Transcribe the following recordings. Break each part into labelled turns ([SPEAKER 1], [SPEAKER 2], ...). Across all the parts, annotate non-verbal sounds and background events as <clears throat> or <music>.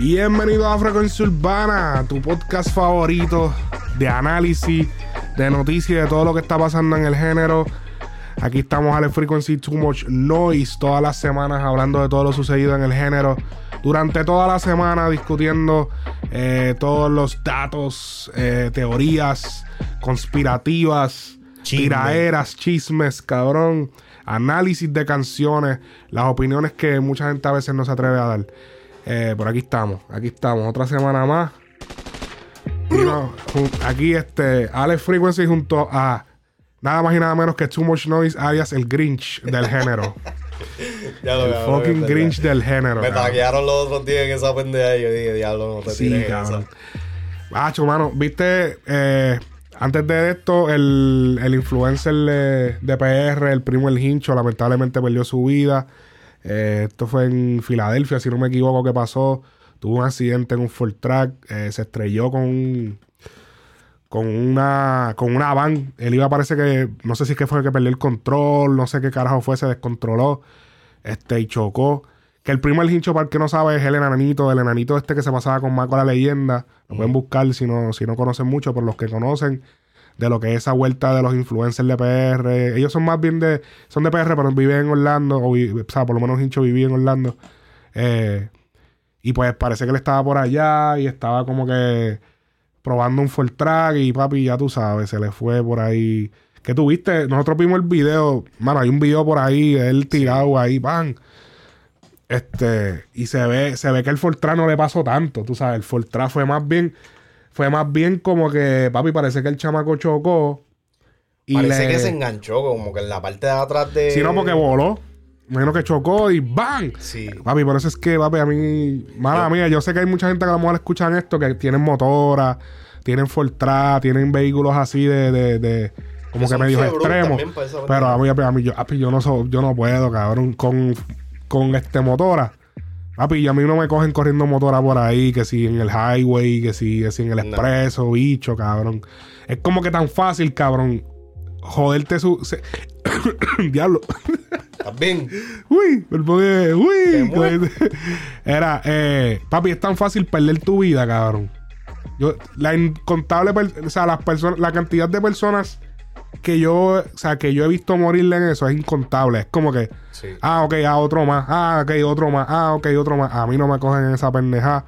[SPEAKER 1] Bienvenido a Frecuencia Urbana, tu podcast favorito de análisis, de noticias, de todo lo que está pasando en el género. Aquí estamos a la Frequency Too Much Noise todas las semanas hablando de todo lo sucedido en el género. Durante toda la semana discutiendo eh, todos los datos, eh, teorías conspirativas,
[SPEAKER 2] Chisme.
[SPEAKER 1] tiraeras, chismes, cabrón, análisis de canciones, las opiniones que mucha gente a veces no se atreve a dar. Eh, por aquí estamos, aquí estamos, otra semana más. No, aquí este, Alex Frequency junto a nada más y nada menos que Too Much Noise, alias el Grinch del género. <laughs>
[SPEAKER 2] Ya lo
[SPEAKER 1] el
[SPEAKER 2] cabrón,
[SPEAKER 1] fucking
[SPEAKER 2] verdad.
[SPEAKER 1] Grinch del género.
[SPEAKER 2] Me
[SPEAKER 1] cabrón.
[SPEAKER 2] taguearon los otros días en esa pendeja y yo dije, diablo, no te
[SPEAKER 1] Sí,
[SPEAKER 2] tires
[SPEAKER 1] cabrón.
[SPEAKER 2] esa.
[SPEAKER 1] Hacho, mano, viste, eh, antes de esto, el, el influencer de, de PR, el primo El Hincho, lamentablemente perdió su vida. Eh, esto fue en Filadelfia, si no me equivoco, que pasó. Tuvo un accidente en un Ford Track, eh, se estrelló con un- con una con una van. Él iba, parece que, no sé si es que fue el que perdió el control, no sé qué carajo fue, se descontroló este, y chocó. Que el primo del hincho, para el que no sabe, es el enanito, el enanito este que se pasaba con Marco la leyenda. Lo pueden buscar si no, si no conocen mucho, por los que conocen de lo que es esa vuelta de los influencers de PR. Ellos son más bien de, son de PR, pero viven en Orlando, o, o sea, por lo menos hincho vivía en Orlando. Eh, y pues parece que él estaba por allá y estaba como que probando un Ford Track y papi, ya tú sabes, se le fue por ahí. ¿Qué tuviste? Nosotros vimos el video, mano, hay un video por ahí de él tirado ahí, ¡pam! Este, y se ve, se ve que el Fortran no le pasó tanto, tú sabes, el Fortran fue más bien, fue más bien como que, papi, parece que el chamaco chocó. Y
[SPEAKER 2] Parece
[SPEAKER 1] le-
[SPEAKER 2] que se enganchó como que en la parte de atrás de...
[SPEAKER 1] Si no, porque voló. Menos que chocó y ¡bang!
[SPEAKER 2] Sí.
[SPEAKER 1] Papi, por eso es que, papi, a mí, mala mía, yo sé que hay mucha gente que a lo mejor escuchan esto, que tienen motora, tienen Fortran, tienen vehículos así de, de, de como
[SPEAKER 2] Que
[SPEAKER 1] que extremos. Pero a mí, a mí, yo, papi, yo no so- yo no puedo, cabrón, con, con este motora. Papi, y a mí no me cogen corriendo motora por ahí, que si en el highway, que si, que si en el
[SPEAKER 2] No.
[SPEAKER 1] expreso, bicho, cabrón. Es como que tan fácil, cabrón, joderte su... se- <coughs> Diablo.
[SPEAKER 2] ¿Estás bien? <laughs>
[SPEAKER 1] Uy, poder, uy. Era, eh, papi, es tan fácil perder tu vida, cabrón. Yo, la incontable, o sea, las personas, la cantidad de personas que yo, o sea, que yo he visto morirle en eso es incontable. Es como que,
[SPEAKER 2] Sí.
[SPEAKER 1] ah, ok, ah, otro más, ah, ok, otro más, ah, ok, otro más. A mí no me cogen en esa pendeja.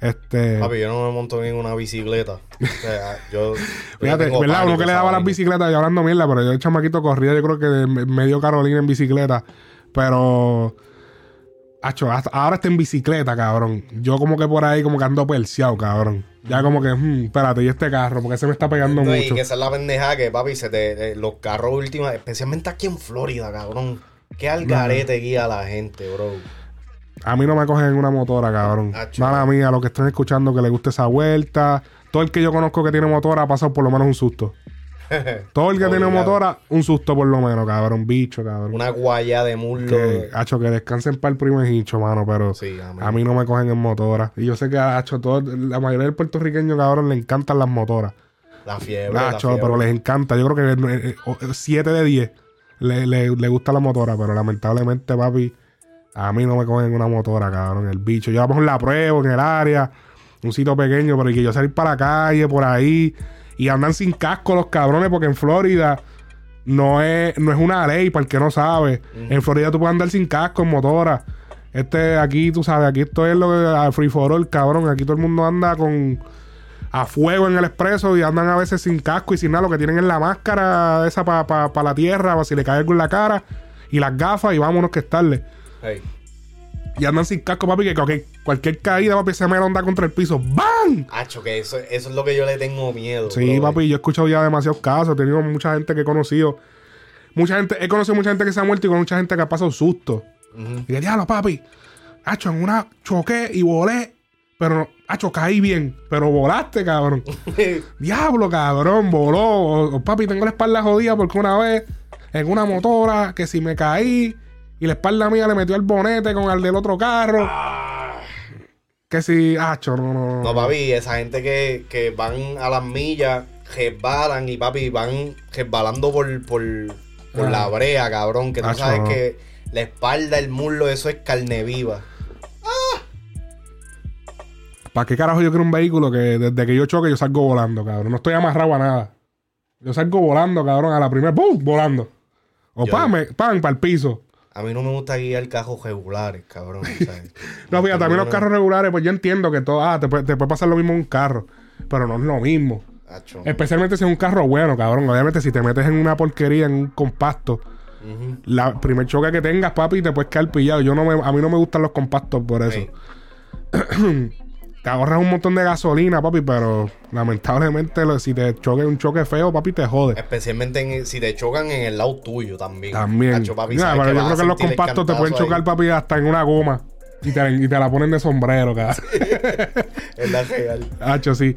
[SPEAKER 1] Este,
[SPEAKER 2] Papi, yo no me monto en una bicicleta. O sea, yo... <laughs> yo
[SPEAKER 1] fíjate, ¿verdad? Uno que le daba las bicicletas y hablando mierda, pero yo el chamaquito corría, yo creo que medio Carolina en bicicleta. Pero. Acho, hasta- ahora está en bicicleta, cabrón. Yo como que por ahí como que ando perseado, cabrón. Ya como que, hmm, espérate, y este carro, porque se me está pegando
[SPEAKER 2] No, y
[SPEAKER 1] mucho.
[SPEAKER 2] que esa es la pendeja que, papi, se te, eh, los carros últimos, especialmente aquí en Florida, cabrón. Qué algarete guía a la gente, bro.
[SPEAKER 1] A mí no me cogen en una motora, cabrón.
[SPEAKER 2] Acho.
[SPEAKER 1] Mala mía, a los que estén escuchando que les guste esa vuelta. Todo el que yo conozco que tiene motora ha pasado por lo menos un susto. <laughs> Todo el que tiene motora, un susto por lo menos, cabrón. Bicho, cabrón.
[SPEAKER 2] Una guaya de muslo.
[SPEAKER 1] Que, hacho, que descansen para el primo hincho, mano, pero
[SPEAKER 2] Sí,
[SPEAKER 1] a mí no me cogen en motora. Y yo sé que hacho, todo, la mayoría del puertorriqueño, cabrón, le encantan las motoras.
[SPEAKER 2] La fiebre. la
[SPEAKER 1] Hacho,
[SPEAKER 2] fiebre.
[SPEAKER 1] pero les encanta. Yo creo que 7 de 10 le, le, le gusta la motora, pero lamentablemente, papi, a mí no me cogen en una motora, cabrón, el bicho. Yo a lo mejor la pruebo en el área, un sitio pequeño, pero que yo salir para la calle, por ahí, y andan sin casco los cabrones, porque en Florida no es, no es una ley, para el que no sabe. En Florida tú puedes andar sin casco en motora. Este, aquí, tú sabes, aquí esto es lo que free for all, cabrón. Aquí todo el mundo anda con a fuego en el expreso y andan a veces sin casco y sin nada. Lo que tienen es la máscara esa para la tierra, para si le cae algo en la cara, y las gafas y vámonos que es tarde.
[SPEAKER 2] Hey.
[SPEAKER 1] Y andan sin casco, papi, que cualquier, cualquier caída, papi, se me onda contra el piso. ¡Bam!
[SPEAKER 2] Hacho, que eso, eso es lo que yo le tengo miedo.
[SPEAKER 1] Sí,
[SPEAKER 2] bro.
[SPEAKER 1] papi, yo he escuchado ya demasiados casos. He tenido mucha gente que he conocido. Mucha gente, he conocido mucha gente que se ha muerto y con mucha gente que ha pasado susto.
[SPEAKER 2] Ujú.
[SPEAKER 1] Y que, diablo, papi, hacho, en una choqué y volé. Pero, hacho, caí bien. Pero volaste, cabrón. <laughs> Diablo, cabrón, voló. O, papi, tengo la espalda jodida porque una vez en una motora que si me caí y la espalda mía le metió el bonete con el del otro carro. Que si, hacho, no, no.
[SPEAKER 2] No, papi, esa gente que, que van a las millas, resbalan y papi, van resbalando por, por, por
[SPEAKER 1] Ah.
[SPEAKER 2] la brea, cabrón. Que tú
[SPEAKER 1] Acho,
[SPEAKER 2] sabes
[SPEAKER 1] no.
[SPEAKER 2] que la espalda, el muslo, eso es carne viva.
[SPEAKER 1] ¿Para qué carajo yo quiero un vehículo que desde que yo choque yo salgo volando, cabrón? No estoy amarrado a nada. Yo salgo volando, cabrón, a la primera, ¡pum! Volando. O
[SPEAKER 2] Yo-
[SPEAKER 1] pam, me- pam, para el piso.
[SPEAKER 2] A mí no me gusta guiar carros regulares, cabrón. ¿sabes? <laughs>
[SPEAKER 1] No, fíjate, también los
[SPEAKER 2] Ninguno-
[SPEAKER 1] carros regulares, pues yo entiendo que todo, ah, te puede, te puede pasar lo mismo en un carro. Pero no es lo mismo. Especialmente si es un carro bueno, cabrón. Obviamente, si te metes en una porquería, en un compacto, la primer choque que tengas, papi, te puedes quedar pillado. Yo no me, a mí no me gustan los compactos por eso. <clears throat> Te ahorras un montón de gasolina, papi, pero lamentablemente lo- si te choque un choque feo, papi, te jode.
[SPEAKER 2] Especialmente en- si te chocan en el lado tuyo también.
[SPEAKER 1] También.
[SPEAKER 2] Acho, papi,
[SPEAKER 1] pero yo creo que los compactos te pueden chocar, papi, hasta en una goma. Y te, y te la ponen de sombrero, cabrón.
[SPEAKER 2] ahí. <laughs> Es la real.
[SPEAKER 1] Hacho, sí.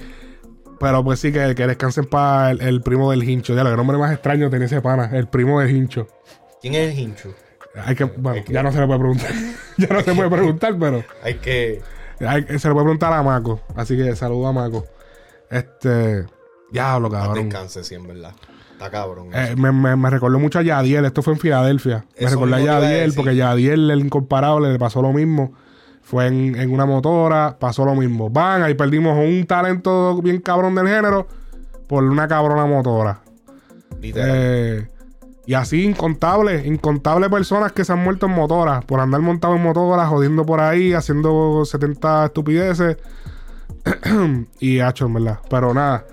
[SPEAKER 1] Pero pues sí, que, que descansen para el, el primo del hincho. Ya, lo que nombre más extraño tenía ese pana, el primo del hincho.
[SPEAKER 2] ¿Quién es el hincho?
[SPEAKER 1] Hay que, bueno,
[SPEAKER 2] hay que-
[SPEAKER 1] ya no se le puede preguntar. <laughs> ya no se puede preguntar, pero
[SPEAKER 2] Hay que.
[SPEAKER 1] Se le puede preguntar a Maco. Así que saludo a Maco. Este. Diablo, cabrón.
[SPEAKER 2] Descanse, sí, en verdad. Está cabrón.
[SPEAKER 1] Eh, me, me, me recordó mucho a Yadiel. Esto fue en Filadelfia. Me
[SPEAKER 2] Eso
[SPEAKER 1] recordó a
[SPEAKER 2] a
[SPEAKER 1] Yadiel porque Yadiel, el incomparable, le pasó lo mismo. Fue en, en una motora, pasó lo mismo. Van, ahí perdimos un talento bien cabrón del género por una cabrona motora.
[SPEAKER 2] Literal.
[SPEAKER 1] Eh, y así incontables, incontables personas que se han muerto en motoras, por andar montado en motoras, jodiendo por ahí, haciendo 70 estupideces. <clears throat> y hacho, en verdad. Pero nada.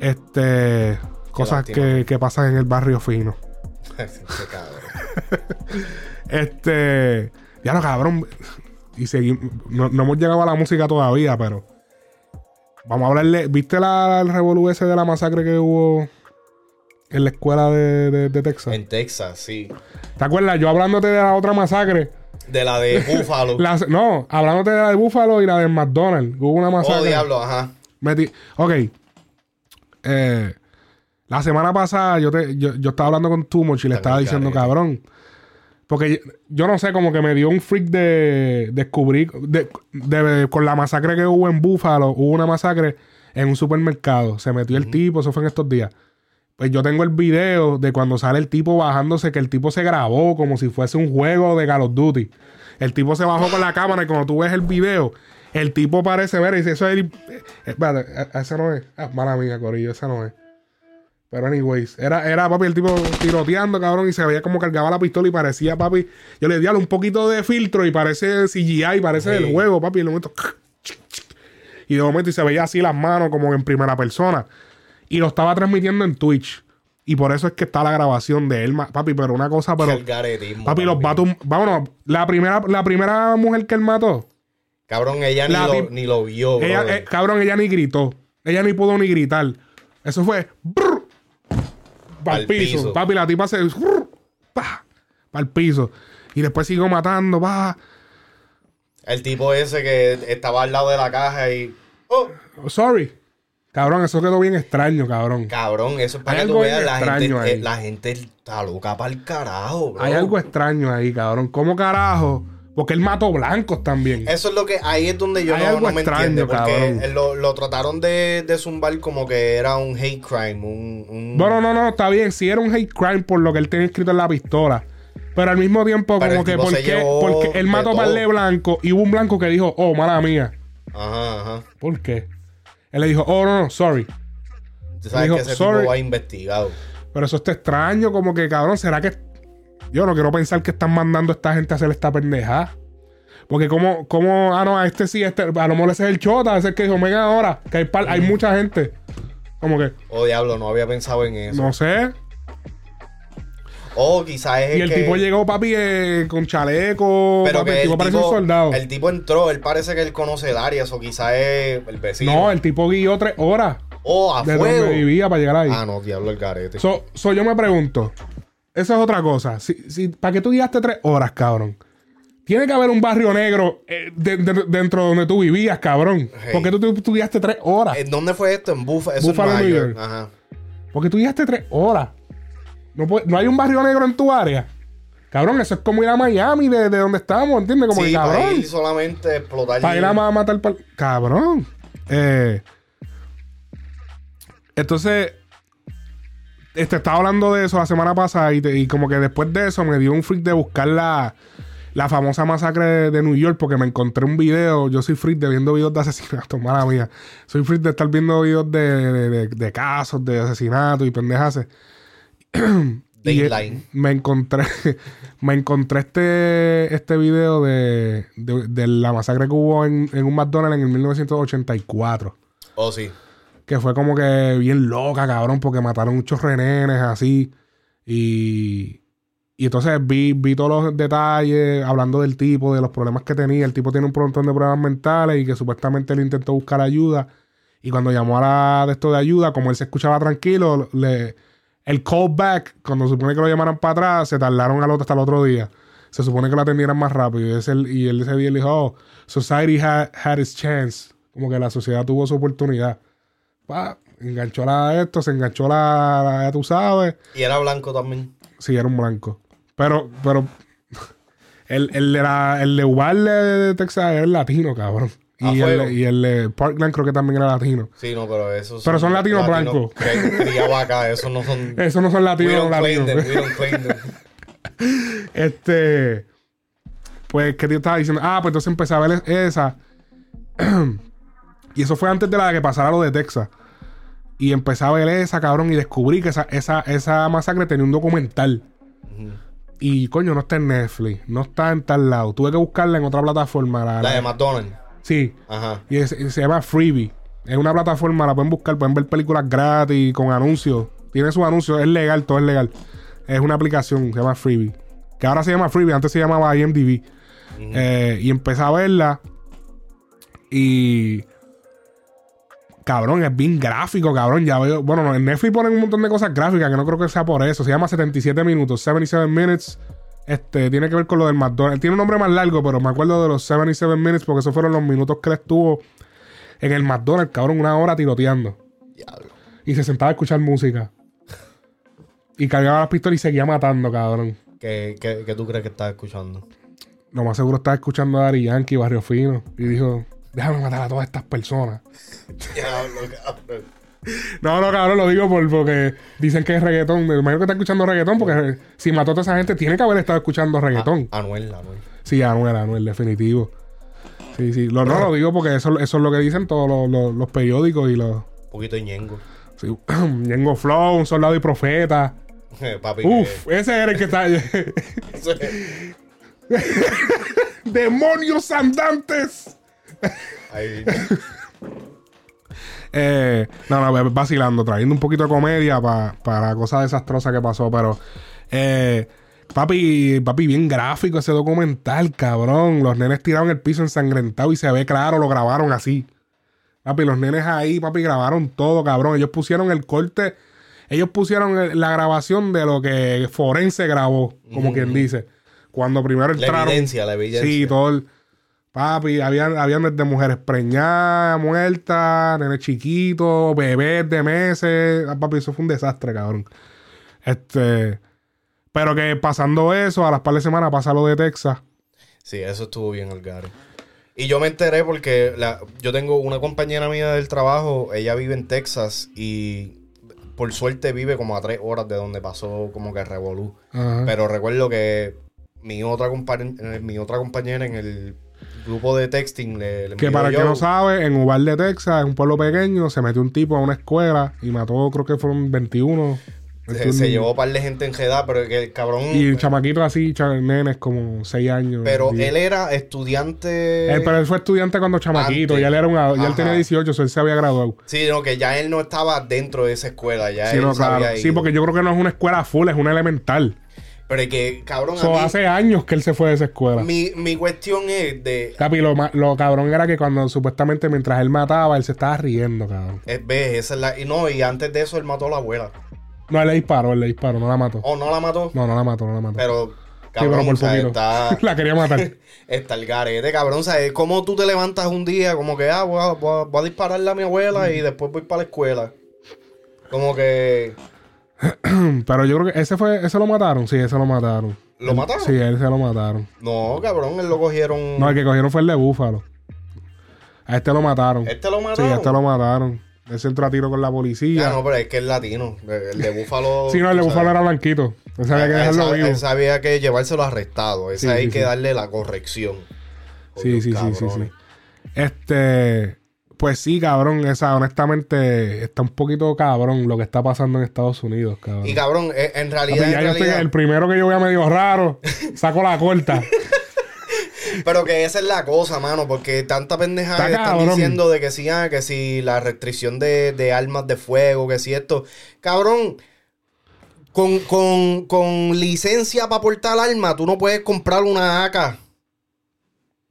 [SPEAKER 1] Este. Cosas que, que pasan en el barrio fino. <laughs> <laughs> Este. Ya lo cabrón. Y seguimos. No, no hemos llegado a la música todavía, pero. Vamos a hablarle. ¿Viste la, el revolú ese de la masacre que hubo en la escuela de, de- de Texas?
[SPEAKER 2] En Texas, sí.
[SPEAKER 1] ¿Te acuerdas? Yo hablándote de la otra masacre.
[SPEAKER 2] De la de <laughs> Buffalo.
[SPEAKER 1] La- no, hablándote de la de Buffalo y la de McDonald's. Hubo una masacre.
[SPEAKER 2] oh, diablo, ajá.
[SPEAKER 1] Metí- Ok. Eh, la semana pasada yo, te, yo, yo estaba hablando con Tumoch y le estaba diciendo, cabrón. Porque yo, yo no sé, como que me dio un freak de descubrir. De, de- con la masacre que hubo en Buffalo, hubo una masacre en un supermercado. Se metió el tipo, eso fue en estos días. Pues yo tengo el video de cuando sale el tipo bajándose, que el tipo se grabó como si fuese un juego de Call of Duty. El tipo se bajó con la cámara y cuando tú ves el video, el tipo parece ver y dice, eso es el... eh, espérate, eh, ese no es. Ah, mala mía, Corillo, ese no es. Pero anyways, era, era papi el tipo tiroteando, cabrón, y se veía como cargaba la pistola y parecía, papi, yo le di un poquito de filtro y parece CGI, parece del
[SPEAKER 2] Sí.
[SPEAKER 1] juego, papi, y de momento... <laughs> Y de momento y se veía así las manos como en primera persona. Y lo estaba transmitiendo en Twitch. Y por eso es que está la grabación de él, papi, pero una cosa, pero...
[SPEAKER 2] el garetismo.
[SPEAKER 1] Papi, los
[SPEAKER 2] también.
[SPEAKER 1] vatos... Vámonos, la primera, la primera mujer que él mató,
[SPEAKER 2] Cabrón, ella ni lo, ni lo vio,
[SPEAKER 1] ella, eh, cabrón, ella ni gritó. Ella ni pudo ni gritar. Eso fue... Para el piso.
[SPEAKER 2] piso.
[SPEAKER 1] Papi, la tipa se... Para el piso. Y después siguió matando, va.
[SPEAKER 2] El tipo ese que estaba al lado de la caja y. Oh,
[SPEAKER 1] Sorry. Cabrón, eso quedó bien extraño, cabrón.
[SPEAKER 2] cabrón, eso es para
[SPEAKER 1] Hay
[SPEAKER 2] que tú veas. La gente,
[SPEAKER 1] ahí.
[SPEAKER 2] eh, la gente está loca para el carajo, bro.
[SPEAKER 1] Hay algo extraño ahí, cabrón. ¿Cómo carajo? Porque él mató blancos también.
[SPEAKER 2] Eso es lo que. Ahí es donde yo
[SPEAKER 1] Hay
[SPEAKER 2] no,
[SPEAKER 1] algo
[SPEAKER 2] no me
[SPEAKER 1] extraño,
[SPEAKER 2] entiendo. Porque
[SPEAKER 1] cabrón.
[SPEAKER 2] lo, lo trataron de, de zumbar como que era un hate crime. Un, un-
[SPEAKER 1] No, no, no, está bien. Sí era un hate crime por lo que él tenía escrito en la pistola. Pero al mismo tiempo,
[SPEAKER 2] Pero
[SPEAKER 1] como que porque, porque él
[SPEAKER 2] de
[SPEAKER 1] mató para el blanco y hubo un blanco que dijo, oh, mala mía.
[SPEAKER 2] Ajá, ajá.
[SPEAKER 1] ¿Por qué? Él le dijo, oh, no, no, sorry.
[SPEAKER 2] Tú sabes
[SPEAKER 1] Dijo,
[SPEAKER 2] que ese
[SPEAKER 1] "Sorry".
[SPEAKER 2] tipo va investigado.
[SPEAKER 1] Pero eso está extraño, como que, cabrón, ¿será que... Yo no quiero pensar que están mandando a esta gente a hacer esta pendeja. Porque como, como, ah, no, a este sí, este, a lo mejor ese es el chota, ese es el que dijo, venga ahora, que hay, par- hay mucha gente. Como que,
[SPEAKER 2] Oh, diablo, no había pensado en eso.
[SPEAKER 1] no sé.
[SPEAKER 2] Oh, quizás es
[SPEAKER 1] Y el
[SPEAKER 2] que...
[SPEAKER 1] tipo llegó, papi, eh, con chaleco.
[SPEAKER 2] Pero
[SPEAKER 1] papi,
[SPEAKER 2] que
[SPEAKER 1] el tipo parece un soldado.
[SPEAKER 2] el tipo entró, él parece que él conoce el área, o quizás es el vecino.
[SPEAKER 1] No, el tipo guió tres horas
[SPEAKER 2] Oh, a
[SPEAKER 1] de
[SPEAKER 2] fuego.
[SPEAKER 1] donde vivía para llegar ahí.
[SPEAKER 2] Ah, no, diablo, el garete.
[SPEAKER 1] So, so yo me pregunto, esa es otra cosa. Si, si, ¿Para qué tú guiaste tres horas, cabrón? Tiene que haber un barrio negro eh, de- de- dentro de donde tú vivías, cabrón.
[SPEAKER 2] Hey.
[SPEAKER 1] ¿Por qué tú, tú, tú guiaste tres horas?
[SPEAKER 2] ¿En dónde fue esto? En. Eso
[SPEAKER 1] Buffalo, New
[SPEAKER 2] York. Ajá.
[SPEAKER 1] ¿Por qué tú guiaste tres horas? No, puede- no hay un barrio negro en tu área. Cabrón, eso es como ir a Miami de, de donde estamos, ¿entiendes? Como
[SPEAKER 2] sí,
[SPEAKER 1] que
[SPEAKER 2] para
[SPEAKER 1] cabrón.
[SPEAKER 2] ir solamente explotar.
[SPEAKER 1] Para ir a ma- matar Cabrón. Eh, entonces, este, estaba hablando de eso la semana pasada y, te- y como que después de eso me dio un freak de buscar la, la famosa masacre de, de New York, porque me encontré un video. Yo soy freak de viendo videos de asesinatos, <laughs> mala mía. Soy freak de estar viendo videos de, de, de- de casos, de asesinatos y pendejas. <clears throat> Y, eh,
[SPEAKER 2] Dateline.
[SPEAKER 1] me encontré <laughs> me encontré este este video de, de, de la masacre que hubo en, en un McDonald's en el 1984
[SPEAKER 2] Oh, sí.
[SPEAKER 1] que fue como que bien loca cabrón porque mataron muchos renenes así y y entonces vi, vi todos los detalles hablando del tipo, de los problemas que tenía. El tipo tiene un montón de problemas mentales y que supuestamente él intentó buscar ayuda. Y cuando llamó a la de esto de ayuda, como él se escuchaba tranquilo, le, el callback, cuando se supone que lo llamaran para atrás, se tardaron al otro, hasta el otro día. Se supone que lo atendieran más rápido. Y, el, él ese día le dijo, oh, society had, had its chance. Como que la sociedad tuvo su oportunidad. Pa, enganchó la esto, se enganchó la, la- ya tú sabes.
[SPEAKER 2] Y era blanco también.
[SPEAKER 1] Sí, era un blanco. Pero, pero. <laughs> El, el, de la- el de de Texas era latino, cabrón. Y el, y el Parkland creo que también era latino.
[SPEAKER 2] Sí, no, pero esos
[SPEAKER 1] Pero son latinos blancos.
[SPEAKER 2] cri- Criados acá, esos no son. <laughs>
[SPEAKER 1] Esos no son
[SPEAKER 2] We
[SPEAKER 1] latinos,
[SPEAKER 2] claim
[SPEAKER 1] latinos.
[SPEAKER 2] them, we don't claim them. <laughs>
[SPEAKER 1] Este. Pues, ¿qué te estaba diciendo? Ah, pues entonces empecé a ver esa. <clears throat> y eso fue antes de la que pasara lo de Texas. Y empecé a ver esa, cabrón, y descubrí que esa, esa, esa masacre tenía un documental. Y coño, no está en Netflix, no está en tal lado. Tuve que buscarla en otra plataforma. La,
[SPEAKER 2] La
[SPEAKER 1] la-
[SPEAKER 2] de McDonald's.
[SPEAKER 1] Sí,
[SPEAKER 2] Ajá.
[SPEAKER 1] y es- se llama Freebie. Es una plataforma, la pueden buscar, pueden ver películas gratis, con anuncios. Tiene sus anuncios, es legal, todo es legal. Es una aplicación, se llama Freebie. Que ahora se llama Freebie, antes se llamaba IMDb. Eh, y empecé a verla. Y. Cabrón, es bien gráfico, cabrón. Ya veo. Bueno, no, en Netflix ponen un montón de cosas gráficas que no creo que sea por eso. Se llama 77 minutos, 77 minutes. Este, tiene que ver con lo del McDonald's. Tiene un nombre más largo, pero me acuerdo de los 77 minutes porque esos fueron los minutos que él estuvo en el McDonald's, cabrón, una hora tiroteando.
[SPEAKER 2] Diablo.
[SPEAKER 1] Y se sentaba a escuchar música. Y cargaba las pistolas y seguía matando, cabrón.
[SPEAKER 2] ¿Qué, qué, qué tú crees que estás escuchando?
[SPEAKER 1] Lo más seguro estaba escuchando a Dari Yankee, Barrio Fino. Y dijo, déjame matar a todas estas personas. <laughs>
[SPEAKER 2] Diablo, cabrón.
[SPEAKER 1] No, no, cabrón, lo digo por, porque dicen que es reggaetón. Me imagino que está escuchando reggaetón porque si mató a toda esa gente, tiene que haber estado escuchando reggaetón.
[SPEAKER 2] Ah, Anuel, Anuel.
[SPEAKER 1] Sí, Anuel, Anuel, definitivo. Sí, sí. Lo, no, lo digo porque eso, eso es lo que dicen todos los, los- los periódicos y los...
[SPEAKER 2] Un poquito de ñengo.
[SPEAKER 1] Sí. <clears throat> Ñengo Flow, un soldado y profeta. <laughs>
[SPEAKER 2] Papi.
[SPEAKER 1] Uf, ese era el que está... <laughs> <laughs> ¡Demonios andantes!
[SPEAKER 2] Ahí.
[SPEAKER 1] Eh, no, no, vacilando, trayendo un poquito de comedia pa- para la cosa desastrosa que pasó, pero eh, papi, papi, bien gráfico ese documental, cabrón. Los nenes tiraron el piso ensangrentado y se ve claro, lo grabaron así. Papi, los nenes ahí, papi, grabaron todo, cabrón. Ellos pusieron el corte, ellos pusieron la grabación de lo que Forense grabó, como quien dice. Cuando primero
[SPEAKER 2] La
[SPEAKER 1] entraron.
[SPEAKER 2] evidencia, la evidencia.
[SPEAKER 1] Sí, todo el. Papi, habían, habían desde mujeres preñadas, muertas, nenes chiquitos, bebés de meses. Ah, papi, eso fue un desastre, cabrón. Este. Pero que pasando eso, a las par de semanas pasa lo de Texas.
[SPEAKER 2] Sí, eso estuvo bien al gare. Y yo me enteré porque la- yo tengo una compañera mía del trabajo, ella vive en Texas y por suerte vive como a tres horas de donde pasó como que revolú. Pero recuerdo que mi otra, compa- mi otra compañera en el grupo de texting le, le
[SPEAKER 1] Que para el que no sabe, en Uvalde, Texas, en un pueblo pequeño, se metió un tipo a una escuela y mató, creo que fueron 21.
[SPEAKER 2] se,
[SPEAKER 1] 21
[SPEAKER 2] se llevó un par de gente enredada, pero que el cabrón...
[SPEAKER 1] Y el chamaquito así, nenes como 6 años.
[SPEAKER 2] pero
[SPEAKER 1] Y-
[SPEAKER 2] él era estudiante...
[SPEAKER 1] Él, pero él fue estudiante cuando chamaquito, ya él era un ado- ya él tenía 18, so él se había graduado.
[SPEAKER 2] Sí, no, que ya él no estaba dentro de esa escuela, ya
[SPEAKER 1] Sí,
[SPEAKER 2] él
[SPEAKER 1] no, claro. Sí, porque yo creo que no es una escuela full, es una elemental.
[SPEAKER 2] Pero es que, cabrón, a mí-
[SPEAKER 1] hace años que él se fue de esa escuela.
[SPEAKER 2] mi, mi cuestión es de...
[SPEAKER 1] Capi, lo, lo cabrón era que cuando supuestamente mientras él mataba, él se estaba riendo, cabrón.
[SPEAKER 2] Es, ves, esa es la... Y no, y antes de eso él mató a la abuela.
[SPEAKER 1] No, él le disparó, él le disparó, no la mató.
[SPEAKER 2] ¿O no la mató?
[SPEAKER 1] No, no la mató, no la mató.
[SPEAKER 2] Pero,
[SPEAKER 1] Sí,
[SPEAKER 2] cabrón,
[SPEAKER 1] pero por
[SPEAKER 2] o sea, está... <laughs>
[SPEAKER 1] la quería matar. <laughs>
[SPEAKER 2] Está el garete, cabrón. ¿Sabes cómo tú te levantas un día como que, ah, voy a, voy a- voy a dispararle a mi abuela y después voy para la escuela? Como que... <clears throat>
[SPEAKER 1] pero yo creo que ese fue, ese lo mataron, sí, ese lo mataron.
[SPEAKER 2] ¿Lo mataron?
[SPEAKER 1] Sí, él se lo mataron.
[SPEAKER 2] No, cabrón, él lo cogieron...
[SPEAKER 1] No, el que cogieron fue el de Búfalo. A este lo mataron.
[SPEAKER 2] ¿Este lo
[SPEAKER 1] Sí,
[SPEAKER 2] mataron?
[SPEAKER 1] a este lo mataron. Él se entró a tiro con la policía.
[SPEAKER 2] Ah, no, pero es que es latino. El de Búfalo.
[SPEAKER 1] sí, no, el de Búfalo era blanquito. Él sabía que
[SPEAKER 2] Él
[SPEAKER 1] dejarlo
[SPEAKER 2] sabe-
[SPEAKER 1] vivo.
[SPEAKER 2] él sabía que llevárselo arrestado. Ese
[SPEAKER 1] Sí,
[SPEAKER 2] hay
[SPEAKER 1] sí,
[SPEAKER 2] que
[SPEAKER 1] sí.
[SPEAKER 2] darle la corrección.
[SPEAKER 1] Sí, sí, sí, sí, sí. Este, pues sí, cabrón, esa, honestamente, está un poquito cabrón lo que está pasando en Estados Unidos, cabrón.
[SPEAKER 2] Y cabrón, eh, en realidad, en
[SPEAKER 1] estoy- el primero que yo vea medio raro, <laughs> saco la corta. <laughs>
[SPEAKER 2] Pero que esa es la cosa, mano, porque tanta pendeja
[SPEAKER 1] Está
[SPEAKER 2] que están
[SPEAKER 1] cabrón.
[SPEAKER 2] diciendo de que sí, ah, que si la restricción de, de armas de fuego, que si esto. Cabrón, con, con, con licencia para portar arma, tú no puedes comprar una AK.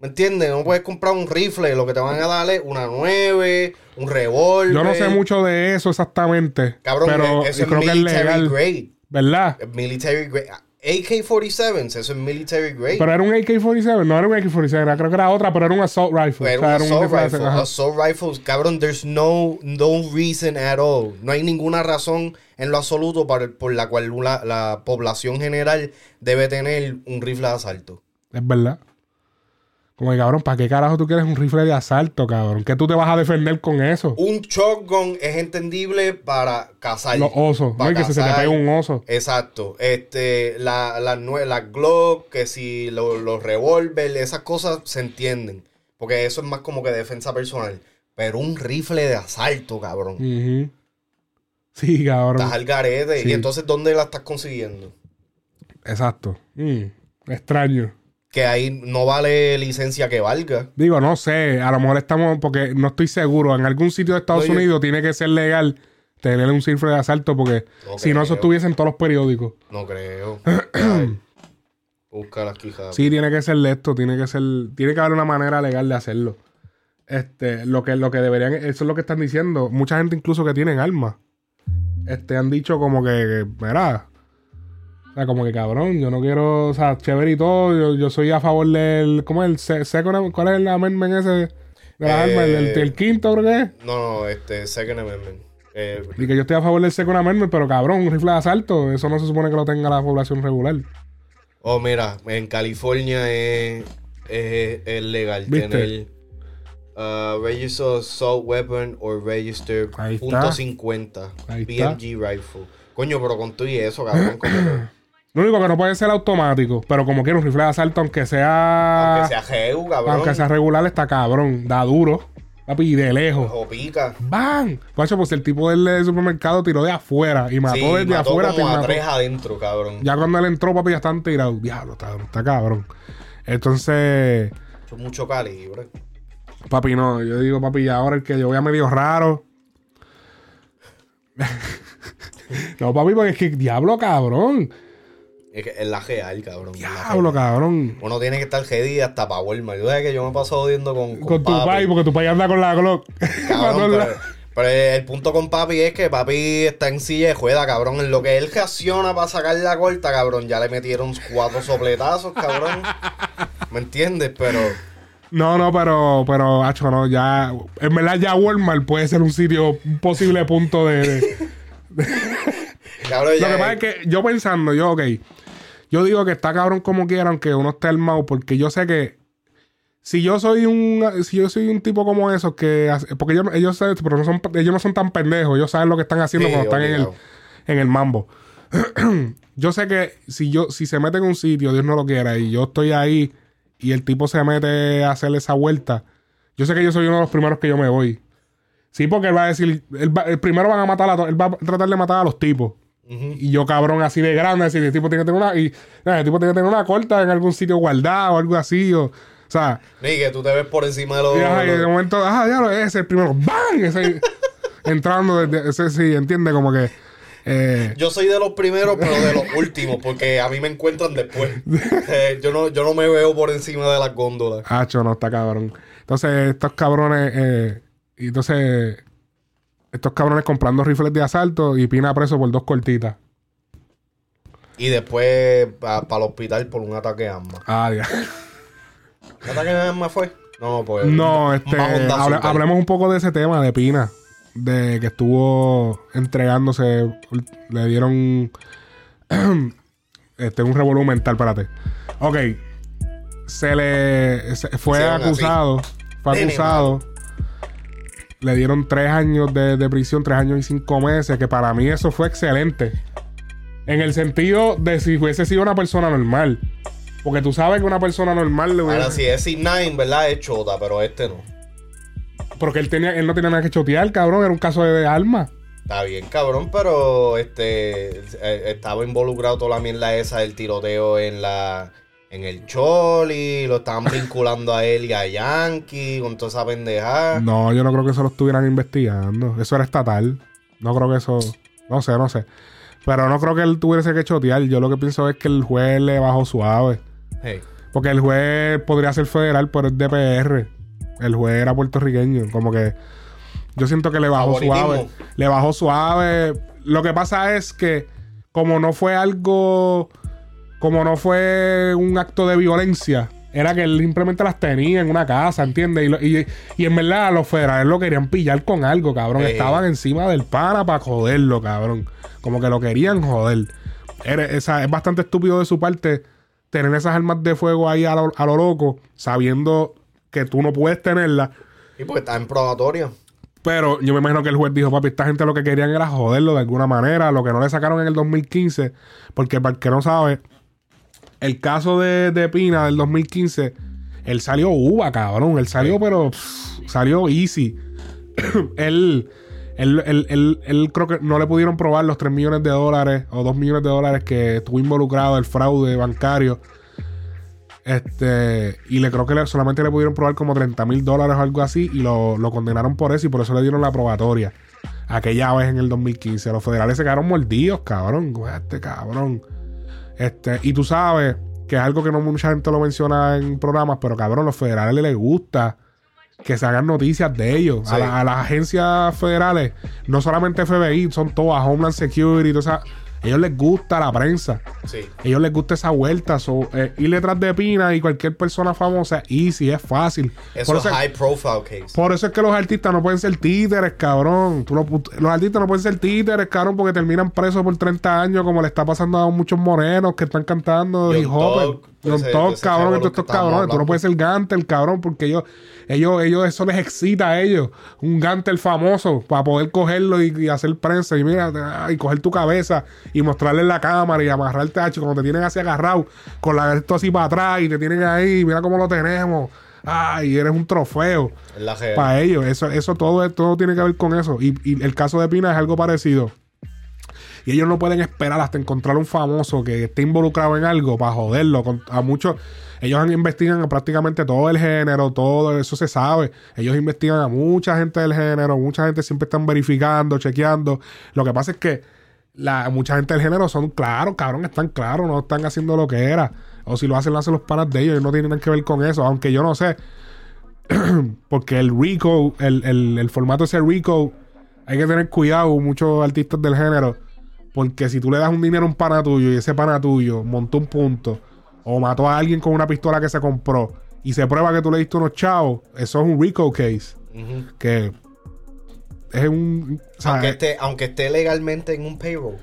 [SPEAKER 2] ¿Me entiendes? No puedes comprar un rifle, lo que te van a dar es una 9, un revólver.
[SPEAKER 1] Yo no sé mucho de eso exactamente,
[SPEAKER 2] Cabrón,
[SPEAKER 1] pero
[SPEAKER 2] eso es
[SPEAKER 1] creo que es
[SPEAKER 2] military
[SPEAKER 1] legal,
[SPEAKER 2] grade.
[SPEAKER 1] ¿verdad?
[SPEAKER 2] Military grade. AK-47, eso es military grade.
[SPEAKER 1] Pero era un AK-47, no era un AK-47, era- creo que era otra, pero era un assault rifle. O sea,
[SPEAKER 2] un
[SPEAKER 1] era
[SPEAKER 2] assault
[SPEAKER 1] rifle de-
[SPEAKER 2] rifle.
[SPEAKER 1] ajá.
[SPEAKER 2] Assault rifles, cabrón, there's no, no reason at all. No hay ninguna razón en lo absoluto para- por la cual la, la población general debe tener un rifle de asalto.
[SPEAKER 1] Es verdad. Como que, cabrón, ¿para qué carajo tú quieres un rifle de asalto, cabrón? ¿Qué tú te vas a defender con eso?
[SPEAKER 2] Un shotgun es entendible para cazar.
[SPEAKER 1] Los osos,
[SPEAKER 2] para
[SPEAKER 1] ¿no? Que se te pega un oso.
[SPEAKER 2] Exacto. Este, la, la, la Glock, que si lo- los revólveres, esas cosas se entienden. Porque eso es más como que defensa personal. Pero un rifle de asalto, cabrón.
[SPEAKER 1] Sí, cabrón.
[SPEAKER 2] Estás al garete.
[SPEAKER 1] Sí.
[SPEAKER 2] Y entonces, ¿dónde la estás consiguiendo?
[SPEAKER 1] Exacto. Mm, Extraño.
[SPEAKER 2] Que ahí no vale licencia que valga.
[SPEAKER 1] Digo, no sé, a lo mejor estamos, porque no estoy seguro. En algún sitio de Estados Unidos tiene que ser legal tener un rifle de asalto, porque
[SPEAKER 2] No
[SPEAKER 1] si no, eso estuviese en todos los periódicos.
[SPEAKER 2] No creo. <clears throat> Busca las quijas.
[SPEAKER 1] Sí, tiene que ser esto, tiene que ser, tiene que haber una manera legal de hacerlo. Este, lo que, lo que deberían, eso es lo que están diciendo. Mucha gente incluso que tienen armas. Este, han dicho como que, mira, o sea, como que cabrón, yo no quiero, o sea, chévere y todo, yo, yo soy a favor del, ¿cómo es el se- second cuál es el amendment ese de las
[SPEAKER 2] Eh?
[SPEAKER 1] El, el- el quinto creo que es.
[SPEAKER 2] No, no, este, Second Amendment. Eh,
[SPEAKER 1] Y que yo estoy a favor del second amendment, pero cabrón, un rifle de asalto, eso no se supone que lo tenga la población regular.
[SPEAKER 2] oh, mira, en California es, es, es legal
[SPEAKER 1] ¿Viste?
[SPEAKER 2] tener uh, Register Assault Weapon o Register
[SPEAKER 1] Ahí
[SPEAKER 2] punto
[SPEAKER 1] está.
[SPEAKER 2] 50
[SPEAKER 1] Ahí está.
[SPEAKER 2] PMG Rifle. Coño, pero con todo y eso, cabrón. como <clears throat>
[SPEAKER 1] Lo único que no puede ser automático, pero como quiera un rifle de asalto, aunque sea.
[SPEAKER 2] aunque sea GEU, cabrón.
[SPEAKER 1] Aunque sea regular, está cabrón. Da duro. Papi, y de lejos.
[SPEAKER 2] O pica.
[SPEAKER 1] ¡Bam! Guacho, pues el tipo del supermercado tiró de afuera y mató
[SPEAKER 2] Sí,
[SPEAKER 1] desde
[SPEAKER 2] mató
[SPEAKER 1] afuera.
[SPEAKER 2] como a
[SPEAKER 1] mató.
[SPEAKER 2] tres adentro, cabrón.
[SPEAKER 1] Ya cuando él entró, papi, ya están tirados. Diablo, está, está cabrón. Entonces,
[SPEAKER 2] Eso es mucho calibre.
[SPEAKER 1] papi, no. Yo digo, papi, ya ahora el que yo vea medio raro. <laughs> no, papi, porque es que diablo, cabrón.
[SPEAKER 2] Es que es la real, cabrón. es la
[SPEAKER 1] Diablo, cabrón.
[SPEAKER 2] Uno tiene que estar ready hasta para Walmart. Yo sé que yo me paso jodiendo con,
[SPEAKER 1] Con tu
[SPEAKER 2] papi.
[SPEAKER 1] porque tu papi anda con la Glock. <laughs>
[SPEAKER 2] Cabrón, pero, pero el punto con papi es que papi está en silla de juega, cabrón. En lo que él reacciona para sacar la corta, cabrón, ya le metieron cuatro sopletazos, cabrón. ¿Me entiendes? Pero
[SPEAKER 1] No, no, pero, pero, hacho, no, ya. En verdad, ya Walmart puede ser un sitio, un posible punto de. de- <laughs>
[SPEAKER 2] cabrón,
[SPEAKER 1] Lo
[SPEAKER 2] ya
[SPEAKER 1] que pasa
[SPEAKER 2] es
[SPEAKER 1] que yo pensando, yo, ok. Yo digo que está cabrón como quiera, aunque uno esté armado, porque yo sé que. Si yo soy un. Si yo soy un tipo como esos que. hace- Porque ellos, ellos, pero no son, ellos no son tan pendejos. Ellos saben lo que están haciendo
[SPEAKER 2] Sí,
[SPEAKER 1] cuando están en el, en el mambo. <clears throat> yo sé que si yo si se mete en un sitio, Dios no lo quiera, y yo estoy ahí y el tipo se mete a hacer esa vuelta, yo sé que yo soy uno de los primeros que yo me voy. Sí, porque él va a decir, él va- el primero van a matar a él va a tratar de matar a los tipos. Y yo, cabrón, así de grande, así, el tipo tiene que tener una, y, el tipo tiene que tener una corta en algún sitio guardado o algo así, o, o sea,
[SPEAKER 2] Ni que tú te ves por encima de los.
[SPEAKER 1] y, ajá, y de momento, ajá, ya lo es el primero, ¡bang! Ese, <laughs> entrando desde, ese sí, entiende, como que, eh,
[SPEAKER 2] Yo soy de los primeros, pero de los últimos, porque a mí me encuentran después. <laughs> Eh, yo, no, yo no me veo por encima de las góndolas.
[SPEAKER 1] Hacho, no está cabrón. Entonces, estos cabrones, eh, y entonces, estos cabrones comprando rifles de asalto y Pina preso por dos cortitas.
[SPEAKER 2] Y después para el hospital por un ataque de arma.
[SPEAKER 1] Ah, ya.
[SPEAKER 2] ¿Un ataque de arma fue? No, pues.
[SPEAKER 1] No, este, hable- hablemos un poco de ese tema de Pina. De que estuvo entregándose, le dieron <clears throat> este, un revolú mental, espérate. Ok, se le se- fue acusado, fue acusado le dieron tres años de, de prisión, tres años y cinco meses, que para mí eso fue excelente. En el sentido de si hubiese sido una persona normal. Porque tú sabes que una persona normal le hubiera...
[SPEAKER 2] Ahora sí, es C9, ¿verdad? Es chota, pero este no.
[SPEAKER 1] Porque él, tenía, él no tenía nada que chotear, cabrón. Era un caso de, de arma.
[SPEAKER 2] Está bien, cabrón, pero este eh, estaba involucrado toda la mierda esa del tiroteo en la en el Choli, lo estaban vinculando a él y a Yankee con toda esa pendejada.
[SPEAKER 1] No, yo no creo que eso lo estuvieran investigando. Eso era estatal. No creo que eso. No sé, no sé. Pero no creo que él tuviese que chotear. Yo lo que pienso es que el juez le bajó suave.
[SPEAKER 2] Hey,
[SPEAKER 1] Porque el juez podría ser federal, pero es DPR. El juez era puertorriqueño. Como que. Yo siento que le bajó suave. Le bajó suave. Lo que pasa es que, como no fue algo. Como no fue un acto de violencia, era que él simplemente las tenía en una casa, ¿entiendes? Y, y, y en verdad los federales lo querían pillar con algo, cabrón. Estaban encima del pana para joderlo, cabrón. Como que lo querían joder. Era- esa- es bastante estúpido de su parte tener esas armas de fuego ahí a lo, a lo loco, sabiendo que tú no puedes tenerlas.
[SPEAKER 2] y porque está en probatorio.
[SPEAKER 1] Pero yo me imagino que el juez dijo, papi, esta gente lo que querían era joderlo de alguna manera, lo que no le sacaron en el 2015, porque para el que no sabe, el caso de, de Pina del 2015, él salió uva, cabrón, él salió, pero pff, salió easy. <clears throat> él, él, él, él- creo que no le pudieron probar los 3 millones de dólares o 2 millones de dólares que estuvo involucrado el fraude bancario. Este, y le creo que le- solamente le pudieron probar como 30 mil dólares o algo así. Y lo, lo condenaron por eso y por eso le dieron la probatoria. Aquella vez en el 2015. Los federales se quedaron mordidos, cabrón. Este cabrón. Este, y tú sabes que es algo que no mucha gente lo menciona en programas, pero cabrón, a los federales les gusta que se hagan noticias de ellos. A,
[SPEAKER 2] Sí.
[SPEAKER 1] la- a las agencias federales, no solamente FBI, son todas Homeland Security, todas esas- ellos les gusta la prensa.
[SPEAKER 2] Sí.
[SPEAKER 1] ellos les gusta esa vuelta. So, eh, ir detrás de Pina y cualquier persona famosa, easy, es fácil.
[SPEAKER 2] Eso
[SPEAKER 1] Por
[SPEAKER 2] es
[SPEAKER 1] eso,
[SPEAKER 2] high profile case.
[SPEAKER 1] por eso es que los artistas no pueden ser títeres, cabrón. Tú no pu- los artistas no pueden ser títeres, cabrón, porque terminan presos por 30 años, como le está pasando a muchos morenos que están cantando
[SPEAKER 2] Young
[SPEAKER 1] hip hop. John
[SPEAKER 2] ese
[SPEAKER 1] cabrón, todos estos cabrones. Tú no puedes ser Gantel, cabrón, porque ellos, ellos, ellos, eso les excita a ellos. Un Gantel famoso para poder cogerlo y, y hacer prensa y mira, y coger tu cabeza y mostrarle en la cámara y amarrarte, hacho, cuando te tienen así agarrado, con la esto así para atrás y te tienen ahí, mira cómo lo tenemos. Ay, eres un trofeo para ellos. Eso, eso todo, todo tiene que ver con eso. Y, y el caso de Pina es algo parecido. Y ellos no pueden esperar hasta encontrar un famoso que esté involucrado en algo para joderlo. A muchos, ellos investigan a prácticamente todo el género, todo eso se sabe. Ellos investigan a mucha gente del género, mucha gente siempre están verificando, chequeando. Lo que pasa es que la, mucha gente del género son claros, cabrón, están claros, no están haciendo lo que era. O si lo hacen, lo hacen los panas de ellos y no tienen nada que ver con eso. Aunque yo no sé. <clears throat> Porque el Rico, el, el, el formato ese Rico, hay que tener cuidado, muchos artistas del género. Porque si tú le das un dinero a un pana tuyo y ese pana tuyo montó un punto o mató a alguien con una pistola que se compró y se prueba que tú le diste unos chavos, eso es un Rico case. Que es un. o sea,
[SPEAKER 2] Aunque, esté, aunque esté legalmente en un payroll.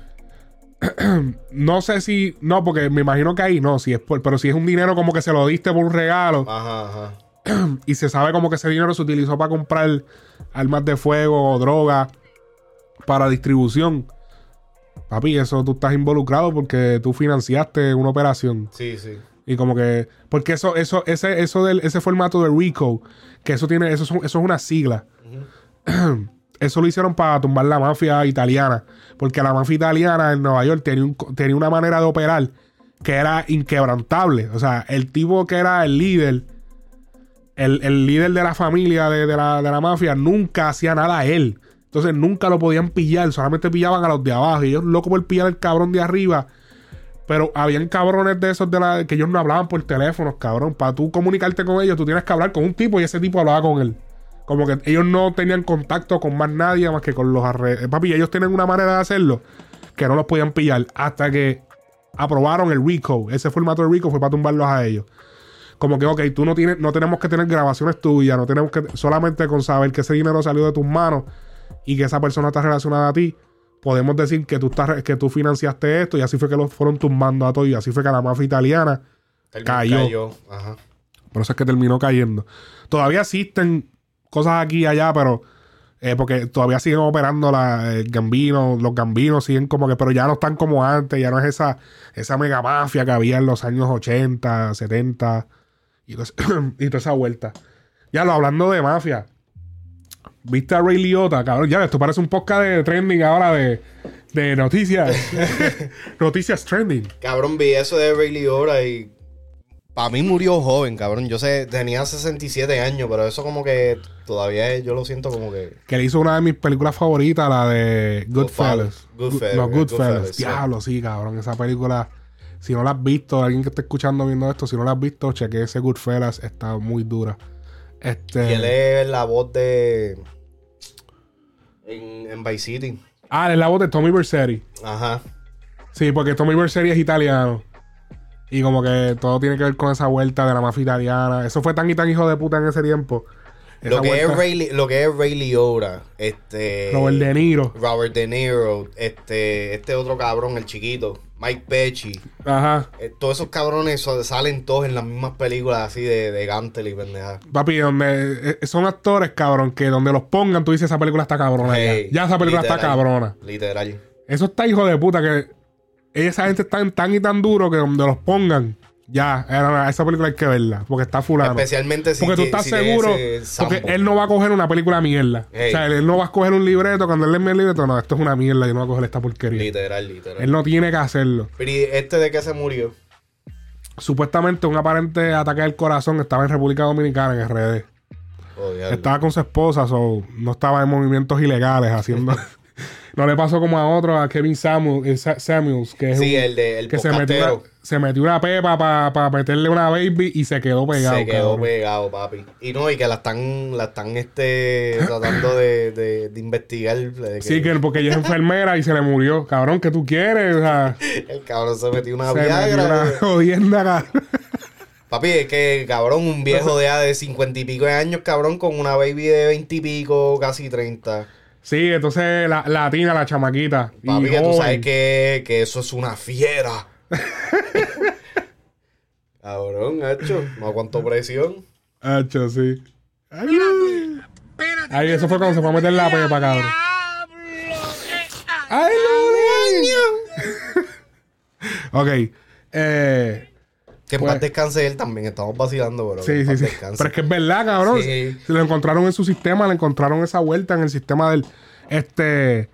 [SPEAKER 2] <clears throat>
[SPEAKER 1] no sé si. No, porque me imagino que ahí no, si es por, pero si es un dinero como que se lo diste por un regalo
[SPEAKER 2] Ajá, ajá. <clears throat>
[SPEAKER 1] y se sabe como que ese dinero se utilizó para comprar armas de fuego o droga para distribución. Papi, eso tú estás involucrado porque tú financiaste una operación.
[SPEAKER 2] Sí, sí.
[SPEAKER 1] Y como que. Porque eso, eso, ese, eso del, ese formato de RICO, que eso tiene, eso, son- eso es una sigla. <clears throat> eso lo hicieron para tumbar la mafia italiana. Porque la mafia italiana en Nueva York tenía, un tenía una manera de operar que era inquebrantable. O sea, el tipo que era el líder, el, el líder de la familia de, de la, de la mafia, nunca hacía nada a él. Entonces nunca lo podían pillar, solamente pillaban a los de abajo. Y ellos locos por pillar al cabrón de arriba. Pero habían cabrones de esos de la, que ellos no hablaban por teléfonos, cabrón. Para tú comunicarte con ellos, tú tienes que hablar con un tipo y ese tipo hablaba con él. Como que ellos no tenían contacto con más nadie más que con los alrededores. Papi, ellos tienen una manera de hacerlo que no los podían pillar hasta que aprobaron el RICO. Ese formato de RICO fue para tumbarlos a ellos. Como que, ok, tú no tienes, no tenemos que tener grabaciones tuyas, no tenemos que, solamente con saber que ese dinero salió de tus manos y que esa persona está relacionada a ti, podemos decir que tú estás, que tú financiaste esto y así fue que lo fueron tumbando a todos y así fue que la mafia italiana,
[SPEAKER 2] El
[SPEAKER 1] Cayó.
[SPEAKER 2] Ajá.
[SPEAKER 1] por eso es que terminó cayendo. Todavía existen cosas aquí y allá, pero Eh, porque todavía siguen operando la, el Gambino, los Gambinos siguen como que, pero ya no están como antes, ya no es esa, esa mega mafia que había en los años 80, 70 y, <coughs> y toda esa vuelta. Ya lo hablando de mafia, ¿viste a Ray Liotta? Cabrón, ya esto parece un podcast de trending ahora de, de noticias. <laughs> noticias trending.
[SPEAKER 2] Cabrón, vi eso de Ray Liotta y. Para mí murió joven, cabrón. Yo sé, tenía 67 años, pero eso como que todavía yo lo siento como que.
[SPEAKER 1] Que le hizo una de mis películas favoritas, la de Goodfellas.
[SPEAKER 2] Goodfellas. Goodfellas,
[SPEAKER 1] No, Goodfellas. Diablo, sí, cabrón. Esa película, si no la has visto, alguien que esté escuchando viendo esto, si no la has visto, cheque ese Goodfellas, está muy dura. Este.
[SPEAKER 2] Y él es la voz de. En, en Vice City.
[SPEAKER 1] Ah, es la voz de Tommy Vercetti.
[SPEAKER 2] Ajá.
[SPEAKER 1] Sí, porque Tommy Vercetti es italiano. Y como que todo tiene que ver con esa vuelta de la mafia italiana. Eso fue tan y tan hijo de puta en ese tiempo. Esa
[SPEAKER 2] Lo que, es Ray, lo que es Ray Liotta, este.
[SPEAKER 1] Robert De Niro.
[SPEAKER 2] Robert De Niro, este, este otro cabrón, el chiquito, Mike Pesci.
[SPEAKER 1] Ajá.
[SPEAKER 2] Eh, todos esos cabrones salen todos en las mismas películas así de, de Gantel y pendeja.
[SPEAKER 1] Papi, donde eh, son actores, cabrón, que donde los pongan, tú dices esa película está cabrona. ya.
[SPEAKER 2] Hey,
[SPEAKER 1] ya. esa película está cabrona.
[SPEAKER 2] Literal.
[SPEAKER 1] Eso está hijo de puta que esa gente está tan y tan duro que donde los pongan, ya, era- esa película hay que verla, porque está fulano.
[SPEAKER 2] Especialmente si
[SPEAKER 1] Porque tú estás
[SPEAKER 2] si
[SPEAKER 1] seguro, porque él no va a coger una película mierda. O sea, él no va a coger un libreto, cuando él lee el libreto, no, esto es una mierda, yo no voy a coger esta porquería.
[SPEAKER 2] Literal, literal.
[SPEAKER 1] Él no tiene que hacerlo.
[SPEAKER 2] Pero ¿y este de qué se murió?
[SPEAKER 1] Supuestamente un aparente ataque al corazón estaba en República Dominicana, en RD.
[SPEAKER 2] Oh.
[SPEAKER 1] Estaba con su esposa, so, no estaba en movimientos ilegales haciendo... <laughs> no le pasó como a otro, a Kevin Samuel- eh, Sa- Samuels, que es
[SPEAKER 2] Sí,
[SPEAKER 1] un-
[SPEAKER 2] el de el
[SPEAKER 1] que se metió, se metió una pepa para meterle una baby y se quedó pegado.
[SPEAKER 2] Se quedó
[SPEAKER 1] cabrón.
[SPEAKER 2] pegado, papi. Y no, y que la están, la están este, tratando de, de, de investigar. de que
[SPEAKER 1] Sí, que porque ella es enfermera y se le murió. Cabrón, ¿qué tú quieres? O sea, <laughs>
[SPEAKER 2] El cabrón se metió una
[SPEAKER 1] se metió
[SPEAKER 2] Viagra.
[SPEAKER 1] una <laughs> jodienda, cabrón.
[SPEAKER 2] Papi, es que, cabrón, un viejo de, de cincuenta y pico de años, cabrón, con una baby de veinte y pico, casi treinta.
[SPEAKER 1] Sí, entonces la latina, la chamaquita. y
[SPEAKER 2] Papi, que tú
[SPEAKER 1] joven.
[SPEAKER 2] sabes que, que eso es una fiera. <laughs> cabrón, hecho. No aguanto presión.
[SPEAKER 1] Hacho, sí. Ay, Ay, eso fue cuando se fue a meter la pepa, cabrón. ¡Ay, lo <laughs> Ok. Eh,
[SPEAKER 2] Que en
[SPEAKER 1] Pues-
[SPEAKER 2] paz descanse él también. Estamos vacilando, pero que
[SPEAKER 1] sí, sí, sí.
[SPEAKER 2] descanse.
[SPEAKER 1] Pero es que es verdad, cabrón.
[SPEAKER 2] Sí.
[SPEAKER 1] Se lo encontraron en su sistema, le encontraron esa vuelta en el sistema del. Este.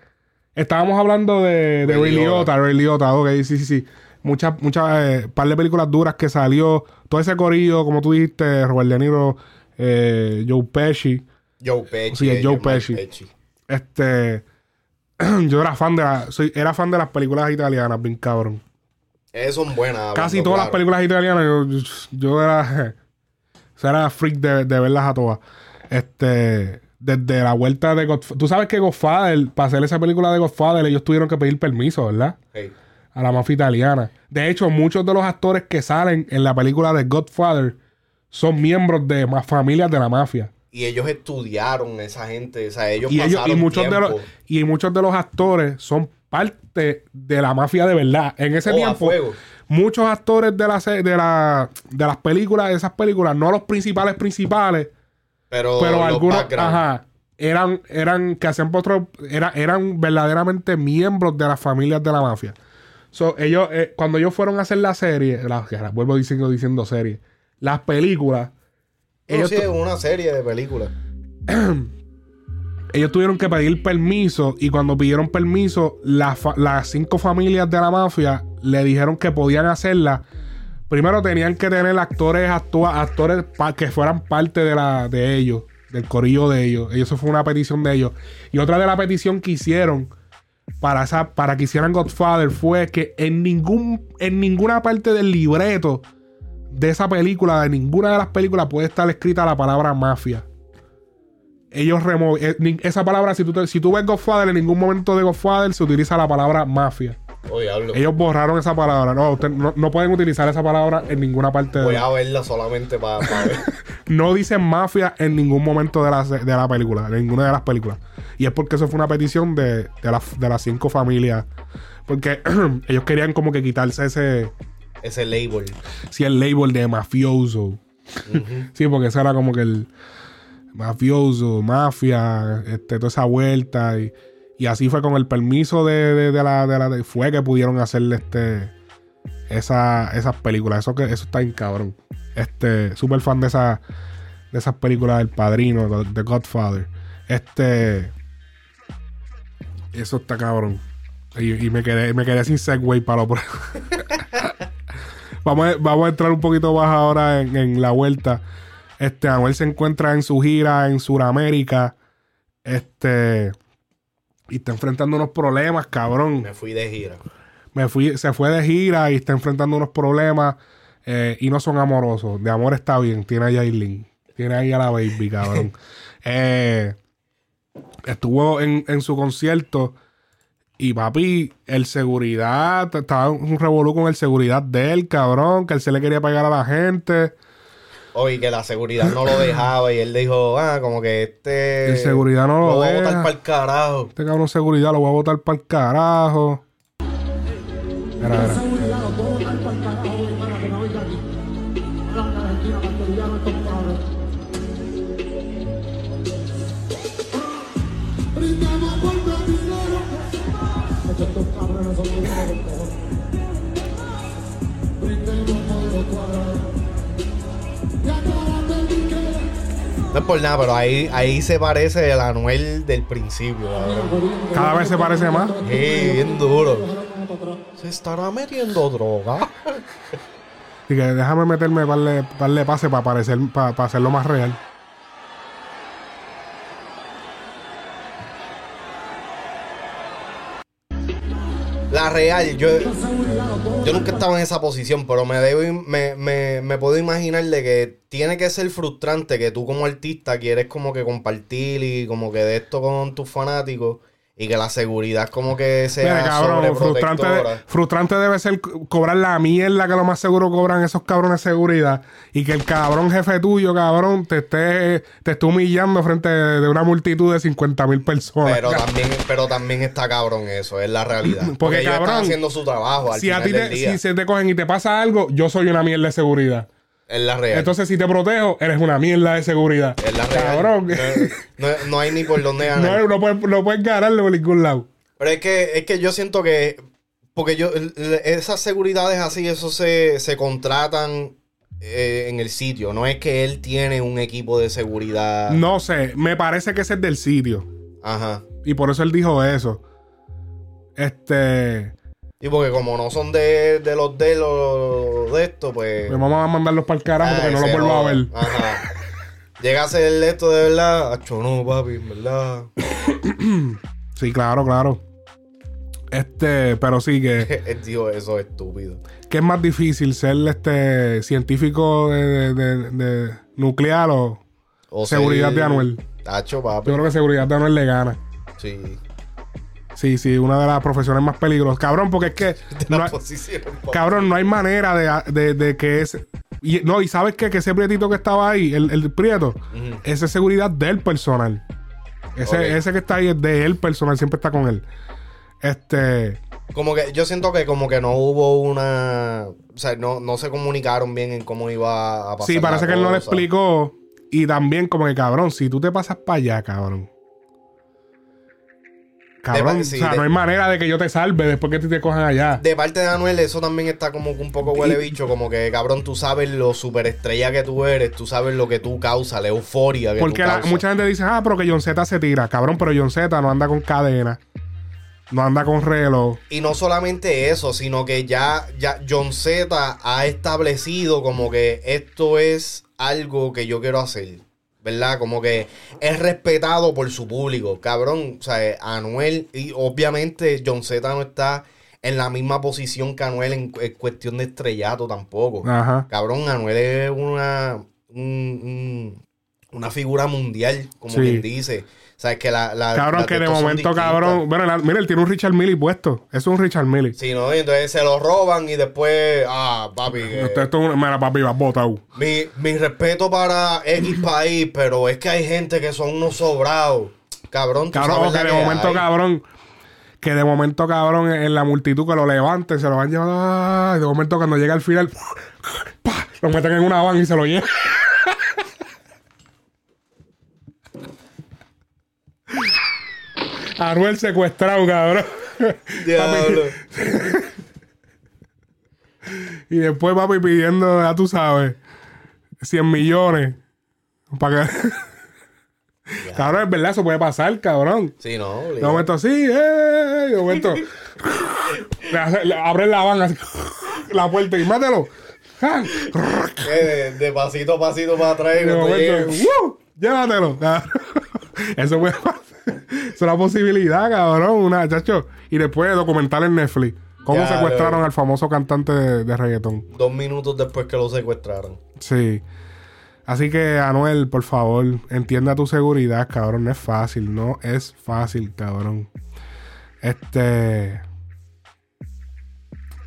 [SPEAKER 1] Estábamos hablando de, de
[SPEAKER 2] Ray
[SPEAKER 1] Ray Liotta, Ray Liotta, ok, sí, sí, sí. Muchas, muchas, eh, par de películas duras que salió. Todo ese corillo, como tú dijiste, Robert De Niro, eh, Joe Pesci.
[SPEAKER 2] Joe Pesci.
[SPEAKER 1] Sí,
[SPEAKER 2] eh,
[SPEAKER 1] Joe
[SPEAKER 2] Mike
[SPEAKER 1] Pesci. Este. <clears throat> yo era fan de la, soy, era fan de las películas italianas, bien cabrón.
[SPEAKER 2] Esas son buenas.
[SPEAKER 1] Casi todas las películas italianas, yo, yo era. <laughs> era freak de, de verlas a todas. Este. Desde la vuelta de Godfather. Tú sabes que Godfather, para hacer esa película de Godfather, ellos tuvieron que pedir permiso, ¿verdad?
[SPEAKER 2] Hey.
[SPEAKER 1] A la mafia italiana. De hecho, muchos de los actores que salen en la película de Godfather son miembros de más familias de la mafia.
[SPEAKER 2] Y ellos estudiaron esa gente. O sea, ellos
[SPEAKER 1] Y, ellos, y,
[SPEAKER 2] pasaron
[SPEAKER 1] muchos de
[SPEAKER 2] tiempo.
[SPEAKER 1] los, y muchos de los actores son parte de la mafia de verdad. En ese
[SPEAKER 2] Oh,
[SPEAKER 1] tiempo, muchos actores de, la, de, la, de las películas, de esas películas, no los principales principales,
[SPEAKER 2] Pero,
[SPEAKER 1] algunos, ajá, eran, eran, que hacían otro, era, eran verdaderamente miembros de las familias de la mafia. So, ellos, eh, cuando ellos fueron a hacer la serie, la, vuelvo diciendo, diciendo serie, las películas,
[SPEAKER 2] No,
[SPEAKER 1] ellos,
[SPEAKER 2] sí, una serie de películas. <clears throat>
[SPEAKER 1] ellos tuvieron que pedir permiso y cuando pidieron permiso, la las cinco familias de la mafia le dijeron que podían hacerla. Primero tenían que tener actores actua- actores que fueran parte de la de ellos, del corillo de ellos. Eso fue una petición de ellos. Y otra de la petición que hicieron para esa para que hicieran Godfather fue que en ningún en ninguna parte del libreto de esa película, de ninguna de las películas puede estar escrita la palabra mafia. Ellos removieron esa palabra si tú, si tú ves Godfather en ningún momento de Godfather se utiliza la palabra mafia
[SPEAKER 2] Oh,
[SPEAKER 1] ellos borraron esa palabra no, usted- no, no pueden utilizar esa palabra en ninguna parte
[SPEAKER 2] Voy
[SPEAKER 1] de
[SPEAKER 2] a verla solamente para ver. <laughs>
[SPEAKER 1] no dicen mafia en ningún momento de la, de la película de ninguna de las películas y es porque eso fue una petición de, de, las- de las cinco familias porque <clears throat> ellos querían como que quitarse ese
[SPEAKER 2] Ese label.
[SPEAKER 1] si el label de mafioso. <laughs> Sí, porque ese era como que el. mafioso, mafia, este, toda esa vuelta. Y, y así fue con el permiso de, de- la, fue que pudieron hacerle este esa, esas películas. Eso que eso está bien cabrón. Este, súper fan de esa, de esas películas del padrino, de The Godfather. Este. Eso está cabrón. Y, me quedé, me quedé sin segue para lo <laughs> vamos, a, vamos a entrar un poquito más ahora en, en la vuelta. Este, Anuel se encuentra en su gira en Sudamérica. Este. Y está enfrentando unos problemas, cabrón.
[SPEAKER 2] Me fui de gira.
[SPEAKER 1] Me fui, se fue de gira y está enfrentando unos problemas. eh, y no son amorosos. De amor está bien. Tiene a Yailin. Tiene ahí a la baby, cabrón. <laughs> Eh, estuvo en, en su concierto. Y papi, el seguridad, estaba un revolú con el seguridad de él, cabrón, que él se le quería pagar a la gente.
[SPEAKER 2] Oye, que la seguridad no lo <clears throat> dejaba y él dijo, ah, como que este...
[SPEAKER 1] El seguridad no lo
[SPEAKER 2] voy a
[SPEAKER 1] deja.
[SPEAKER 2] botar para el carajo.
[SPEAKER 1] Este cabrón seguridad lo voy a botar para el carajo. Mira, mira.
[SPEAKER 2] No es por nada, pero ahí, ahí se parece el Anuel del principio.
[SPEAKER 1] Cada vez se parece más.
[SPEAKER 2] Sí, bien duro. Se estará metiendo droga. <laughs>
[SPEAKER 1] Y que déjame meterme darle, darle pase para parecer, para, hacerlo más real.
[SPEAKER 2] La real, yo, yo nunca estaba en esa posición, pero me, debo, me, me, me puedo imaginar de que tiene que ser frustrante que tú como artista quieres como que compartir y como que de esto con tus fanáticos y que la seguridad como que sea
[SPEAKER 1] Mira, cabrón, frustrante, frustrante debe ser co- cobrar la mierda que lo más seguro cobran esos cabrones de seguridad. Y que el cabrón jefe tuyo, cabrón, te esté, te esté humillando frente de, una multitud de 50 mil personas.
[SPEAKER 2] Pero <laughs> también, pero también está cabrón eso, es la realidad. <clears throat> Porque,
[SPEAKER 1] Porque,
[SPEAKER 2] ellos están haciendo su trabajo al
[SPEAKER 1] si a ti
[SPEAKER 2] del
[SPEAKER 1] te,
[SPEAKER 2] día.
[SPEAKER 1] si se te cogen y te pasa algo, yo soy una mierda de seguridad.
[SPEAKER 2] Es la real.
[SPEAKER 1] Entonces, si te protejo, eres una mierda de seguridad.
[SPEAKER 2] es la real.
[SPEAKER 1] Cabrón.
[SPEAKER 2] No, no- no hay ni por dónde <laughs> ganar.
[SPEAKER 1] No, no puedes, no puedes ganarle por ningún lado.
[SPEAKER 2] Pero es que, es que yo siento que. Porque yo. Esas seguridades así, eso se, se contratan eh, en el sitio. No es que él tiene un equipo de seguridad.
[SPEAKER 1] No sé, me parece que ese es del sitio.
[SPEAKER 2] Ajá.
[SPEAKER 1] Y por eso él dijo eso. Este.
[SPEAKER 2] Y porque como no son de, de los de los de esto, pues.
[SPEAKER 1] Pues vamos a mandarlos para el carajo porque no lo
[SPEAKER 2] se
[SPEAKER 1] vuelvo a ver.
[SPEAKER 2] Ajá. Llega a ser esto de verdad. Acho, no, papi, en verdad. <coughs>
[SPEAKER 1] Sí, claro, claro. Este, pero sí que, <laughs>
[SPEAKER 2] dijo eso es estúpido.
[SPEAKER 1] que es más difícil ser este científico de, de- de- de nuclear o
[SPEAKER 2] O
[SPEAKER 1] seguridad
[SPEAKER 2] ser-
[SPEAKER 1] de Anuel.
[SPEAKER 2] Tacho, papi.
[SPEAKER 1] Yo creo que seguridad de Anuel le gana.
[SPEAKER 2] Sí.
[SPEAKER 1] Sí, sí, una de las profesiones más peligrosas. Cabrón, porque es que. <laughs> No hay- cabrón, no hay manera de, de- de que ese. Y, no, y sabes qué? que ese prietito que estaba ahí, el, el prieto,
[SPEAKER 2] Ujú.
[SPEAKER 1] esa es seguridad del personal. Ese, ese que está ahí es de él personal, siempre está con él. Este.
[SPEAKER 2] Como que yo siento que como que no hubo una... O sea, no, no se comunicaron bien en cómo iba a pasar
[SPEAKER 1] Sí, parece que él no le explicó. Y también, como que cabrón, si tú te pasas para allá, cabrón. Cabrón,
[SPEAKER 2] De- sí,
[SPEAKER 1] o sea,
[SPEAKER 2] de-
[SPEAKER 1] no hay manera de que yo te salve después que te, te cojan allá.
[SPEAKER 2] De parte de Anuel, eso también está como que un poco huele bicho. Como que, cabrón, tú sabes lo superestrella que tú eres. Tú sabes lo que tú causas, la euforia que
[SPEAKER 1] Porque
[SPEAKER 2] tú
[SPEAKER 1] la- mucha gente dice, ah, pero que John Z se tira. Cabrón, pero John Z no anda con cadena. No anda con reloj.
[SPEAKER 2] Y no solamente eso, sino que ya, ya John Z ha establecido como que esto es algo que yo quiero hacer. ¿Verdad? Como que es respetado por su público. Cabrón, o sea, Anuel, y obviamente John Z no está en la misma posición que Anuel en, en cuestión de estrellato tampoco.
[SPEAKER 1] Ajá.
[SPEAKER 2] Cabrón, Anuel es una, un- un- una figura mundial, como
[SPEAKER 1] Sí.
[SPEAKER 2] quien dice. Sea, que la, la-
[SPEAKER 1] Cabrón, que de momento, cabrón. Bueno, la- mira, él tiene un Richard Millie puesto. Eso es un Richard Millie.
[SPEAKER 2] Sí, ¿no? Y entonces se lo roban y después, ah, papi, que-
[SPEAKER 1] Esto, es un- mira, papi, vas botado.
[SPEAKER 2] mi, mi respeto para X país, pero es que hay gente que son unos sobrados. Cabrón, tú
[SPEAKER 1] Cabrón,
[SPEAKER 2] sabes
[SPEAKER 1] que de
[SPEAKER 2] que
[SPEAKER 1] momento,
[SPEAKER 2] hay.
[SPEAKER 1] cabrón. Que de momento, cabrón, en la multitud que lo levanten, se lo van llevando. ay, de momento, cuando llega al final, <laughs> ¡pa! lo meten en una van y se lo llevan. Anuel secuestrado, cabrón.
[SPEAKER 2] Diablo. <laughs>
[SPEAKER 1] Y después, papi, pidiendo, ya tú sabes, 100 millones. Para que... cabrón, es verdad, eso puede pasar, cabrón.
[SPEAKER 2] Sí, no.
[SPEAKER 1] De momento así, ¡eh! De momento. le hace- le abren la van así, la puerta y mátelo.
[SPEAKER 2] Eh, de, de pasito a pasito para atrás.
[SPEAKER 1] De momento, ¡uh! Llévatelo. cabrón. Eso puede pasar. <laughs> Es una posibilidad, cabrón. Una, chacho. Y después documental en Netflix. Cómo
[SPEAKER 2] Ya,
[SPEAKER 1] secuestraron al famoso cantante de, de reggaetón.
[SPEAKER 2] Dos minutos después que lo secuestraron.
[SPEAKER 1] Sí. Así que, Anuel, por favor, entienda tu seguridad, cabrón. No es fácil, no es fácil, cabrón. Este.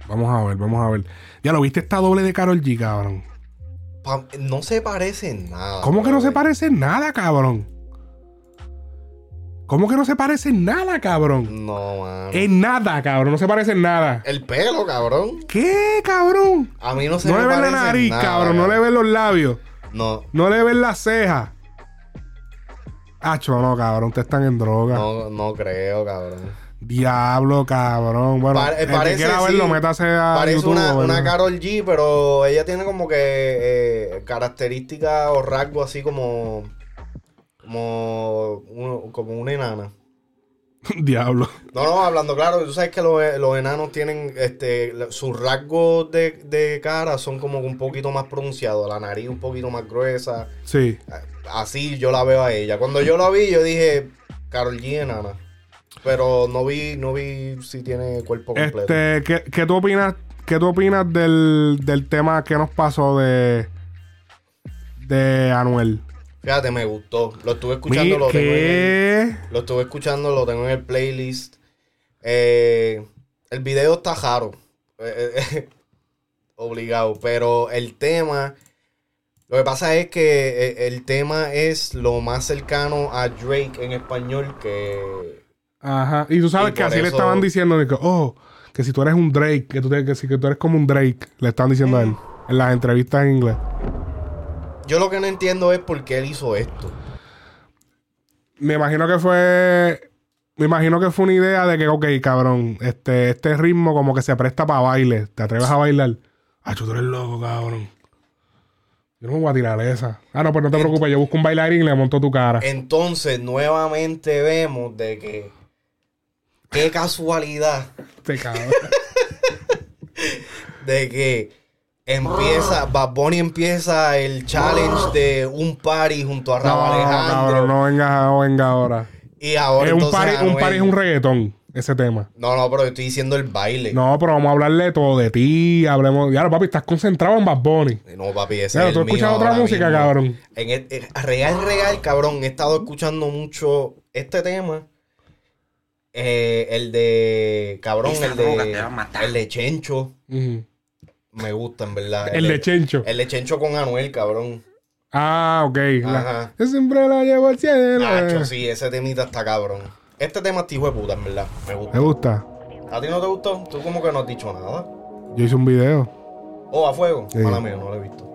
[SPEAKER 1] Vamos a ver, vamos a ver. Ya lo viste esta doble de Carol G, cabrón.
[SPEAKER 2] Pa- no se parece en nada.
[SPEAKER 1] ¿Cómo que no se parece en nada, cabrón? ¿Cómo que no se parece en nada, cabrón?
[SPEAKER 2] No, mano.
[SPEAKER 1] En nada, cabrón. No se parece en nada.
[SPEAKER 2] El pelo, cabrón.
[SPEAKER 1] ¿Qué, cabrón?
[SPEAKER 2] A mí no se
[SPEAKER 1] No
[SPEAKER 2] me
[SPEAKER 1] le ven la nariz,
[SPEAKER 2] nada,
[SPEAKER 1] cabrón. No le ven los labios.
[SPEAKER 2] No,
[SPEAKER 1] No le ven las cejas. Acho, no, cabrón. Te están en droga.
[SPEAKER 2] no, no creo, cabrón.
[SPEAKER 1] Diablo, cabrón. Bueno, el que
[SPEAKER 2] parece,
[SPEAKER 1] quiera
[SPEAKER 2] sí.
[SPEAKER 1] verlo, métase a
[SPEAKER 2] Parece
[SPEAKER 1] YouTube.
[SPEAKER 2] una,
[SPEAKER 1] ¿verdad?
[SPEAKER 2] una Carol G, pero ella tiene como que eh, características o rasgos así como. Como, como una enana. <laughs>
[SPEAKER 1] Diablo.
[SPEAKER 2] No, no, hablando claro, tú sabes que los, los enanos tienen, este, sus rasgos de, de cara son como un poquito más pronunciados, la nariz un poquito más gruesa,
[SPEAKER 1] Sí.
[SPEAKER 2] así yo la veo a ella. Cuando yo la vi, yo dije, Carol G enana, pero no vi, no vi si tiene cuerpo completo.
[SPEAKER 1] Este, ¿qué, qué tú opinas? ¿Qué tú opinas del, del tema que nos pasó de de Anuel?
[SPEAKER 2] Fíjate, me gustó, lo estuve escuchando,
[SPEAKER 1] Mi-
[SPEAKER 2] lo tengo, en el, lo estuve escuchando, lo tengo en el playlist. Eh, el video está raro, eh, eh, <laughs> obligado, pero el tema... Lo que pasa es que el tema es lo más cercano a Drake en español que...
[SPEAKER 1] Ajá. Y tú sabes
[SPEAKER 2] Y
[SPEAKER 1] que así le estaban diciendo que, oh, que si tú eres un Drake, que tú, te- que, si, que tú eres como un Drake, le estaban diciendo a él en las entrevistas en inglés.
[SPEAKER 2] Yo lo que no entiendo es por qué él hizo esto.
[SPEAKER 1] Me imagino que fue. Me imagino que fue una idea de que, ok, cabrón, este, este ritmo como que se presta para baile. ¿Te atreves a bailar? Ah, tú eres loco, cabrón. Yo no me voy a tirar esa. Ah, no, pues no te preocupes, yo busco un bailarín y le monto tu cara.
[SPEAKER 2] Entonces, nuevamente vemos de que... Qué casualidad
[SPEAKER 1] Este cabrón. <laughs>
[SPEAKER 2] de que empieza, Bad Bunny empieza el challenge de un party junto a
[SPEAKER 1] No,
[SPEAKER 2] Rabo Alejandro.
[SPEAKER 1] cabrón, no venga, no venga ahora.
[SPEAKER 2] Y ahora
[SPEAKER 1] Es un
[SPEAKER 2] entonces
[SPEAKER 1] party, un party es un reggaetón, ese tema.
[SPEAKER 2] No, no, pero yo estoy diciendo el baile. No,
[SPEAKER 1] No, pero vamos a hablarle todo, de ti, hablemos. Ya, papi, estás concentrado en Bad Bunny.
[SPEAKER 2] papi, ese
[SPEAKER 1] Claro,
[SPEAKER 2] es
[SPEAKER 1] tú
[SPEAKER 2] el mío
[SPEAKER 1] escuchas otra
[SPEAKER 2] ahora
[SPEAKER 1] música,
[SPEAKER 2] mismo.
[SPEAKER 1] cabrón.
[SPEAKER 2] En el- en- real, real, cabrón. He estado escuchando mucho este tema. Eh, el de. Cabrón,
[SPEAKER 3] Esa
[SPEAKER 2] el de.
[SPEAKER 3] te va a matar.
[SPEAKER 2] El de Chencho.
[SPEAKER 1] Ujú.
[SPEAKER 2] Me gusta, en verdad.
[SPEAKER 1] El de Chencho.
[SPEAKER 2] El de Chencho con Anuel, cabrón.
[SPEAKER 1] Ah, ok. La-
[SPEAKER 2] Ajá.
[SPEAKER 1] yo siempre la llevo al cielo.
[SPEAKER 2] Nacho, sí, ese temita está cabrón. Este tema está hijo de puta, en verdad. Me gusta.
[SPEAKER 1] Me gusta.
[SPEAKER 2] ¿A ti no te gustó? Tú como que no has dicho nada.
[SPEAKER 1] Yo hice un video.
[SPEAKER 2] Oh, a fuego.
[SPEAKER 1] Sí.
[SPEAKER 2] Mala mía, no lo he visto.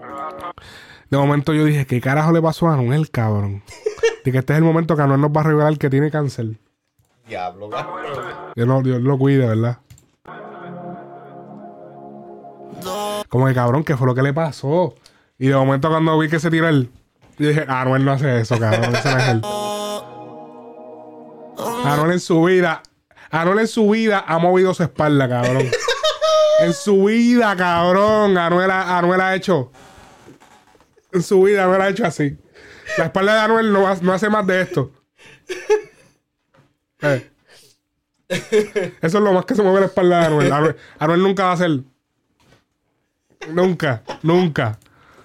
[SPEAKER 1] De momento yo dije, ¿qué carajo le pasó a Anuel, cabrón? <laughs> De que este es el momento que Anuel nos va a revelar que tiene cáncer.
[SPEAKER 2] Diablo, cabrón.
[SPEAKER 1] Dios, no, Dios lo cuide, ¿verdad? Como que cabrón, ¿qué fue lo que le pasó? Y de momento cuando vi que se tiró él, dije, Anuel no hace eso, cabrón. Ese. Anuel en su vida, Anuel en su vida ha movido su espalda, cabrón. En su vida, cabrón, Anuel Anuel ha hecho. En su vida, Anuel ha hecho así. La espalda de Anuel no hace más de esto. Eh. Eso es lo más que se mueve la espalda de Anuel. Anuel, Anuel nunca va a hacer. Nunca, nunca.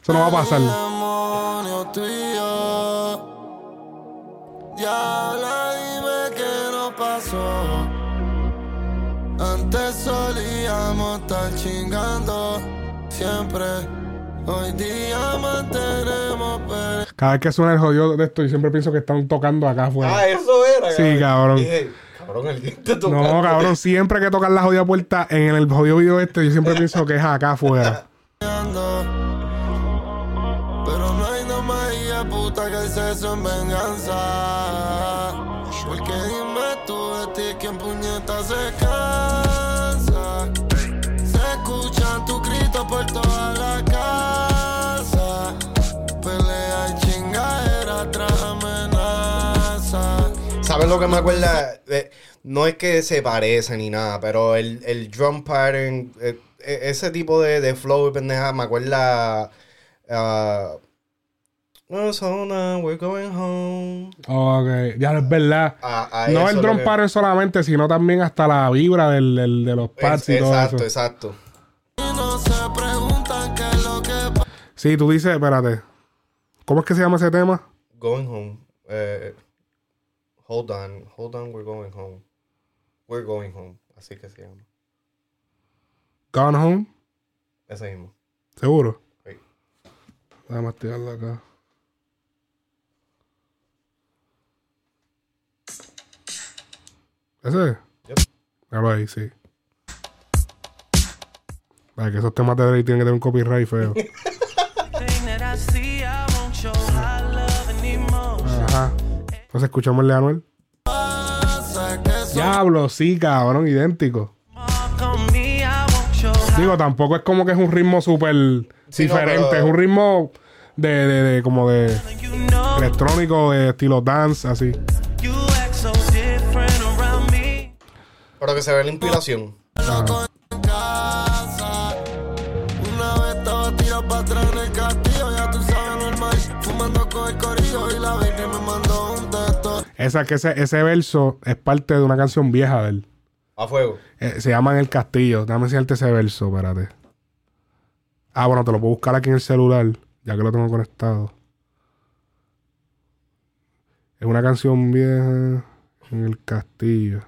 [SPEAKER 1] Eso no va a pasar.
[SPEAKER 4] demonio tú y yo. Diabla, dime qué nos pasó. Antes solíamos estar chingando siempre. Hoy día mantenemos
[SPEAKER 1] Cada vez que suena el jodido de esto, yo siempre pienso que están tocando acá afuera.
[SPEAKER 2] Ah, eso era.
[SPEAKER 1] Sí, cabrón.
[SPEAKER 2] Dije, cabrón, el que te tocó.
[SPEAKER 1] No, cabrón, siempre que tocan la jodida puerta en el jodido video este, yo siempre pienso que es acá afuera.
[SPEAKER 4] Pero no hay nada más hija puta que el sexo en venganza. Porque dime tú de ti quién puñeta se cansa.
[SPEAKER 2] ¿Sabes lo que me acuerda? Eh, no es que se parece ni nada, pero el, el drum pattern, eh, eh, ese tipo de, de flow y pendeja, me acuerda. ah, Arizona, we're going home.
[SPEAKER 1] Ok, ya es verdad.
[SPEAKER 2] A- a
[SPEAKER 1] no el drum
[SPEAKER 2] que-
[SPEAKER 1] pattern solamente, sino también hasta la vibra del, del- de los pads
[SPEAKER 2] Es-
[SPEAKER 1] y todo
[SPEAKER 2] exacto,
[SPEAKER 1] eso.
[SPEAKER 2] exacto.
[SPEAKER 4] No pasa.
[SPEAKER 1] Sí, tú dices, espérate. ¿Cómo es que se llama ese tema?
[SPEAKER 2] Going home. Eh, hold on, hold on, we're going home. We're going home. Así que se llama.
[SPEAKER 1] Gone Home.
[SPEAKER 2] Ese mismo.
[SPEAKER 1] ¿Seguro?
[SPEAKER 2] Sí.
[SPEAKER 1] Déjame activarlo acá. ¿Ese?
[SPEAKER 2] Yep.
[SPEAKER 1] Claro ahí, sí. Ay, que esos temas de Drake tienen que tener un copyright feo. <laughs> Entonces escuchamos el de Anuel. Diablo, sí, cabrón, idéntico. Digo, tampoco es como que es un ritmo súper
[SPEAKER 2] Sí, no,
[SPEAKER 1] diferente.
[SPEAKER 2] pero-
[SPEAKER 1] Es un ritmo de, de, de como de electrónico, de estilo dance, así.
[SPEAKER 2] Pero que se ve la inspiración.
[SPEAKER 1] Esa, que ese, ese verso es parte de una canción vieja de él.
[SPEAKER 2] A fuego.
[SPEAKER 1] Eh, se llama En el Castillo. Déjame enseñarte ese verso, espérate. Ah, bueno, te lo puedo buscar aquí en el celular, ya que lo tengo conectado. Es una canción vieja en el castillo.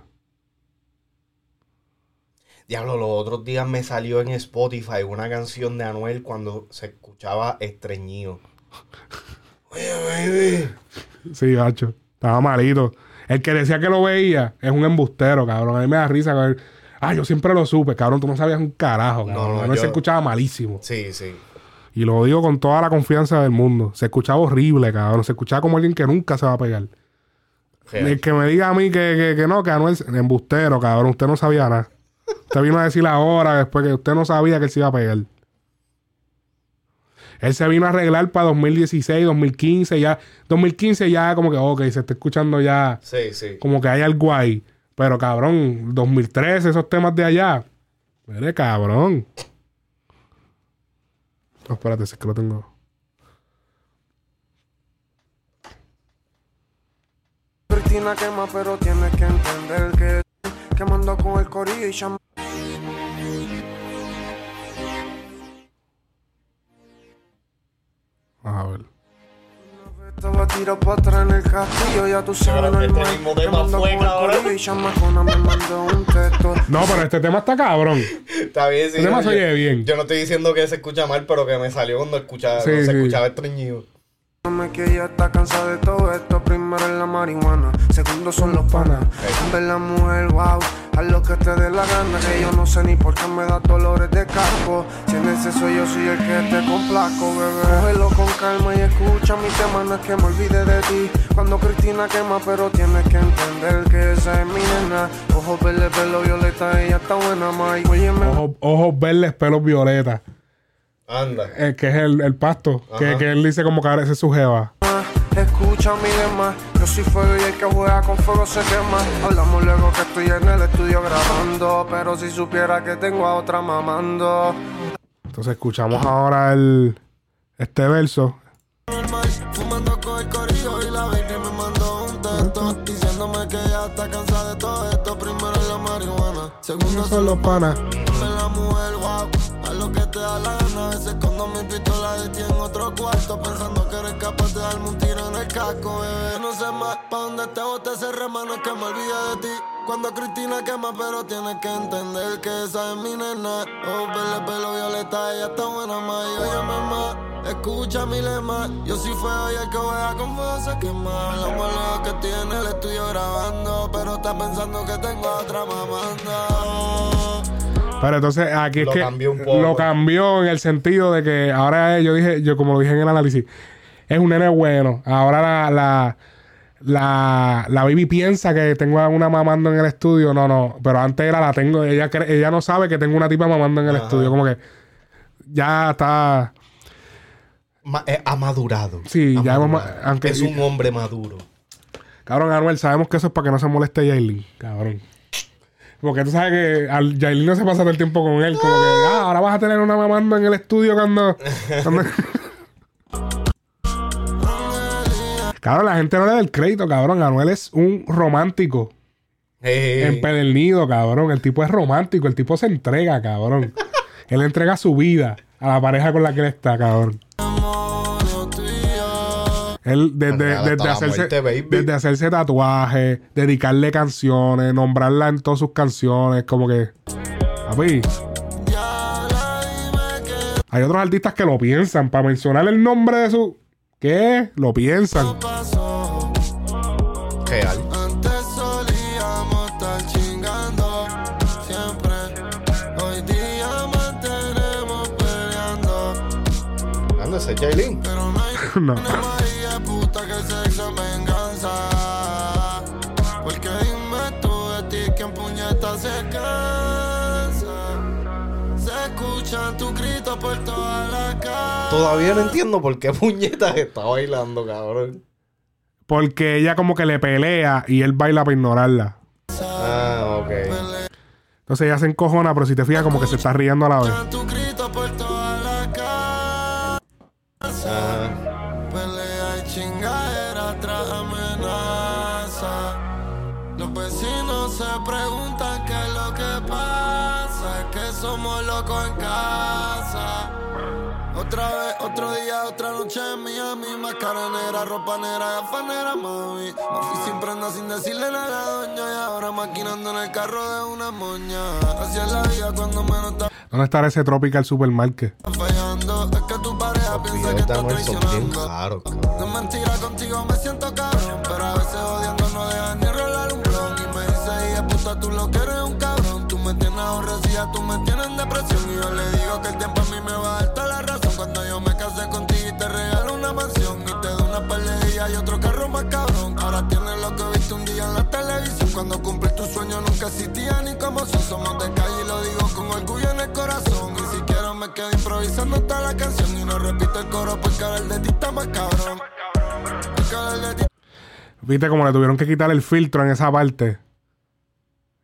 [SPEAKER 2] Diablo, los otros días me salió en Spotify una canción de Anuel cuando se escuchaba estreñido. Oye, <laughs> baby.
[SPEAKER 1] Sí, gacho. Estaba malito. El que decía que lo veía es un embustero, cabrón. A mí me da risa. cabrón. Ah, yo siempre lo supe, cabrón. Tú no sabías un carajo,
[SPEAKER 2] No,
[SPEAKER 1] cabrón.
[SPEAKER 2] no,
[SPEAKER 1] No, se
[SPEAKER 2] yo-
[SPEAKER 1] escuchaba malísimo.
[SPEAKER 2] Sí, sí.
[SPEAKER 1] Y lo digo con toda la confianza del mundo. Se escuchaba horrible, cabrón. Se escuchaba como alguien que nunca se va a pegar.
[SPEAKER 2] Real.
[SPEAKER 1] El que me diga a mí que, que, que no, que Anuel es embustero, cabrón. Usted no sabía nada. Usted vino a decir ahora, después que usted no sabía que él se iba a pegar. Él se vino a arreglar para 2016, 2015, ya. 2015 ya como que, ok, se está escuchando ya
[SPEAKER 2] Sí, sí.
[SPEAKER 1] como que hay algo ahí. Pero cabrón, 2013, esos temas de allá. Mire, cabrón. No, espérate, si es que lo tengo.
[SPEAKER 5] Cristina quema, pero tienes que entender que quemando con el corillo y
[SPEAKER 1] Vamos a ver.
[SPEAKER 5] Estaba tirado para atrás en el castillo, ya tú sabes
[SPEAKER 2] este mismo tema fue, cabrón.
[SPEAKER 1] No, pero este tema está cabrón.
[SPEAKER 2] Está bien, sí.
[SPEAKER 1] El tema se oye
[SPEAKER 2] yo,
[SPEAKER 1] bien.
[SPEAKER 2] yo no estoy diciendo que se escucha mal, pero que me salió cuando, escuchaba,
[SPEAKER 1] Sí,
[SPEAKER 2] cuando se
[SPEAKER 1] sí.
[SPEAKER 2] escuchaba estreñido.
[SPEAKER 5] Dame que ella está cansada de todo esto. Primero es la marihuana, segundo son los panas. Ver la mujer, wow, haz lo que te dé la gana. Que yo no sé ni por qué me da dolores de cargo. Si en ese soy yo, soy el que te complaco, bebé. Cógelo con calma y escucha mi tema. No es que me olvide de ti. Cuando Cristina quema, pero tienes que entender que esa es mi nena. Ojos verdes, pelo violeta, ella está buena, Mike. Óyeme,
[SPEAKER 1] Ojos, ojos verdes, pelos violetas.
[SPEAKER 2] Anda.
[SPEAKER 1] Eh, que es el, el pasto. Que, que él dice como que ahora ese es su jeva.
[SPEAKER 5] Escucha mi lema, yo soy fuego y el que juega con fuego se quema. Hablamos luego que estoy en el estudio grabando, pero si supiera que tengo a otra mamando.
[SPEAKER 1] Entonces escuchamos ahora el este verso.
[SPEAKER 4] diciéndome que ella está cansada de todo esto. Primero es la marihuana, segundo
[SPEAKER 1] Son los panas.
[SPEAKER 4] Te da la. A veces cuando mi pistola de ti en otro cuarto, pensando que eres capaz de darme un tiro en el casco, bebé. No sé más, pa' donde te bote ese remano es que me olvide de ti. Cuando Cristina quema, pero tienes que entender que esa es mi nena. Oh, verle pelo violeta, ella está buena, más. Y oye, mamá, escucha mi lema. Yo soy feo y el que juega con fuego se quema. La mujer que tiene el estudio grabando, pero está pensando que tengo a otra mamando.
[SPEAKER 1] Pero entonces aquí es
[SPEAKER 2] Lo
[SPEAKER 1] que
[SPEAKER 2] cambió un poco.
[SPEAKER 1] lo cambió en el sentido de que ahora es- yo dije, yo como lo dije en el análisis, es un nene bueno. Ahora la, la, la, la baby piensa que tengo a una mamando en el estudio. No, no. Pero antes era la tengo. Ella, ella no sabe que tengo una tipa mamando en el
[SPEAKER 2] Ajá.
[SPEAKER 1] estudio. Como que ya está.
[SPEAKER 2] Ma- eh, ha madurado.
[SPEAKER 1] Sí,
[SPEAKER 2] Ha
[SPEAKER 1] ya hemos
[SPEAKER 2] madurado.
[SPEAKER 1] aunque-
[SPEAKER 2] es un hombre maduro.
[SPEAKER 1] Cabrón, Anuel, sabemos que eso es para que no se moleste Yailin. Cabrón. Porque tú sabes que al Yailin no se pasa todo el tiempo con él. Como que, ah, ahora vas a tener una mamando en el estudio cuando. <laughs> cuando- cabrón, la gente no le da el crédito, cabrón. Anuel es un romántico.
[SPEAKER 2] Eh,
[SPEAKER 1] Empedernido, cabrón. El tipo es romántico. El tipo se entrega, cabrón. <laughs> él entrega su vida a la pareja con la que él está, cabrón. Él, desde, desde hacerse,
[SPEAKER 2] muerte, baby.
[SPEAKER 1] desde hacerse tatuajes, dedicarle canciones, nombrarla en todas sus canciones, como que. Papi. Hay otros artistas que lo piensan. Para mencionar el nombre de su. ¿Qué? Lo piensan.
[SPEAKER 2] real.
[SPEAKER 4] Antes solíamos estar chingando <laughs> venganza. Porque dime tú de ti que en puñeta se cansa. Se escuchan tus gritos por toda la casa.
[SPEAKER 2] Todavía no entiendo por qué puñetas está bailando, cabrón.
[SPEAKER 1] Porque ella como que le pelea y él baila para ignorarla.
[SPEAKER 2] Ah, ok.
[SPEAKER 1] Entonces ella se encojona, pero si te fijas como que se está riendo a la vez.
[SPEAKER 4] Otra vez, otro día, otra noche en Miami. Máscara negra, ropa negra, gafas negras, mami. Me fui sin prenda, sin decirle nada a la doña. Y ahora maquinando en el carro de una moña. Así es la vida cuando menos está
[SPEAKER 1] ¿Dónde estará ese Tropical Supermarket?
[SPEAKER 4] fallando. Es que tu pareja piensa que está traicionando. No mentira, contigo me siento otro carro más cabrón. Ahora tienes lo que viste un día en la televisión. Cuando cumplí tu sueño nunca existía ni como son. Somos de calle y lo digo con orgullo en el corazón. Y si quiero me quedo improvisando toda la canción. Y no repito el coro porque ahora el de ti está más cabrón.
[SPEAKER 1] Viste como le tuvieron que quitar el filtro en esa parte.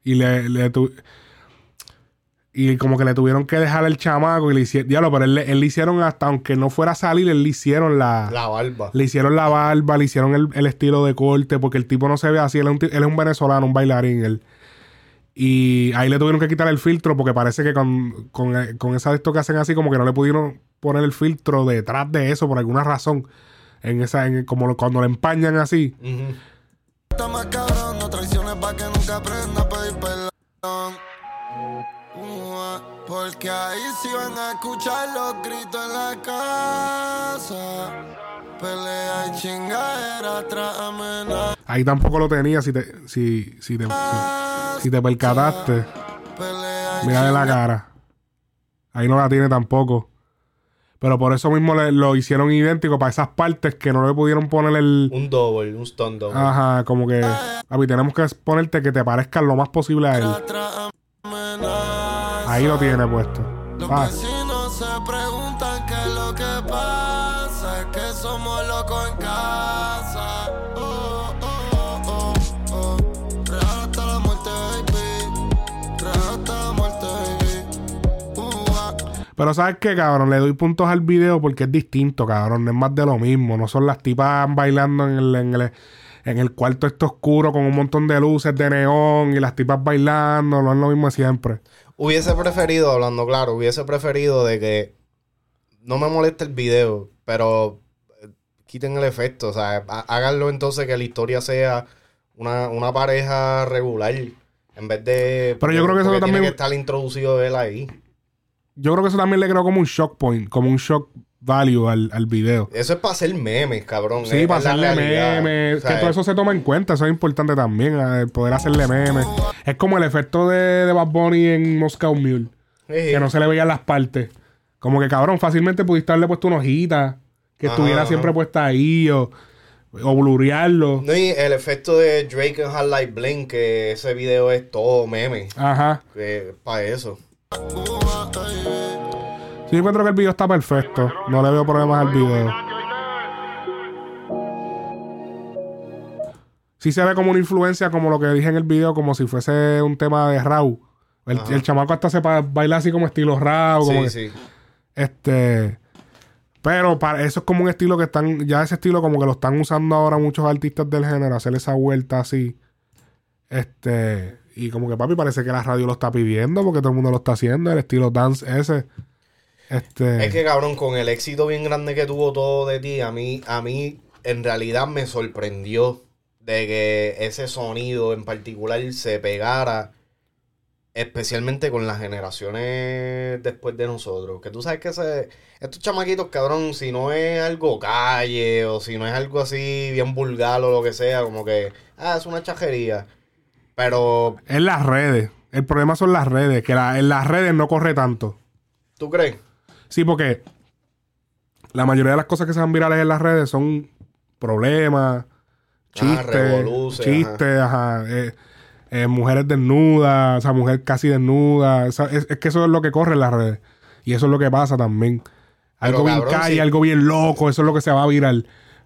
[SPEAKER 1] Y le, le Y como que le tuvieron que dejar el chamaco y le hicieron. Diablo, pero él, le- él le hicieron hasta, aunque no fuera a salir, él le hicieron la.
[SPEAKER 2] La barba.
[SPEAKER 1] Le hicieron la barba, le hicieron el, el estilo de corte, porque el tipo no se ve así. Él es un, él es un venezolano, un bailarín. Él. Y ahí le tuvieron que quitar el filtro porque parece que con, con, eh, con esa de esto que hacen así, como que no le pudieron poner el filtro detrás de eso por alguna razón. En esa, en, como lo- cuando le empañan así.
[SPEAKER 2] Ujú.
[SPEAKER 4] está más cabrón. No traiciones pa' que nunca aprenda a pedir perdón. Porque ahí sí van a escuchar los gritos en la casa. Pelea y chingadera tras amenaza.
[SPEAKER 1] Ahí tampoco lo tenía si te, si, si te, si, si te percataste. Mira de la cara. Ahí no la tiene tampoco. Pero por eso mismo le- lo hicieron idéntico para esas partes que no le pudieron poner el.
[SPEAKER 2] Un double, un stun double.
[SPEAKER 1] Ajá, como que. Papi, tenemos que ponerte que te parezcan lo más posible a él. Ahí lo tiene puesto.
[SPEAKER 4] Los vecinos se preguntan qué es lo que pasa. Que somos locos en casa. Oh, oh, oh, oh. Real hasta la muerte, baby. Real hasta la muerte, baby. Uh, ah.
[SPEAKER 1] pero ¿sabes qué, cabrón? Le doy puntos al video porque es distinto, cabrón. No es más de lo mismo. No son las tipas bailando en el, en el, en el cuarto este oscuro con un montón de luces de neón y las tipas bailando. No es lo mismo de siempre.
[SPEAKER 2] Hubiese preferido, hablando claro, hubiese preferido de que no me moleste el video, pero eh, quiten el efecto. O sea, há- háganlo entonces que la historia sea una, una pareja regular. En vez de.
[SPEAKER 1] Pero yo creo que eso también-
[SPEAKER 2] Tiene que estar introducido él ahí.
[SPEAKER 1] Yo creo que eso también le creó como un shock point, como un shock value al, al video.
[SPEAKER 2] Eso es para hacer memes, cabrón.
[SPEAKER 1] Sí,
[SPEAKER 2] es-
[SPEAKER 1] para hacerle memes.
[SPEAKER 2] O sea,
[SPEAKER 1] que todo eso se toma en cuenta. Eso es importante también. eh, poder hacerle memes. Es como el efecto de, de Bad Bunny en Moscow Mule.
[SPEAKER 2] eh,
[SPEAKER 1] Que no se le veían las partes. Como que cabrón, fácilmente pudiste haberle puesto una hojita. Que
[SPEAKER 2] Ajá,
[SPEAKER 1] estuviera
[SPEAKER 2] ajá.
[SPEAKER 1] siempre puesta ahí. O, o blurearlo.
[SPEAKER 2] No, y el efecto de Drake en Hard Light Blink, que ese video es todo meme.
[SPEAKER 1] Ajá.
[SPEAKER 2] Para eso.
[SPEAKER 1] Sí, yo encuentro que el video está perfecto. No le veo problemas al video. Sí se ve como una influencia, como lo que dije en el video, como si fuese un tema de Raw. El, chamaco hasta se baila así como estilo Raw. Como que-
[SPEAKER 2] Sí, sí.
[SPEAKER 1] Este. Pero para eso es como un estilo que están. Ya ese estilo como que lo están usando ahora muchos artistas del género, hacer esa vuelta así. Este. Y como que papi parece que la radio lo está pidiendo porque todo el mundo lo está haciendo. El estilo dance ese. Este.
[SPEAKER 2] Es que cabrón, con el éxito bien grande que tuvo todo de ti, a mí, a mí en realidad me sorprendió de que ese sonido en particular se pegara, especialmente con las generaciones después de nosotros. Que tú sabes que ese, estos chamaquitos, cabrón, si no es algo calle o si no es algo así bien vulgar o lo que sea, como que, ah, es una chajería. Pero,
[SPEAKER 1] En las redes. El problema son las redes. Que la- en las redes no corre tanto.
[SPEAKER 2] ¿tú crees?
[SPEAKER 1] Sí, porque la mayoría de las cosas que se van virales en las redes son problemas, chistes,
[SPEAKER 2] revoluces,
[SPEAKER 1] chistes, ajá, eh, eh, mujeres desnudas, o sea, mujer casi desnuda. o sea, es, es que eso es lo que corre en las redes. Y eso es lo que pasa también. Algo bien
[SPEAKER 2] cabrón,
[SPEAKER 1] calle,
[SPEAKER 2] sí.
[SPEAKER 1] algo bien loco, eso es lo que se va a virar.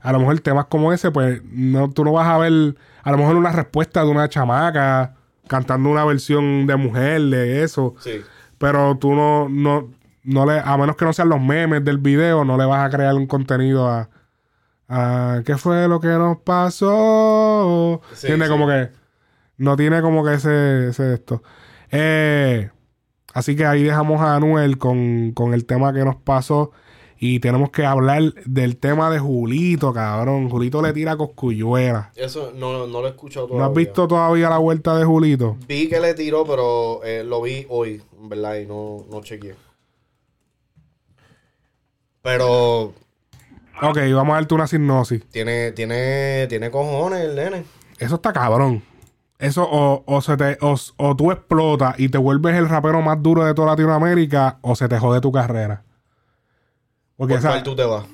[SPEAKER 1] A lo mejor temas como ese, pues no, tú no vas a ver, a lo mejor una respuesta de una chamaca cantando una versión de mujer de eso.
[SPEAKER 2] Sí.
[SPEAKER 1] Pero tú no, no, no le, a menos que no sean los memes del video, no le vas a crear un contenido a, a ¿qué fue lo que nos pasó?
[SPEAKER 2] Sí,
[SPEAKER 1] tiene
[SPEAKER 2] sí.
[SPEAKER 1] como que, no tiene como que ese, ese esto. Eh, así que ahí dejamos a Anuel con, con el tema que nos pasó. Y tenemos que hablar del tema de Julito, cabrón. Julito le tira coscuyuela.
[SPEAKER 2] Eso no, no lo he escuchado
[SPEAKER 1] ¿No
[SPEAKER 2] todavía.
[SPEAKER 1] has visto todavía la vuelta de Julito?
[SPEAKER 2] Vi que le tiró, pero eh, lo vi hoy, en verdad, y no, no chequeé. Pero
[SPEAKER 1] Ok, vamos a darte una sinopsis.
[SPEAKER 2] tiene, tiene, tiene cojones el nene.
[SPEAKER 1] Eso está cabrón. Eso o, o se te, o, o tú explotas y te vuelves el rapero más duro de toda Latinoamérica o se te jode tu carrera. Porque
[SPEAKER 2] ¿Por
[SPEAKER 1] esa-
[SPEAKER 2] cuál tú te vas?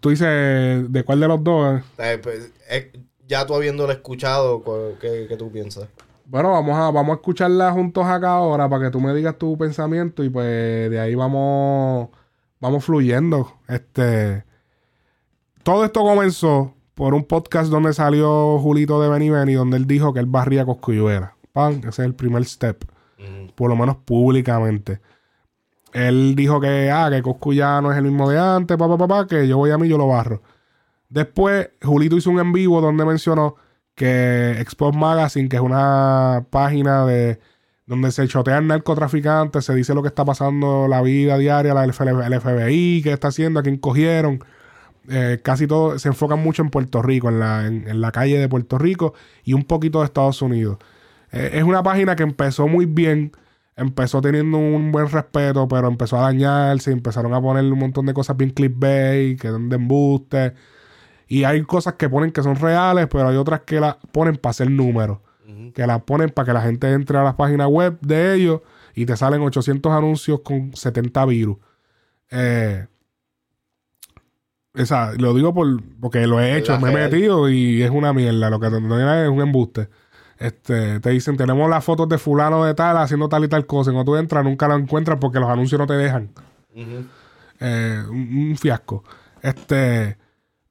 [SPEAKER 1] tú dices, ¿de cuál de los dos?
[SPEAKER 2] Eh, pues, eh, ya tú habiéndolo escuchado, cu- ¿qué, qué tú piensas?
[SPEAKER 1] Bueno, vamos a, vamos a escucharla juntos acá ahora para que tú me digas tu pensamiento y pues de ahí vamos, vamos fluyendo. Este, todo esto comenzó por un podcast donde salió Julito de Beni Beni, donde él dijo que él barría coscuyuela. Pan, ese es el primer step, por lo menos públicamente. Él dijo que, ah, que Coscu ya no es el mismo de antes, papá, papá, que yo voy a mí, yo lo barro. Después, Julito hizo un en vivo donde mencionó que Expos Magazine, que es una página de donde se chotean narcotraficantes, se dice lo que está pasando, la vida diaria, la, el FBI, qué está haciendo, a quién cogieron. Eh, casi todo se enfocan mucho en Puerto Rico, en la, en, la calle de Puerto Rico y un poquito de Estados Unidos. Eh, es una página que empezó muy bien, empezó teniendo un buen respeto, pero empezó a dañarse, empezaron a poner un montón de cosas bien clickbait, que son de embuste. Y hay cosas que ponen que son reales, pero hay otras que las ponen para hacer números. Que las ponen para que la gente entre a las páginas web de ellos y te salen 800 anuncios con 70 virus. Eh, esa, lo digo por, porque lo he hecho,
[SPEAKER 2] La
[SPEAKER 1] me he metido y es una mierda. Lo que te es un embuste. Este, te dicen, tenemos las fotos de fulano de tal haciendo tal y tal cosa. Y cuando tú entras, nunca lo encuentras porque los anuncios no te dejan. Eh, un, un fiasco. Este,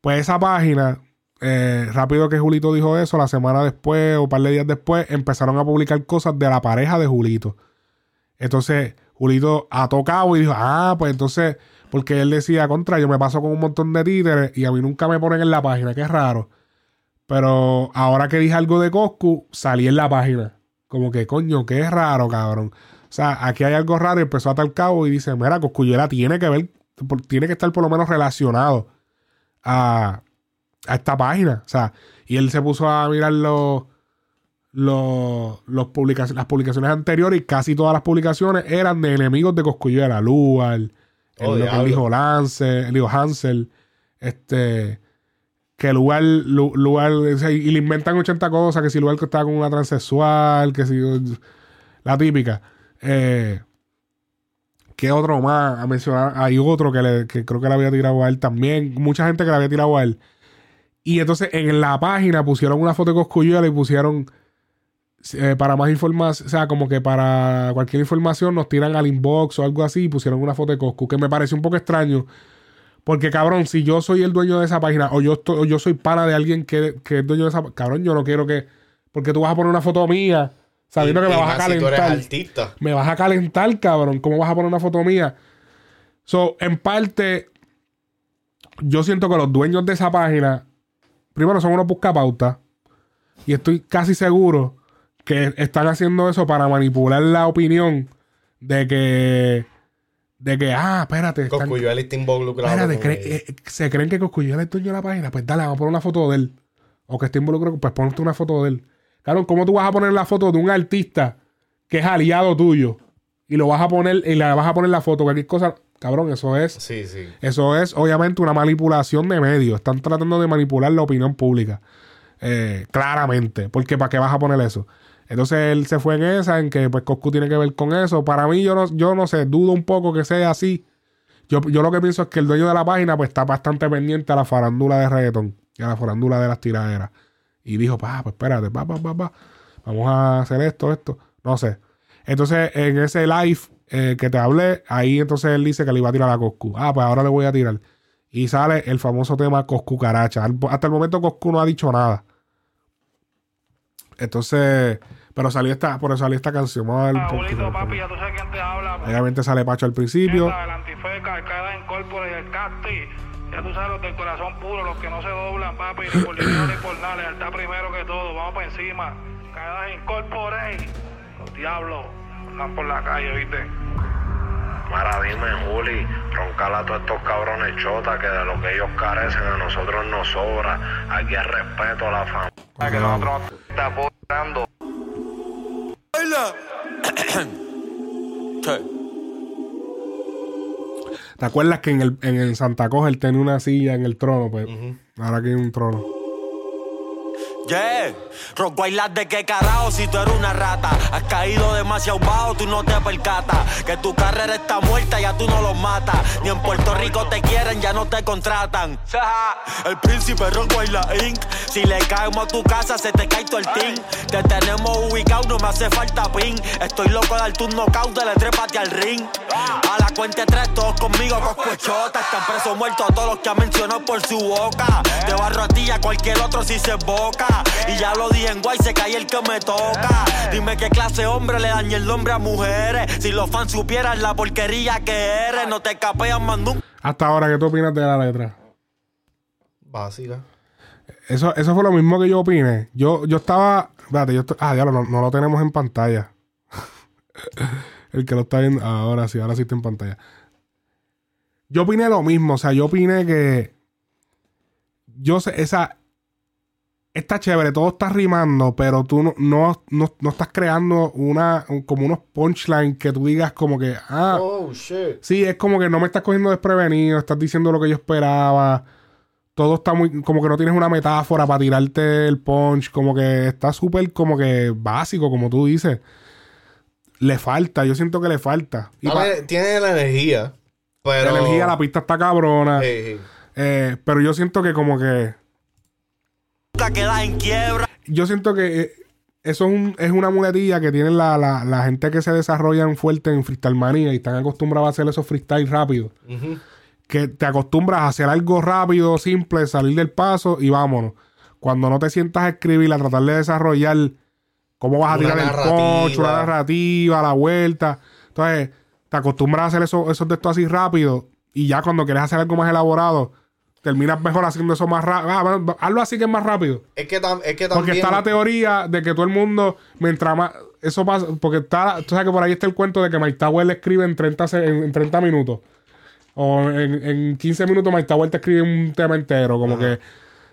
[SPEAKER 1] pues esa página, eh, rápido que Julito dijo eso, la semana después o un par de días después, empezaron a publicar cosas de la pareja de Julito. Entonces, Julito ha tocado y dijo, ah, pues entonces, porque él decía, contra, yo me paso con un montón de títeres y a mí nunca me ponen en la página, qué raro. Pero ahora que dije algo de Coscu, salí en la página. Como que, coño, qué raro, cabrón. O sea, aquí hay algo raro y empezó a tal cabo y dice, mira, Coscuyuela tiene que ver, tiene que estar por lo menos relacionado a, a esta página. O sea, y él se puso a mirar los, los, los publica- las publicaciones anteriores y casi todas las publicaciones eran de enemigos de Coscuyuela. Lugar, el,
[SPEAKER 2] Oh,
[SPEAKER 1] dijo Lance, el hijo Hansel, este que lugar, Lu- lugar, y le inventan 80 cosas, que si lugar que estaba con una transexual, que si la típica. Eh, ¿Qué otro más? A mencionar, hay otro que, le- que creo que le había tirado a él también. Mucha gente que le había tirado a él. Y entonces en la página pusieron una foto de Coscuyuela y pusieron eh, para más información, o sea, como que para cualquier información nos tiran al inbox o algo así y pusieron una foto de Coscu, que me pareció un poco extraño. Porque, cabrón, si yo soy el dueño de esa página o yo, estoy- o yo soy pana de alguien que, que es dueño de esa cabrón, yo no quiero que. Porque tú vas a poner una foto mía sabiendo
[SPEAKER 2] Y-
[SPEAKER 1] que me vas a
[SPEAKER 2] más si tú eres
[SPEAKER 1] calentar.
[SPEAKER 2] artista.
[SPEAKER 1] Me vas a calentar, cabrón. ¿Cómo vas a poner una foto mía? So, en parte, yo siento que los dueños de esa página, primero son unos buscapautas. Y estoy casi seguro que están haciendo eso para manipular la opinión de que. De que, ah, espérate. están-
[SPEAKER 2] Coscuyuela está involucrado.
[SPEAKER 1] espérate, cre- eh, se creen que Coscuyuela es el dueño de la página. Pues dale, vamos a poner una foto de él. O que esté involucrado, pues ponte una foto de él. Cabrón, ¿cómo tú vas a poner la foto de un artista que es aliado tuyo? Y lo vas a poner, y le vas a poner la foto, cualquier cosa. Cabrón, eso es.
[SPEAKER 2] Sí, sí.
[SPEAKER 1] Eso es obviamente una manipulación de medios. Están tratando de manipular la opinión pública. Eh, claramente. Porque ¿para qué vas a poner eso? Entonces él se fue en esa, en que pues Coscu tiene que ver con eso. Para mí, yo no, yo no sé, dudo un poco que sea así. Yo, yo lo que pienso es que el dueño de la página pues está bastante pendiente a la farándula de reggaetón y a la farándula de las tiraderas. Y dijo, pa, pues espérate, pa, pa, pa, pa. Vamos a hacer esto, esto. No sé. Entonces, en ese live eh, que te hablé, ahí entonces él dice que le iba a tirar a Coscu. Ah, pues ahora le voy a tirar. Y sale el famoso tema Coscu Caracha. Hasta el momento Coscu no ha dicho nada. Entonces, pero salió esta, por eso salió esta canción. Vamos a poquito.
[SPEAKER 6] papi, ya tú sabes quién te habla.
[SPEAKER 1] Obviamente sale Pacho al principio.
[SPEAKER 6] Esta, El antifeca, el cara en corpore y el casti. Ya tú sabes los del corazón puro, los que no se doblan, papi, ni por dinero ni por nada. Lealtad primero que todo. Vamos para encima. Caídas en corpore. Los diablos andan por la calle, ¿viste?
[SPEAKER 7] Mara, dime, Juli, roncala a todos estos cabrones chota que de lo que ellos carecen a nosotros nos sobra. Aquí hay respeto a la familia.
[SPEAKER 6] Que nosotros está apoyando. <coughs>
[SPEAKER 1] ¿Te acuerdas que en el, en el Santa Cosa él tenía una silla en el trono? Pues ahora aquí hay un trono.
[SPEAKER 8] Yeah, Rock bailas de qué carajo si tú eres una rata. Has caído demasiado bajo, tú no te percatas. Que tu carrera está muerta, ya tú no los matas. Ni en Puerto Rico te quieren, ya no te contratan. <laughs> El príncipe Rock Baila Inc. Si le caemos a tu casa, se te cae todo el team. Te tenemos ubicado, no me hace falta pin. Estoy loco de darte un knockout, de trépate al ring. A la cuenta tres, todos conmigo, coscuechota. Están presos muertos todos los que ha mencionado por su boca. Te barro a ti a cualquier otro si se boca. Y ya lo dije en guay, se cae el que me toca. Dime qué clase de hombre le daña el nombre a mujeres. Si los fans supieran la porquería que eres, no te capean más nunca.
[SPEAKER 1] Hasta ahora, ¿qué tú opinas de la letra?
[SPEAKER 2] Básica.
[SPEAKER 1] Eso, eso fue lo mismo que yo opiné. Yo, yo estaba. Espérate, yo estoy- Ah, diablo, no, no lo tenemos en pantalla. <laughs> El que lo está viendo. Ahora sí, ahora sí está en pantalla. Yo opiné lo mismo. O sea, yo opiné que. Yo sé, esa. Está chévere, todo está rimando, pero tú no, no, no, no estás creando una. un- como unos punchlines que tú digas como que. Ah,
[SPEAKER 2] Oh, shit.
[SPEAKER 1] Sí, es como que no me estás cogiendo desprevenido, estás diciendo lo que yo esperaba. Todo está muy. Como que no tienes una metáfora para tirarte el punch. Como que está súper, como que básico, como tú dices. Le falta, yo siento que le falta. Y
[SPEAKER 2] Dale, tiene la energía, pero...
[SPEAKER 1] la energía, la pista está cabrona.
[SPEAKER 2] Eh,
[SPEAKER 1] pero yo siento que, como que.
[SPEAKER 8] Quedas en quiebra.
[SPEAKER 1] Yo siento que eh, eso es, un- es una muletilla que tienen la, la, la gente que se desarrollan fuerte en freestyle manía y están acostumbrados a hacer esos freestyle rápido.
[SPEAKER 2] Ujú.
[SPEAKER 1] que te acostumbras a hacer algo rápido, simple, salir del paso y vámonos. Cuando no te sientas a escribir, a tratar de desarrollar cómo vas a tirar el punch, una narrativa, la vuelta. Entonces, te acostumbras a hacer eso, esos esto así rápido y ya cuando quieres hacer algo más elaborado, terminas mejor haciendo eso más rápido. Ah, bueno, hazlo así que es más rápido.
[SPEAKER 2] Es que, tam- es que
[SPEAKER 1] Porque
[SPEAKER 2] también...
[SPEAKER 1] está la teoría de que todo el mundo, mientras más. Eso pasa. Porque está. Tú sabes que por ahí está el cuento de que Mike Tower le escribe en 30, se- en, en 30 minutos. O en, en 15 minutos Mike Tower te escribe un tema entero. Como que.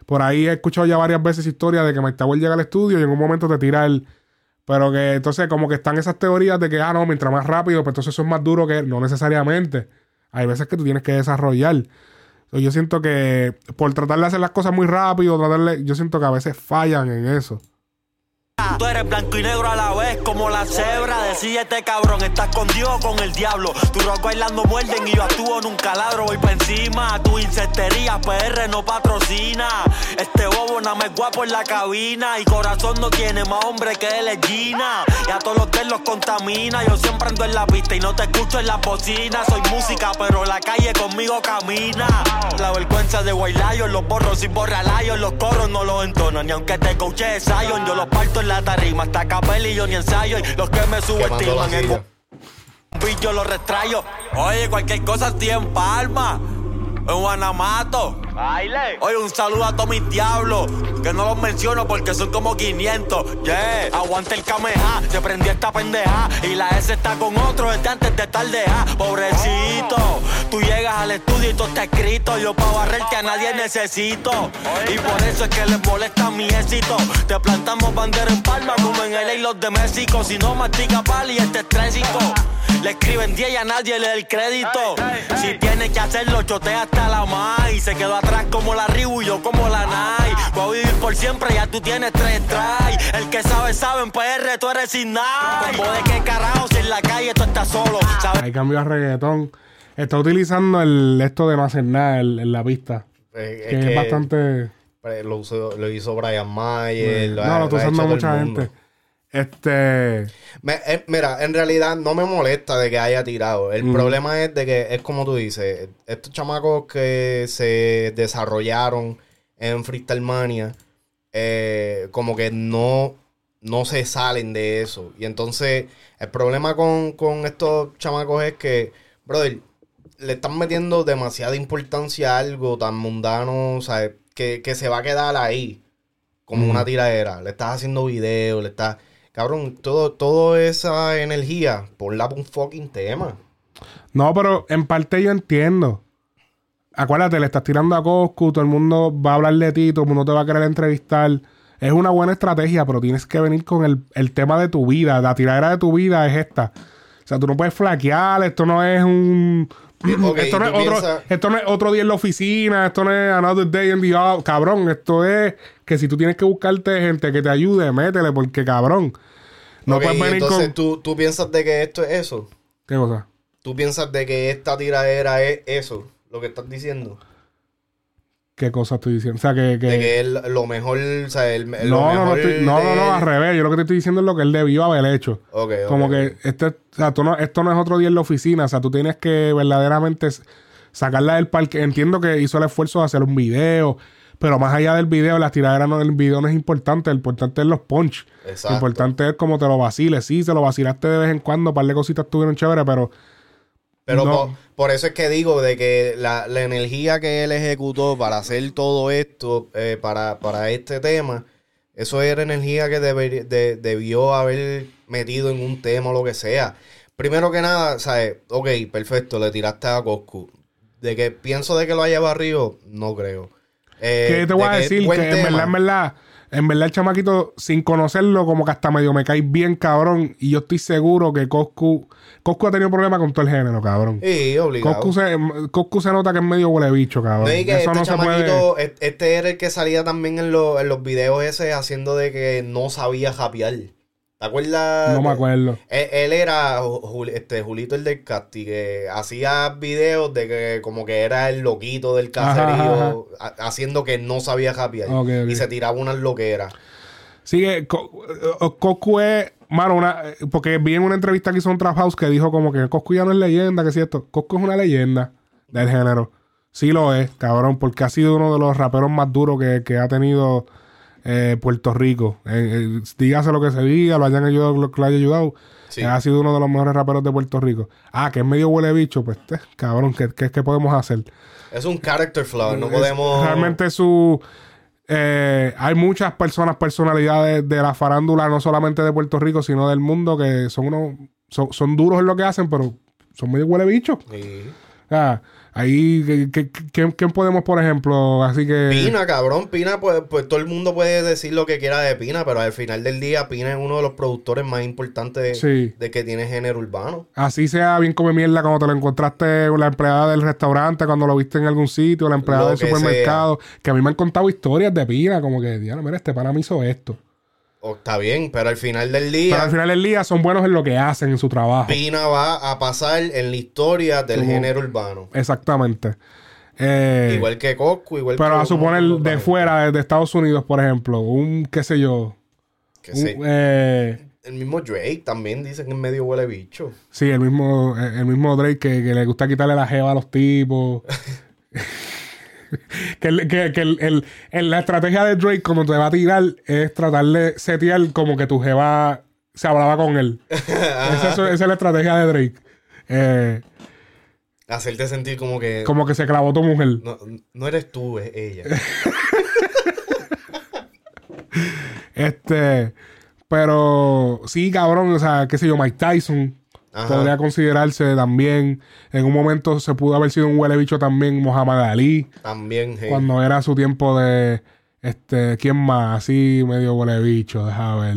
[SPEAKER 1] Por ahí he escuchado ya varias veces historias de que Mike Tower llega al estudio y en un momento te tira el. Pero que entonces, como que están esas teorías de que, ah, no, mientras más rápido, pues entonces eso es más duro que. No necesariamente. Hay veces que tú tienes que desarrollar. Yo siento que por tratar de hacer las cosas muy rápido, tratar de- yo siento que a veces fallan en eso.
[SPEAKER 8] Tú eres blanco y negro a la vez, como la cebra. Decídete, cabrón, estás con Dios o con el diablo. Tu rock bailando muerden y yo actúo nunca ladro. Voy pa' encima, tu insectería, PR no patrocina. Este bobo nada más guapo en la cabina. Y corazón no tiene más hombre que es Gina. Y a todos los él los contamina. Yo siempre ando en la pista y no te escucho en la bocina. Soy música, pero la calle conmigo camina. La vergüenza de Guaylayo, los borros sin borralayos. Los coros no los entonan. Ni aunque te coache Zion, yo los parto en la tarima. Hasta capel y yo ni ensayo. Y los que me subestiman un yo lo restrayo. Oye, cualquier cosa estoy en Palma. En Guanamato. Baile. Oye, un saludo a todos mis diablos. Que no los menciono porque son como 500. Yeah. Aguanta el cameja. Se prendió esta pendeja. Y la S está con otro desde antes de estar deja. Pobrecito. Tú llegas al estudio y todo está escrito. Yo para barrerte a nadie necesito. Y por eso es que les molesta mi éxito. Te plantamos bandera en palma como en LA y los de México. Si no mastica pali, este es trésico. Le escriben 10 y a nadie le da el crédito. Si tiene que hacerlo, chotea hasta la más. Y se quedó atrás como la Ribu y yo como la Nai. Voy a vivir por siempre, ya tú tienes tres try. El que sabe, sabe, en PR tú eres sin nada. Como de qué carajo, si en la calle tú estás solo. ¿Sabes?
[SPEAKER 1] Ahí cambió a reggaetón. Está utilizando el esto de no hacer nada en la pista.
[SPEAKER 2] Eh,
[SPEAKER 1] Que es, bastante.
[SPEAKER 2] eh, Lo, usó- lo hizo Brian Mayer. lo ha-
[SPEAKER 1] no, lo está usando mucha
[SPEAKER 2] mundo.
[SPEAKER 1] gente. Este.
[SPEAKER 2] Me- eh, mira, en realidad no me molesta de que haya tirado. El
[SPEAKER 1] Mm.
[SPEAKER 2] problema es de que es como tú dices, estos chamacos que se desarrollaron en Freestyle Mania, eh, como que no, no se salen de eso. Y entonces, el problema con, con estos chamacos es que, brother, le están metiendo demasiada importancia a algo tan mundano, o sea, que, que se va a quedar ahí, como
[SPEAKER 1] Mm.
[SPEAKER 2] una tiradera. Le estás haciendo videos, le estás... Cabrón, todo, toda esa energía, ponla por un fucking tema.
[SPEAKER 1] No, pero en parte yo entiendo. Acuérdate, le estás tirando a Coscu, todo el mundo va a hablar de ti, todo el mundo te va a querer entrevistar. Es una buena estrategia, pero tienes que venir con el, el tema de tu vida. La tiradera de tu vida es esta. O sea, tú no puedes flaquear, esto no es un. Esto, no es otro,
[SPEAKER 2] piensas-
[SPEAKER 1] esto no es otro día en la oficina, esto no es another day in the office. Cabrón, esto es que si tú tienes que buscarte gente que te ayude, métele, porque cabrón. No
[SPEAKER 2] Ok,
[SPEAKER 1] puedes venir
[SPEAKER 2] entonces
[SPEAKER 1] con.
[SPEAKER 2] ¿tú, tú piensas de que esto es eso.
[SPEAKER 1] ¿Qué cosa?
[SPEAKER 2] Tú piensas de que esta tiradera es eso, lo que estás diciendo.
[SPEAKER 1] ¿Qué cosa estoy diciendo? O sea, que. que-
[SPEAKER 2] De que es lo mejor, o sea, lo
[SPEAKER 1] no, no, no, estoy- no, no, no, al revés. Yo lo que te estoy diciendo es lo que él debió haber hecho.
[SPEAKER 2] Ok, ok,
[SPEAKER 1] Como
[SPEAKER 2] ok.
[SPEAKER 1] que este, o sea, tú no, esto no es otro día en la oficina. O sea, tú tienes que verdaderamente sacarla del parque. Entiendo que hizo el esfuerzo de hacer un video, pero más allá del video, la tiradera no, el video no es importante. Lo importante es los punch.
[SPEAKER 2] Exacto.
[SPEAKER 1] Lo importante es cómo te lo vaciles. Sí, se lo vacilaste de vez en cuando, un par de cositas estuvieron chéveres, pero
[SPEAKER 2] Pero
[SPEAKER 1] No.
[SPEAKER 2] por, por eso es que digo de que la, la energía que él ejecutó para hacer todo esto, eh, para, para este tema, eso era energía que deber- de- debió haber metido en un tema o lo que sea. Primero que nada, ¿sabes? Ok, perfecto, le tiraste a Coscu. De que pienso de que lo haya barrido, no creo. Eh,
[SPEAKER 1] que te voy a decir que en verdad, en verdad, en verdad el chamaquito, sin conocerlo, como que hasta medio me cae bien, cabrón. Y yo estoy seguro que Coscu, Coscu ha tenido problemas con todo el género, cabrón.
[SPEAKER 2] Sí, obligado.
[SPEAKER 1] Coscu se, Coscu se nota que es medio huele bicho, cabrón.
[SPEAKER 2] No, y que
[SPEAKER 1] Eso
[SPEAKER 2] este
[SPEAKER 1] no se puede.
[SPEAKER 2] chamaquito, e- este era el que salía también en, los- en los videos ese haciendo de que no sabía japear. ¿Te acuerdas?
[SPEAKER 1] No me acuerdo.
[SPEAKER 2] Él, él era Jul- este, Julito el del Casti, que hacía videos de que como que era el loquito del caserío,
[SPEAKER 1] Ajá,
[SPEAKER 2] haciendo que no sabía
[SPEAKER 1] ok.
[SPEAKER 2] Y se tiraba unas loqueras.
[SPEAKER 1] Sigue, Co- eh, Coscu es, mano, una, eh, porque vi en una entrevista que hizo un Trap House que dijo como que Coscu ya no es leyenda, que es cierto. Coscu es una leyenda del género. Sí lo es, cabrón, porque ha sido uno de los raperos más duros que, que ha tenido eh, Puerto Rico. Eh, eh, dígase lo que se diga, lo hayan ayudado, lo que lo haya ayudado.
[SPEAKER 2] Sí.
[SPEAKER 1] Eh, ha sido uno de los mejores raperos de Puerto Rico. Ah, que es medio huele bicho, pues, cabrón, ¿qué, qué, qué podemos hacer?
[SPEAKER 2] Es un character flaw, no
[SPEAKER 1] Es-
[SPEAKER 2] podemos...
[SPEAKER 1] Realmente su... eh, hay muchas personas, personalidades de la farándula, no solamente de Puerto Rico, sino del mundo, que son unos... Son, son duros en lo que hacen, pero son medio huele bicho.
[SPEAKER 2] Sí.
[SPEAKER 1] Ah, ahí, ¿qué- ¿quién podemos, por ejemplo? Así que...
[SPEAKER 2] Pina, cabrón, Pina, pues, pues todo el mundo puede decir lo que quiera de Pina, pero al final del día Pina es uno de los productores más importantes
[SPEAKER 1] Sí.
[SPEAKER 2] de que tiene género urbano.
[SPEAKER 1] Así sea bien come mierda cuando te lo encontraste con la empleada del restaurante, cuando lo viste en algún sitio, la empleada
[SPEAKER 2] Lo
[SPEAKER 1] del supermercado, que a mí me han contado historias de Pina, como que, diablo, mira, este pana me hizo esto.
[SPEAKER 2] O está bien, pero al final del día,
[SPEAKER 1] Pero al final del día son buenos en lo que hacen, en su trabajo.
[SPEAKER 2] Pina va a pasar en la historia del
[SPEAKER 1] Como-
[SPEAKER 2] género urbano.
[SPEAKER 1] Exactamente. Eh,
[SPEAKER 2] Igual que Coscu, igual que...
[SPEAKER 1] pero a suponer de fuera, de, Estados Unidos, por ejemplo, un, qué sé yo, un,
[SPEAKER 2] sí.
[SPEAKER 1] eh,
[SPEAKER 2] El mismo Drake también dicen que es medio huele bicho.
[SPEAKER 1] sí, el mismo, el mismo Drake que, que le gusta quitarle la jeva a los tipos. <laughs> <laughs> que el- que, que el- el- la estrategia de Drake cuando te va a tirar es tratar de setear como que tu jeva se hablaba con él. <laughs> esa, es- esa es la estrategia de Drake. Eh,
[SPEAKER 2] Hacerte sentir como que...
[SPEAKER 1] como que se clavó tu mujer.
[SPEAKER 2] No, no eres tú, es ella. <laughs>
[SPEAKER 1] Este, pero sí, cabrón, o sea, qué sé yo, Mike Tyson
[SPEAKER 2] Ajá.
[SPEAKER 1] podría considerarse también. En un momento se pudo haber sido un huele bicho también Muhammad Ali,
[SPEAKER 2] También, hey.
[SPEAKER 1] cuando era su tiempo de, este, ¿quién más? Así medio huele bicho, deja ver.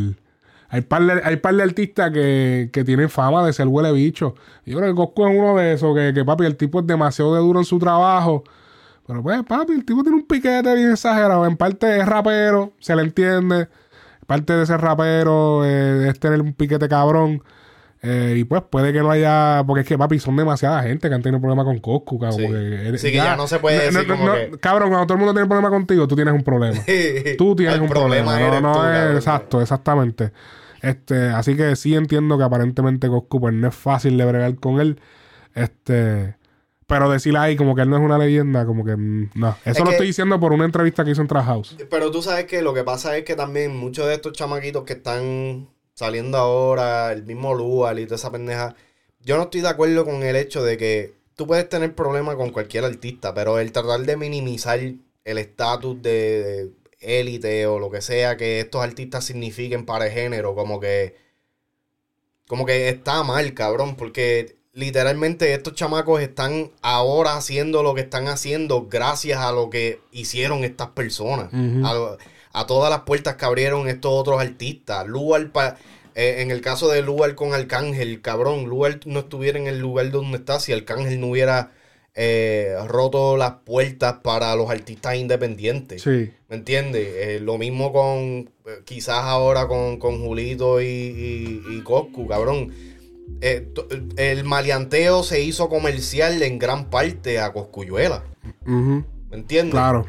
[SPEAKER 1] Hay par de, hay par de artistas que, que tienen fama de ser huele bicho. Yo creo que Coscu es uno de esos, que, que papi, el tipo es demasiado de duro en su trabajo. Pero pues, papi, el tipo tiene un piquete bien exagerado. En parte es rapero, se le entiende. Parte de ser rapero eh, es tener un piquete cabrón. Eh, y pues puede que no haya. Porque es que, papi, son demasiada gente que han tenido problemas con Coscu. Cabrón,
[SPEAKER 2] Sí.
[SPEAKER 1] porque eres-
[SPEAKER 2] Sí, que ya no se puede decir como que-
[SPEAKER 1] Cabrón, cuando todo el mundo tiene problema contigo, tú tienes un problema. <laughs> Tú tienes
[SPEAKER 2] El
[SPEAKER 1] un problema.
[SPEAKER 2] eres
[SPEAKER 1] No, no
[SPEAKER 2] tú,
[SPEAKER 1] es-
[SPEAKER 2] cabrón.
[SPEAKER 1] exacto, exactamente. Este, así que sí entiendo que aparentemente Coscu pues, no es fácil de bregar con él. Este, pero decir ahí como que él no es una leyenda, como que mm, no. Eso lo
[SPEAKER 2] que-
[SPEAKER 1] estoy diciendo por una entrevista que hizo en Trash House.
[SPEAKER 2] Pero tú sabes que lo que pasa es que también muchos de estos chamaquitos que están saliendo ahora, el mismo Lual y toda esa pendeja, yo no estoy de acuerdo con el hecho de que tú puedes tener problemas con cualquier artista, pero el tratar de minimizar el estatus de, élite o lo que sea que estos artistas signifiquen para el género, como que como que está mal, cabrón, porque literalmente estos chamacos están ahora haciendo lo que están haciendo gracias a lo que hicieron estas personas,
[SPEAKER 1] Ujú.
[SPEAKER 2] a, lo- a todas las puertas que abrieron estos otros artistas. Lugar pa- eh, en el caso de Lugar con Arcángel, cabrón, Lugar no estuviera en el lugar donde está si Arcángel no hubiera eh, roto las puertas para los artistas independientes.
[SPEAKER 1] Sí.
[SPEAKER 2] ¿Me entiendes? Eh, lo mismo con, eh, quizás ahora con, con Julito y, y, y Coscu, cabrón. Eh, el maleanteo se hizo comercial en gran parte a Coscuyuela. ¿Me entiendes?
[SPEAKER 1] Claro.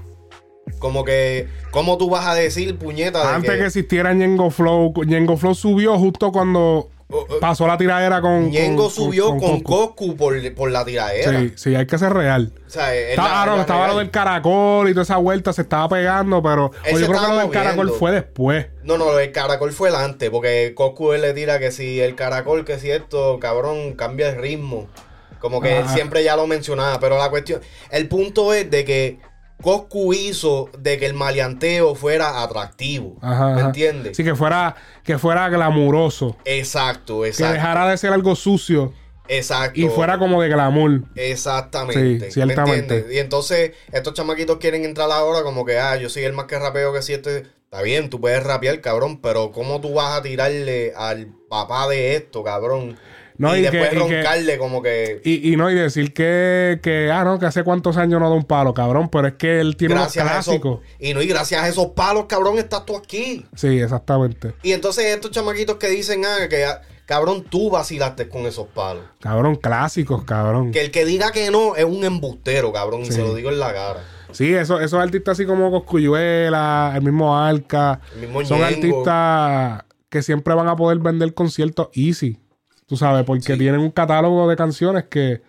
[SPEAKER 2] Como que, ¿cómo tú vas a decir, puñeta? de
[SPEAKER 1] Antes que existiera Ñengo Flow, Ñengo Flow subió justo cuando
[SPEAKER 2] Oh, oh.
[SPEAKER 1] pasó la tiradera con.
[SPEAKER 2] Ñengo
[SPEAKER 1] con-
[SPEAKER 2] subió con,
[SPEAKER 1] Coscu.
[SPEAKER 2] Coscu por, por la tiradera.
[SPEAKER 1] Sí, sí, hay que ser real.
[SPEAKER 2] O sea, es
[SPEAKER 1] Estaba,
[SPEAKER 2] la-
[SPEAKER 1] ah, no, estaba
[SPEAKER 2] real.
[SPEAKER 1] lo del caracol y toda esa vuelta se estaba pegando, pero
[SPEAKER 2] se
[SPEAKER 1] yo creo que lo del caracol fue después.
[SPEAKER 2] No, no, el caracol fue delante, porque Coscu él le tira que si el caracol, que si esto, cabrón, cambia el ritmo. Como que él
[SPEAKER 1] Ajá.
[SPEAKER 2] siempre ya lo mencionaba, pero la cuestión, el punto es de que Coscu hizo de que el maleanteo fuera atractivo.
[SPEAKER 1] Ajá,
[SPEAKER 2] ¿Me entiendes?
[SPEAKER 1] Sí, que fuera, que fuera glamuroso.
[SPEAKER 2] Exacto,
[SPEAKER 1] Que
[SPEAKER 2] exacto.
[SPEAKER 1] dejara de ser algo sucio
[SPEAKER 2] Exacto.
[SPEAKER 1] y fuera como de glamour.
[SPEAKER 2] Exactamente.
[SPEAKER 1] Sí, ciertamente.
[SPEAKER 2] ¿me entiendes? Y entonces estos chamaquitos quieren entrar ahora como que, ah, yo soy el más que rapeo que si este... Está bien, tú puedes rapear, cabrón, pero ¿cómo tú vas a tirarle al papá de esto, cabrón?
[SPEAKER 1] No,
[SPEAKER 2] y,
[SPEAKER 1] y que-
[SPEAKER 2] después
[SPEAKER 1] y que-
[SPEAKER 2] roncarle como que...
[SPEAKER 1] Y, y no, y decir que, que, ah, no, que hace cuántos años no da un palo, cabrón, pero es que él tiene
[SPEAKER 2] Gracias
[SPEAKER 1] unos
[SPEAKER 2] esos,
[SPEAKER 1] clásicos.
[SPEAKER 2] y no, y gracias a esos palos, cabrón, estás tú aquí.
[SPEAKER 1] Sí, exactamente.
[SPEAKER 2] Y entonces estos chamaquitos que dicen, ah, que ah, cabrón, tú vacilaste con esos palos.
[SPEAKER 1] Cabrón, clásicos, cabrón.
[SPEAKER 2] Que el que diga que no es un embustero, cabrón, y se lo digo en la cara.
[SPEAKER 1] Sí, eso, esos artistas así como Coscuyuela, el mismo Arca,
[SPEAKER 2] El mismo
[SPEAKER 1] son
[SPEAKER 2] Ñengo.
[SPEAKER 1] artistas que siempre van a poder vender conciertos easy. Tú sabes, porque tienen un catálogo de canciones que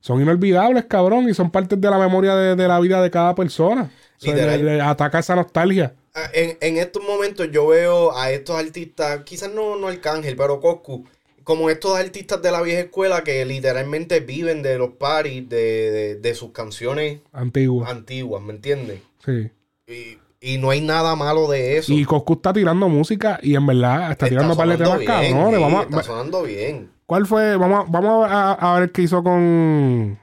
[SPEAKER 1] son inolvidables, cabrón, y son partes de la memoria de, de la vida de cada persona. O sea, le- le ataca esa nostalgia.
[SPEAKER 2] Ah, En, en estos momentos yo veo a estos artistas, quizás no, no Arcángel, pero Coscu, como estos artistas de la vieja escuela que literalmente viven de los parties, de, de, de sus canciones
[SPEAKER 1] Antigua.
[SPEAKER 2] antiguas, ¿me entiendes?
[SPEAKER 1] Sí.
[SPEAKER 2] Y, y no hay nada malo de eso.
[SPEAKER 1] Y Coscu está tirando música y en verdad está, tirando par de temas cabrones.
[SPEAKER 2] sí,
[SPEAKER 1] Vamos a-
[SPEAKER 2] está sonando bien.
[SPEAKER 1] ¿Cuál fue? Vamos, a- vamos a, a ver qué hizo con.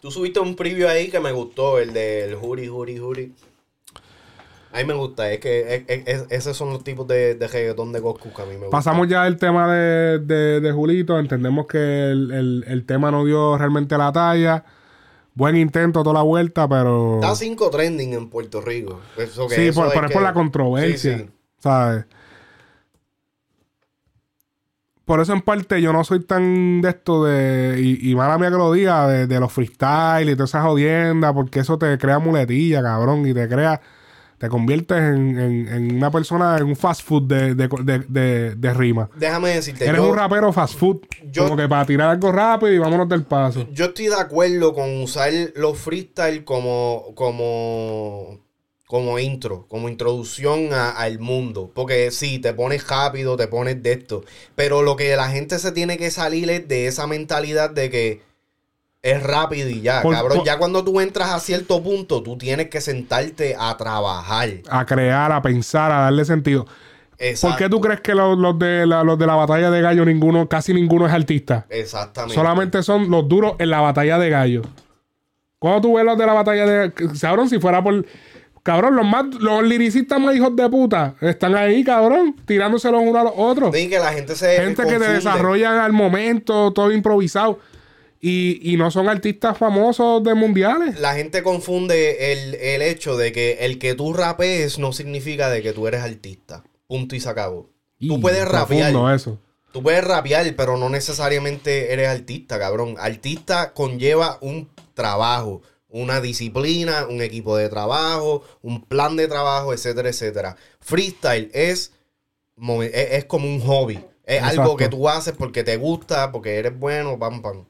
[SPEAKER 2] Tú subiste un preview ahí que me gustó, el del Juri, Juri, Juri. A mí me gusta, es que es- es- es- esos son los tipos de, de reggaetón de Coscu que a mí me gusta.
[SPEAKER 1] Pasamos ya el tema de, de, de Julito. Entendemos que el, el- el tema no dio realmente la talla. Buen intento toda la vuelta, pero.
[SPEAKER 2] Está cinco trending en Puerto Rico. Eso que
[SPEAKER 1] sí,
[SPEAKER 2] eso
[SPEAKER 1] por, pero es
[SPEAKER 2] que...
[SPEAKER 1] por la controversia. ¿Sabes? Por eso en parte yo no soy tan de esto de. Y, y mala mía que lo diga, de, los freestyle y todas esas jodiendas, porque eso te crea muletilla, cabrón, y te crea te conviertes en, en- en una persona, en un fast food de, de, de, de- rima.
[SPEAKER 2] Déjame decirte,
[SPEAKER 1] Eres
[SPEAKER 2] yo,
[SPEAKER 1] un rapero fast food.
[SPEAKER 2] yo-
[SPEAKER 1] como que para tirar algo rápido y vámonos del paso.
[SPEAKER 2] yo estoy de acuerdo con usar los freestyle como, como, como intro, como introducción a- al mundo. Porque sí, te pones rápido, te pones de esto. Pero lo que la gente se tiene que salir es de esa mentalidad de que es rápido y ya,
[SPEAKER 1] Por-
[SPEAKER 2] cabrón.
[SPEAKER 1] por-
[SPEAKER 2] Ya cuando tú entras a cierto punto, tú tienes que sentarte a trabajar.
[SPEAKER 1] A crear, a pensar, a darle sentido. ¿Por qué
[SPEAKER 2] Exacto.
[SPEAKER 1] tú crees que los, los de la, los de la batalla de gallo, ninguno, casi ninguno es artista?
[SPEAKER 2] Exactamente.
[SPEAKER 1] Solamente son los duros en la batalla de gallo. Cuando tú ves los de la batalla de cabrón, si fuera por. Cabrón, los más, los liricistas más hijos de puta están ahí, cabrón, tirándose los unos a los otros.
[SPEAKER 2] Sí, que la gente se
[SPEAKER 1] Gente que te desarrollan al momento, todo improvisado. Y, y no son artistas famosos de mundiales.
[SPEAKER 2] La gente confunde el, el hecho de que el que tú rapees no significa de que tú eres artista. Punto y se acabó.
[SPEAKER 1] Y
[SPEAKER 2] tú puedes rapear.
[SPEAKER 1] eso.
[SPEAKER 2] Tú puedes rapear, pero no necesariamente eres artista, cabrón. Artista conlleva un trabajo, una disciplina, un equipo de trabajo, un plan de trabajo, etcétera, etcétera. Freestyle es, es, es como un hobby. Es
[SPEAKER 1] Exacto.
[SPEAKER 2] algo que tú haces porque te gusta, porque eres bueno, pam, pam.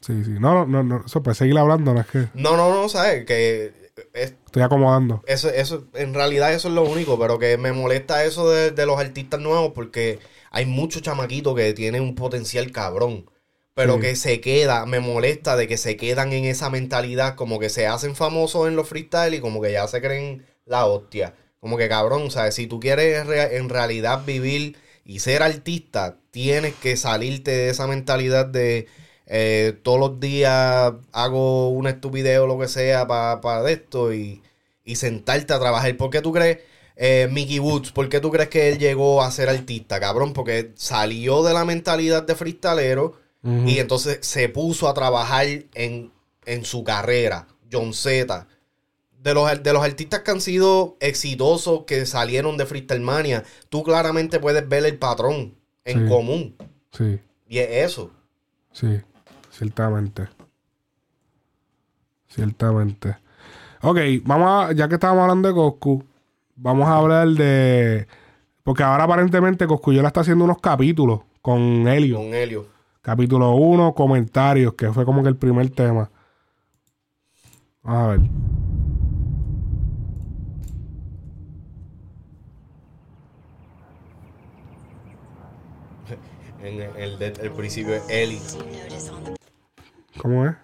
[SPEAKER 1] Sí, sí. No, no, no. Eso puede seguir hablando, no es que
[SPEAKER 2] No, no, no, ¿sabes? Que es,
[SPEAKER 1] estoy acomodando.
[SPEAKER 2] Eso, eso, en realidad eso es lo único, pero que me molesta eso de, de los artistas nuevos porque hay muchos chamaquitos que tienen un potencial cabrón, pero
[SPEAKER 1] Sí.
[SPEAKER 2] que se queda, me molesta de que se quedan en esa mentalidad, como que se hacen famosos en los freestyle y como que ya se creen la hostia. Como que cabrón, sea, si tú quieres en realidad vivir y ser artista, tienes que salirte de esa mentalidad de eh, todos los días hago una estupidez o lo que sea para esto y, y sentarte a trabajar. ¿Por qué tú crees, eh, Mickey Woods, por qué tú crees que él llegó a ser artista, cabrón? Porque salió de la mentalidad de freestalero y entonces se puso a trabajar en, en su carrera. John Z. De los, de los artistas que han sido exitosos, que salieron de Freestyle Mania, tú claramente puedes ver el patrón en
[SPEAKER 1] Sí.
[SPEAKER 2] común.
[SPEAKER 1] Sí,
[SPEAKER 2] Y es eso.
[SPEAKER 1] sí. Ciertamente. Ciertamente. Ok, vamos a, ya que estábamos hablando de Coscu, vamos a hablar de. Porque ahora aparentemente Coscuyola está haciendo unos capítulos con Helio.
[SPEAKER 2] Con Helio.
[SPEAKER 1] Capítulo 1, comentarios, que fue como que el primer tema. Vamos a ver. <laughs>
[SPEAKER 2] En el, el, de- el principio es Eli.
[SPEAKER 1] ¿Cómo es?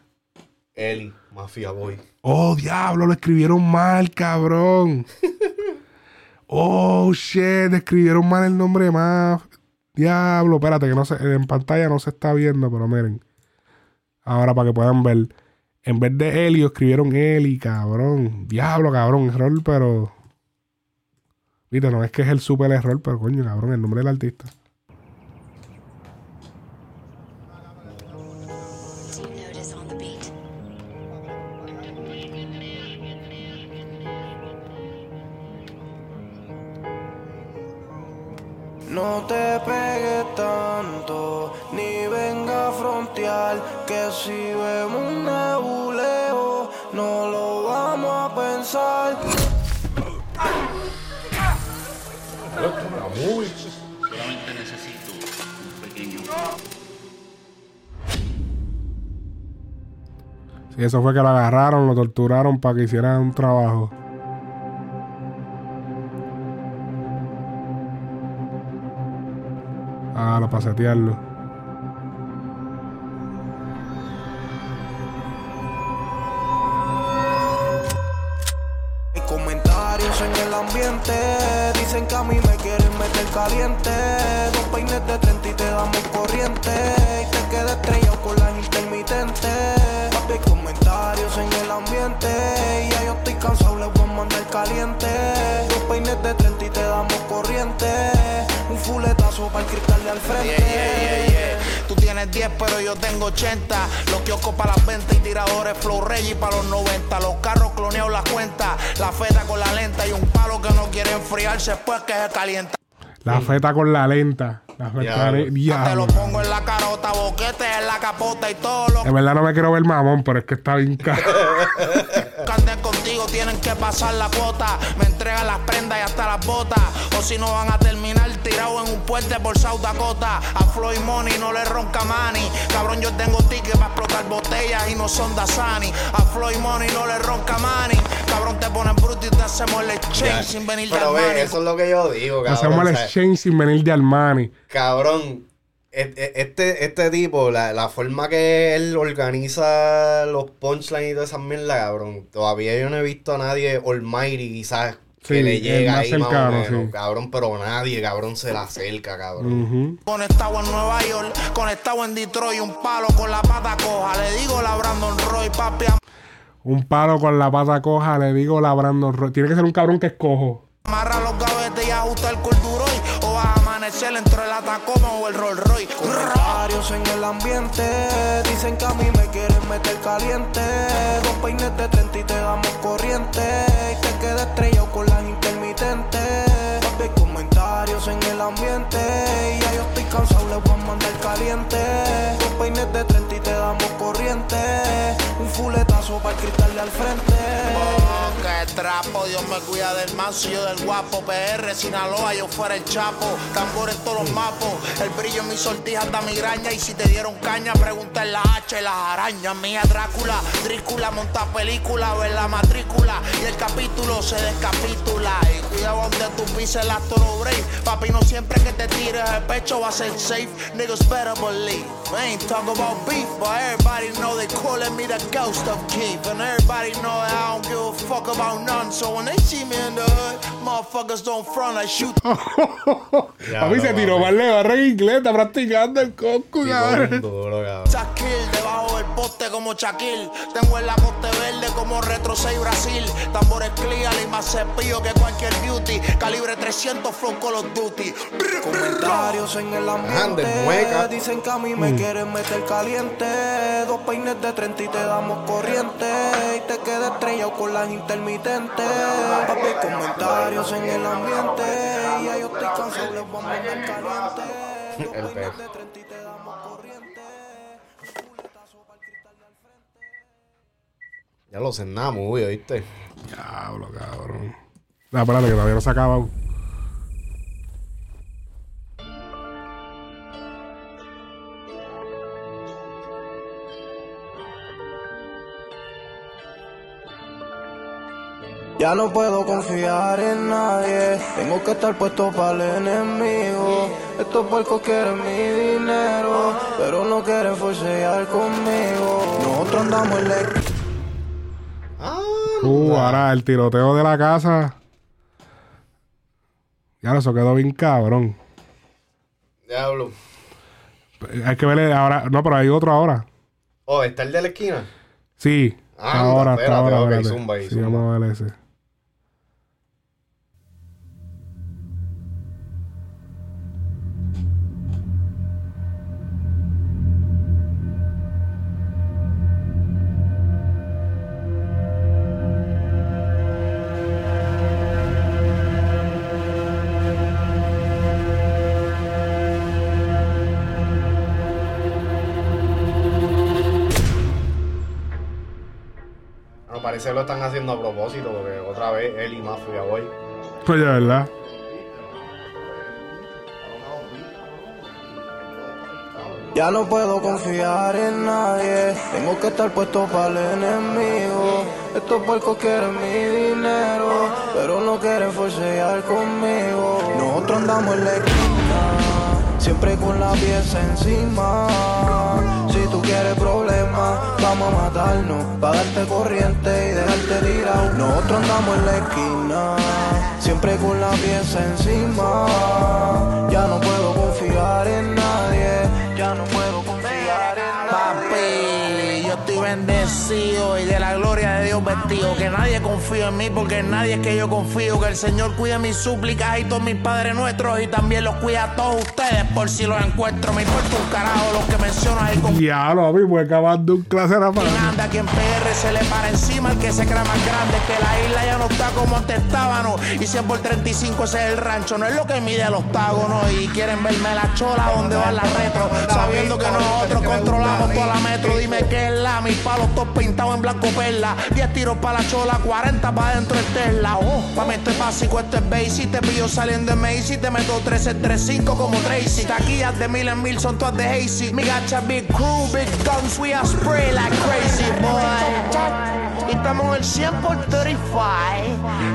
[SPEAKER 2] Eli, Mafia Boy.
[SPEAKER 1] Oh, diablo, lo escribieron mal, cabrón. <laughs> Oh, shit, escribieron mal el nombre más. Diablo, espérate, que no se, en pantalla no se está viendo, pero miren. Ahora para que puedan ver. En vez de Helio, escribieron Eli, cabrón. Diablo, cabrón, error, pero. Viste, no es que es el super error, pero coño, cabrón, el nombre del artista.
[SPEAKER 5] No te pegues tanto, ni venga a frontear, que si vemos un nebuleo, no lo vamos a pensar.
[SPEAKER 9] Solamente necesito un pequeño.
[SPEAKER 1] Sí, eso fue que lo agarraron, lo torturaron para que hiciera un trabajo. Ah, lo para setearlo.
[SPEAKER 5] Para el cristal de al frente.
[SPEAKER 10] Tú tienes 10, pero yo tengo 80. Los kioscos para las ventas y tiradores Flow Reggie para los 90. Los carros cloneados las cuentas. La feta con la lenta y un palo que no quiere enfriarse después que se calienta.
[SPEAKER 1] La feta con la lenta. Las
[SPEAKER 2] Ya,
[SPEAKER 1] ventanillas.
[SPEAKER 10] Te lo pongo en la carota, boquete en la capota y todo lo
[SPEAKER 1] En verdad no me quiero ver mamón, pero es que está bien caro. <laughs>
[SPEAKER 10] contigo tienen que pasar la cuota. Me entregan las prendas y hasta las botas. O si no van a terminar tirados en un puente por South Dakota. A Floyd Money no le ronca mani. Cabrón, yo tengo tickets para explotar botellas y no son Dasani. A Floyd Money no le ronca mani. Cabrón, te pones bruto y te hacemos el exchange sin venir de
[SPEAKER 2] Pero ve,
[SPEAKER 10] Armani.
[SPEAKER 2] eso es lo que yo digo, cabrón.
[SPEAKER 1] Hacemos el exchange sin venir de Armani.
[SPEAKER 2] Cabrón, este, este tipo, la, la forma que él organiza los punchlines y todas esas mierdas, cabrón. Todavía yo no he visto a nadie Almighty, quizás, que
[SPEAKER 1] Sí,
[SPEAKER 2] le llega ahí más o menos,
[SPEAKER 1] sí.
[SPEAKER 2] cabrón. Pero nadie, cabrón, se la acerca, cabrón.
[SPEAKER 1] Ujú.
[SPEAKER 10] Conectado en Nueva York, conectado en Detroit, un palo con la pata coja. Le digo la Brandon Roy, papi,
[SPEAKER 1] Un palo con la pata coja, le digo la Brandon Roy. Tiene que ser un cabrón que es cojo.
[SPEAKER 10] amarra los gavetes y ajusta el corduroy. Amanecer entre el Tacoma o el Rolls Royce.
[SPEAKER 4] Comentarios en el ambiente Dicen que a mí me quieren meter caliente. Dos peines de 30 y te damos corriente. Y te quedas estrellado con las intermitentes. Hay comentarios en el ambiente. Y ya yo estoy cansado, les voy a mandar caliente. Dos peines de 30 y te damos corriente fuletazo para cristal al frente
[SPEAKER 10] Oh, que trapo, Dios me cuida del manso, yo del guapo. PR, Sinaloa, yo fuera el chapo. Tambor en todos los mapos. El brillo en mis sortijas da migraña. Y si te dieron caña, pregunta en la H, las arañas. Mía Drácula, Drícula, monta película, ver la matrícula. Y el capítulo se descapitula. Y cuidado donde tú pises la toro break. Papi, no siempre que te tires el pecho va a ser safe. Niggas better believe. I ain't talk about beef, but everybody know they calling me the ghost of Keith. And everybody know that I don't give a fuck about none. So when they see me in the hood, motherfuckers don't front, I shoot. <laughs>
[SPEAKER 1] Papi se tiró barra en inglés, está practicando el coco,
[SPEAKER 2] Tipo,
[SPEAKER 1] cabrón.
[SPEAKER 2] un duro, cabrón.
[SPEAKER 10] Debajo del poste como Shaquille. Tengo en la coste verde como Retro 6 Brasil. Tambores clear y más cepillo que cualquier beauty. Calibre 300 flow Call of Duty.
[SPEAKER 4] Comentarios en el ambiente. Dicen que a mí me quieren meter caliente Dos peines de 30 y te damos corriente Y te quedas estrellado con las intermitentes Papi, comentarios en el ambiente Y ya yo estoy cansado, les voy a mandar caliente Dos
[SPEAKER 2] El
[SPEAKER 4] peines de 30
[SPEAKER 2] Ya lo cenamos, uy, ¿oíste?
[SPEAKER 1] Diablo, cabrón. Ah, espérate, que todavía no se acaba.
[SPEAKER 4] Ya no puedo confiar en nadie, tengo que estar puesto para el enemigo. Estos puercos quieren mi dinero, pero no quieren forcear conmigo. Nosotros andamos en la
[SPEAKER 1] Uh, ahora el tiroteo de la casa. Ya, eso quedó bien cabrón.
[SPEAKER 2] Diablo.
[SPEAKER 1] Hay que verle ahora. No, pero hay otro ahora.
[SPEAKER 2] Oh, ¿está el de la esquina?
[SPEAKER 1] Sí.
[SPEAKER 2] Anda,
[SPEAKER 1] ahora,
[SPEAKER 2] espérate,
[SPEAKER 1] ahora.
[SPEAKER 2] zumba ahí,
[SPEAKER 1] Sí,
[SPEAKER 2] zumba.
[SPEAKER 1] vamos a ver ese.
[SPEAKER 2] Que lo están haciendo a propósito, porque otra vez él y Mafia voy.
[SPEAKER 1] Pues de verdad.
[SPEAKER 4] Ya no puedo confiar en nadie, tengo que estar puesto para el enemigo. Estos puercos quieren mi dinero, pero no quieren forcear conmigo. Nosotros andamos en la esquina, siempre con la pieza encima. Si tú quieres problemas, vamos a matarnos, para darte corriente y dejarte tirado. Nosotros andamos en la esquina, siempre con la pieza encima. Ya no puedo confiar en nadie, ya no puedo confiar en nadie.
[SPEAKER 10] Papi, yo estoy bendecido y de la gloria de Dios vestido. Que nadie confío en mí porque en nadie es que yo confío. Que el Señor cuide mis súplicas y todos mis padres nuestros y también los cuida a todos ustedes por si los encuentro. Me importa un carajo los que mencionas ahí con
[SPEAKER 1] Diablo, papi, voy acabando un clase de la
[SPEAKER 10] quien anda aquí en PR se le para encima el que se crea más grande que la isla ya no está como antes estábamos y 100 por 35 ese es el rancho no es lo que mide el octágono y quieren verme la chola donde va la retro sabiendo que nosotros controlamos toda la metro dime qué es la mis palos todos pintados en blanco perla 10 tiros para la chola 40 para dentro del Tesla oh pa' mí esto es básico esto es basic te pillo saliendo de Macy te meto 13 35 como Tracy. Taquillas de mil en mil son todas de Hazy. Mi gacha big crew big guns we are spray like crazy boy. Y estamos en el 100 por 35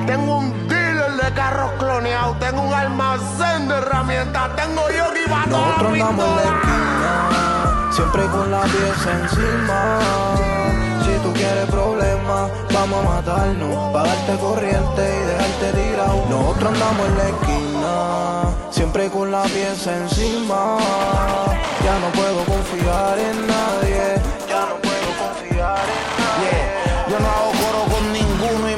[SPEAKER 10] tengo un dealer de carros cloneados tengo un almacén de herramientas tengo yo que va toda
[SPEAKER 11] Nosotros
[SPEAKER 10] la
[SPEAKER 11] andamos en la
[SPEAKER 10] pistola.
[SPEAKER 11] esquina, siempre con la pieza encima. Vamos a matarnos, pagarte corriente y dejarte tirado. Nosotros andamos en la esquina, siempre con la pieza encima. Ya no puedo confiar en nadie,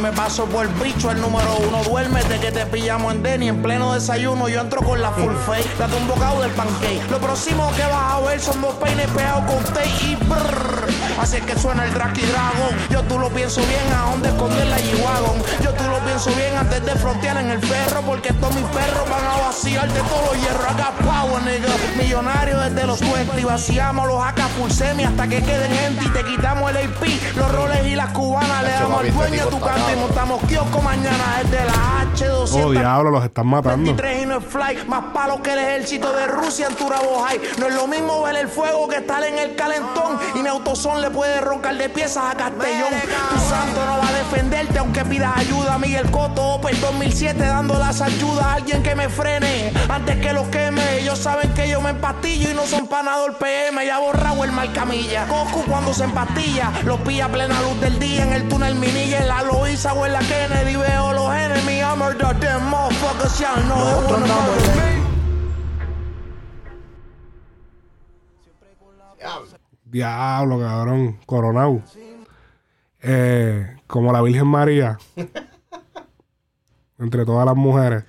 [SPEAKER 10] me paso por bicho el número uno. Duérmete que te pillamos en Denny en pleno desayuno. Yo entro con la full fake, date un bocado del pancake. Lo próximo que vas a ver son dos peines pegados con tape y brrr. Así es que suena el Draki Dragon. Yo tú lo pienso bien a dónde esconder la G-Wagon. Yo tú lo pienso bien antes de frontear en el ferro. Porque todos mis perros van a vaciar de todos los hierros. Acá power, nigga. Millonario desde los 20 y vaciamos los semi hasta que queden gente y te quitamos el AP. Los roles y las cubanas le damos al dueño tu
[SPEAKER 2] cabrón.
[SPEAKER 10] Montamos kiosco mañana desde la H200.
[SPEAKER 1] Oh, diablo, los están matando.
[SPEAKER 10] 23 no es fly, más palo que el ejército de Rusia en Turabo High. No es lo mismo ver el fuego que estar en el calentón. Y mi autosón le puede roncar de piezas a Castellón. Tu santo no va a defenderte aunque pidas ayuda. Miguel Coto, Opel 2007, dando las ayudas a alguien que me frene. Antes que los queme, ellos saben que yo me empastillo y no son panador PM. Ya borrado el marcamilla. Goku cuando se empastilla, los pilla a plena luz del día en el túnel Minilla, en la Loiza o en la Kennedy. Veo los enemies, I'm murder them motherfuckers, y'all know
[SPEAKER 1] Diablo, cabrón. Coronado. Eh, como la Virgen María. <laughs> entre todas las mujeres.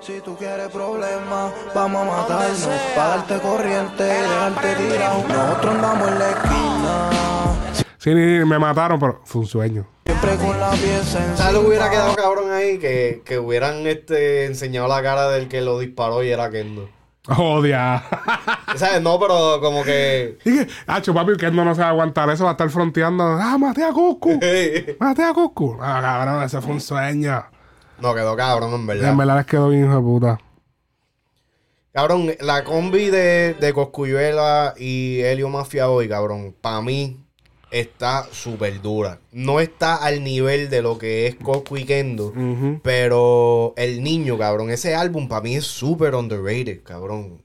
[SPEAKER 11] Si tú quieres problemas, vamos a matarnos, pagarte corriente y dejarte tirado. Nosotros andamos en la esquina,
[SPEAKER 1] Sí, ni- ni me mataron, pero fue un sueño.
[SPEAKER 11] siempre con la pieza.
[SPEAKER 2] ¿Sabes lo que hubiera quedado cabrón ahí? Que, que hubieran este, enseñado la cara del que lo disparó y era Kendo.
[SPEAKER 1] Oh, dia- <laughs>
[SPEAKER 2] ¿Sabes? No, pero como que.
[SPEAKER 1] Y que, Hacho, papi, no, no se va a aguantar eso, va a estar fronteando. Ah, maté a Goku. <laughs> Maté a Goku. Ah, cabrón, ese fue un sueño.
[SPEAKER 2] No, quedó cabrón, en verdad.
[SPEAKER 1] En verdad les quedó bien, hijo de puta.
[SPEAKER 2] Cabrón, la combi de, de Coscuyuela y Helio Mafia hoy, cabrón, para mí está súper dura. No está al nivel de lo que es Coscu y Kendo,
[SPEAKER 1] Ujú,
[SPEAKER 2] pero el niño, cabrón, ese álbum para mí es súper underrated, cabrón.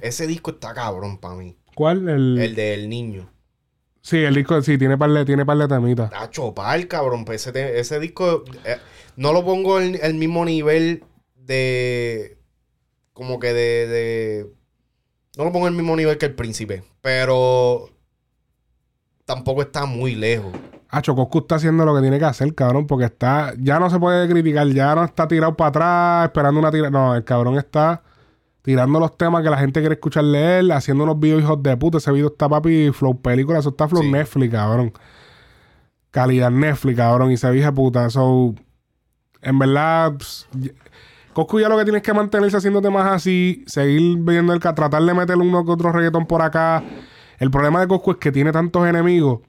[SPEAKER 2] Ese disco está cabrón para mí.
[SPEAKER 1] ¿Cuál? El,
[SPEAKER 2] El del niño.
[SPEAKER 1] Sí, el disco, sí, tiene par de, tiene par de temitas.
[SPEAKER 2] Está chopar, cabrón. Pues ese, ese disco eh, no lo pongo en el mismo nivel de. Como que de, de. No lo pongo en el mismo nivel que el príncipe. Pero. Tampoco está muy lejos.
[SPEAKER 1] Hacho, Coscu está haciendo lo que tiene que hacer, cabrón, porque está, ya no se puede criticar, ya no está tirado para atrás, esperando una tira. No, el cabrón está tirando los temas que la gente quiere escuchar leer, haciendo unos videos hijos de puta. Ese video está papi, flow película, eso está flow
[SPEAKER 2] Sí.
[SPEAKER 1] Netflix, cabrón. Calidad Netflix, cabrón, y se vieja puta. Eso, en verdad, y- Coscu ya lo que tienes que mantenerse haciendo temas así, seguir viendo el tratar de meterle uno que otro reggaetón por acá. El problema de Coscu es que tiene tantos enemigos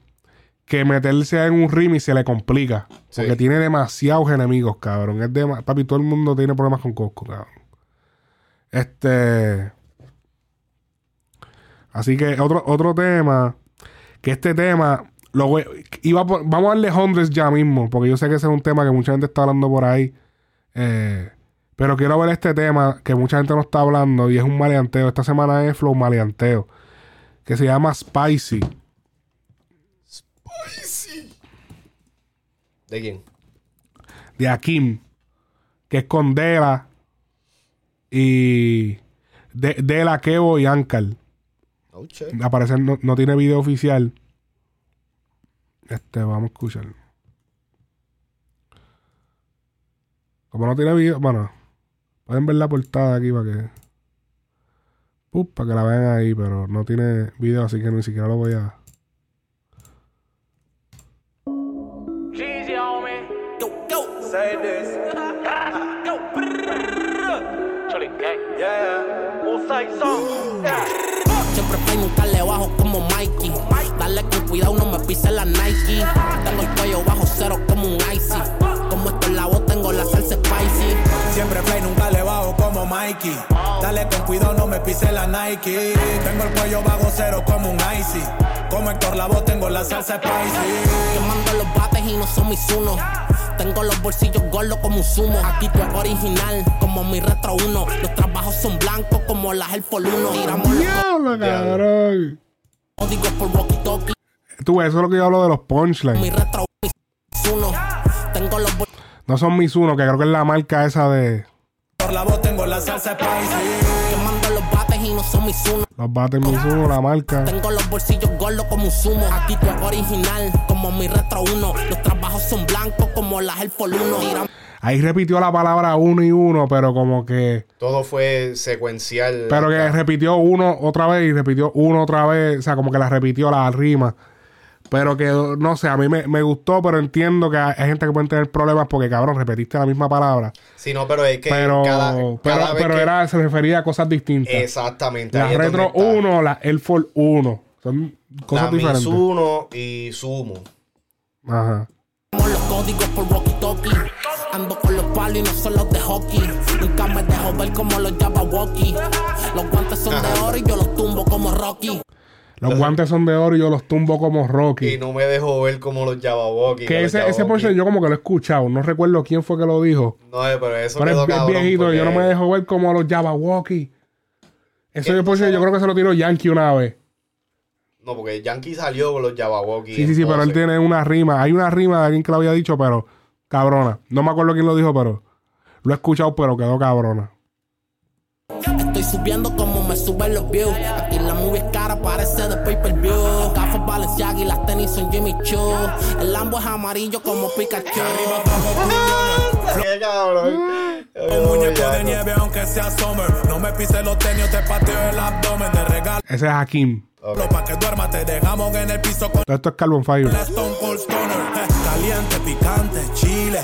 [SPEAKER 1] que meterse en un remix se le complica.
[SPEAKER 2] Sí.
[SPEAKER 1] Porque tiene demasiados enemigos, cabrón. Es dema- Papi, todo el mundo tiene problemas con Coscu, cabrón. Este. Así que otro, otro tema. Que este tema. Lo voy- iba a pon- vamos a darle hundreds ya mismo. Porque yo sé que ese es un tema que mucha gente está hablando por ahí. Eh, pero quiero ver este tema que mucha gente no está hablando. Y es un maleanteo. Esta semana es Flow Maleanteo que se llama Spicy. Spicy.
[SPEAKER 2] ¿De quién?
[SPEAKER 1] De Akim, que es con Dela y de, Dela, Kevo y Ankar.
[SPEAKER 2] Oh,
[SPEAKER 1] Aparece, no, no tiene video oficial. Este, vamos a escucharlo. Como no tiene video, bueno, pueden ver la portada aquí para que. Pup, para que la vean ahí, pero no tiene video, así que ni siquiera lo voy a.
[SPEAKER 12] Siempre play, nunca le bajo como Mikey. Dale con cuidado, no me pise la Nike. Tengo el cuello bajo cero como un icy. Como esto en la voz, tengo la salsa spicy.
[SPEAKER 13] Siempre play, nunca le bajo como Mikey. Dale con cuidado, no me pise la Nike. Tengo el cuello bajo cero como un icy. Como Héctor Lavoe, tengo la salsa spicy.
[SPEAKER 12] Quemando los bates y no son mis unos. Tengo los bolsillos gordos como un sumo. Aquí tú es original, como mi retro 1. Los trabajos son blancos como las Air Force 1. Tiramos
[SPEAKER 1] ¡Diablo, cabrón!
[SPEAKER 12] códigos por walkie-talkie.
[SPEAKER 1] Tú ves, eso es lo que yo hablo de los punchlines.
[SPEAKER 12] Mi retro 1. Tengo los
[SPEAKER 1] No son mis uno, que creo que es la marca esa de
[SPEAKER 13] Héctor Lavoe, tengo la salsa spicy.
[SPEAKER 12] quemando los bates y no son mis unos.
[SPEAKER 1] los bates mis uno, la marca.
[SPEAKER 12] Tengo los bolsillos gordos como un sumo. Aquí tú es original, como mi retro 1. Los trabajos son blancos como las Air Force 1. Tiramos
[SPEAKER 1] Ahí repitió la palabra uno y uno, pero como que.
[SPEAKER 2] Todo fue secuencial.
[SPEAKER 1] Pero que repitió uno otra vez y repitió uno otra vez. O sea, como que la repitió la rima. Pero que, no sé, a mí me, me gustó, pero entiendo que hay gente que puede tener problemas porque, cabrón, repetiste la misma palabra.
[SPEAKER 2] Sí, no, pero es que
[SPEAKER 1] Pero,
[SPEAKER 2] cada,
[SPEAKER 1] pero,
[SPEAKER 2] cada vez
[SPEAKER 1] pero
[SPEAKER 2] que-
[SPEAKER 1] era, se refería a cosas distintas.
[SPEAKER 2] Exactamente.
[SPEAKER 1] La Retro
[SPEAKER 2] está.
[SPEAKER 1] 1, la Air Force 1. Son cosas
[SPEAKER 2] La
[SPEAKER 1] diferentes.
[SPEAKER 2] Mizuno y Sumo.
[SPEAKER 1] Ajá.
[SPEAKER 12] los códigos por walkie-talkie. Ando con los palos y no son los de hockey. Nunca me dejo ver como los Jabberwocky. Los guantes son de oro y yo los tumbo como Rocky.
[SPEAKER 1] Los guantes son de oro y yo los tumbo como Rocky.
[SPEAKER 2] Y no me dejo ver como los Jabberwocky.
[SPEAKER 1] que ese, ese portion yo como que lo he escuchado. No recuerdo quién fue que lo dijo.
[SPEAKER 2] No, eh, pero eso
[SPEAKER 1] Pero
[SPEAKER 2] quedó
[SPEAKER 1] es,
[SPEAKER 2] cabrón
[SPEAKER 1] viejito. Yo no me dejo ver como los Jabberwocky. Ese
[SPEAKER 2] ¿Qué?
[SPEAKER 1] portion yo creo que se lo tiró Yankee una vez.
[SPEAKER 2] No, porque Yankee salió con los Jabberwocky.
[SPEAKER 1] Sí, sí, sí, pero él tiene una rima. Hay una rima de alguien que lo había dicho, pero cabrona. No me acuerdo quién lo dijo, pero lo he escuchado, pero quedó cabrona.
[SPEAKER 12] Estoy subiendo como me suben los views. Aquí la movie es cara, parece de pay-per-view. Gafas Balenciaga y las tenis son Jimmy Choo. El Lambo es amarillo como Pikachu.
[SPEAKER 2] Qué cabrón.
[SPEAKER 13] Un muñeco de nieve aunque sea summer. No me pises los tenis, te pateo el abdomen. Te regalo
[SPEAKER 1] Ese es Hakim.
[SPEAKER 13] pa' que duermas. Te dejamos en el piso con
[SPEAKER 1] Todo esto es Carbon Fire.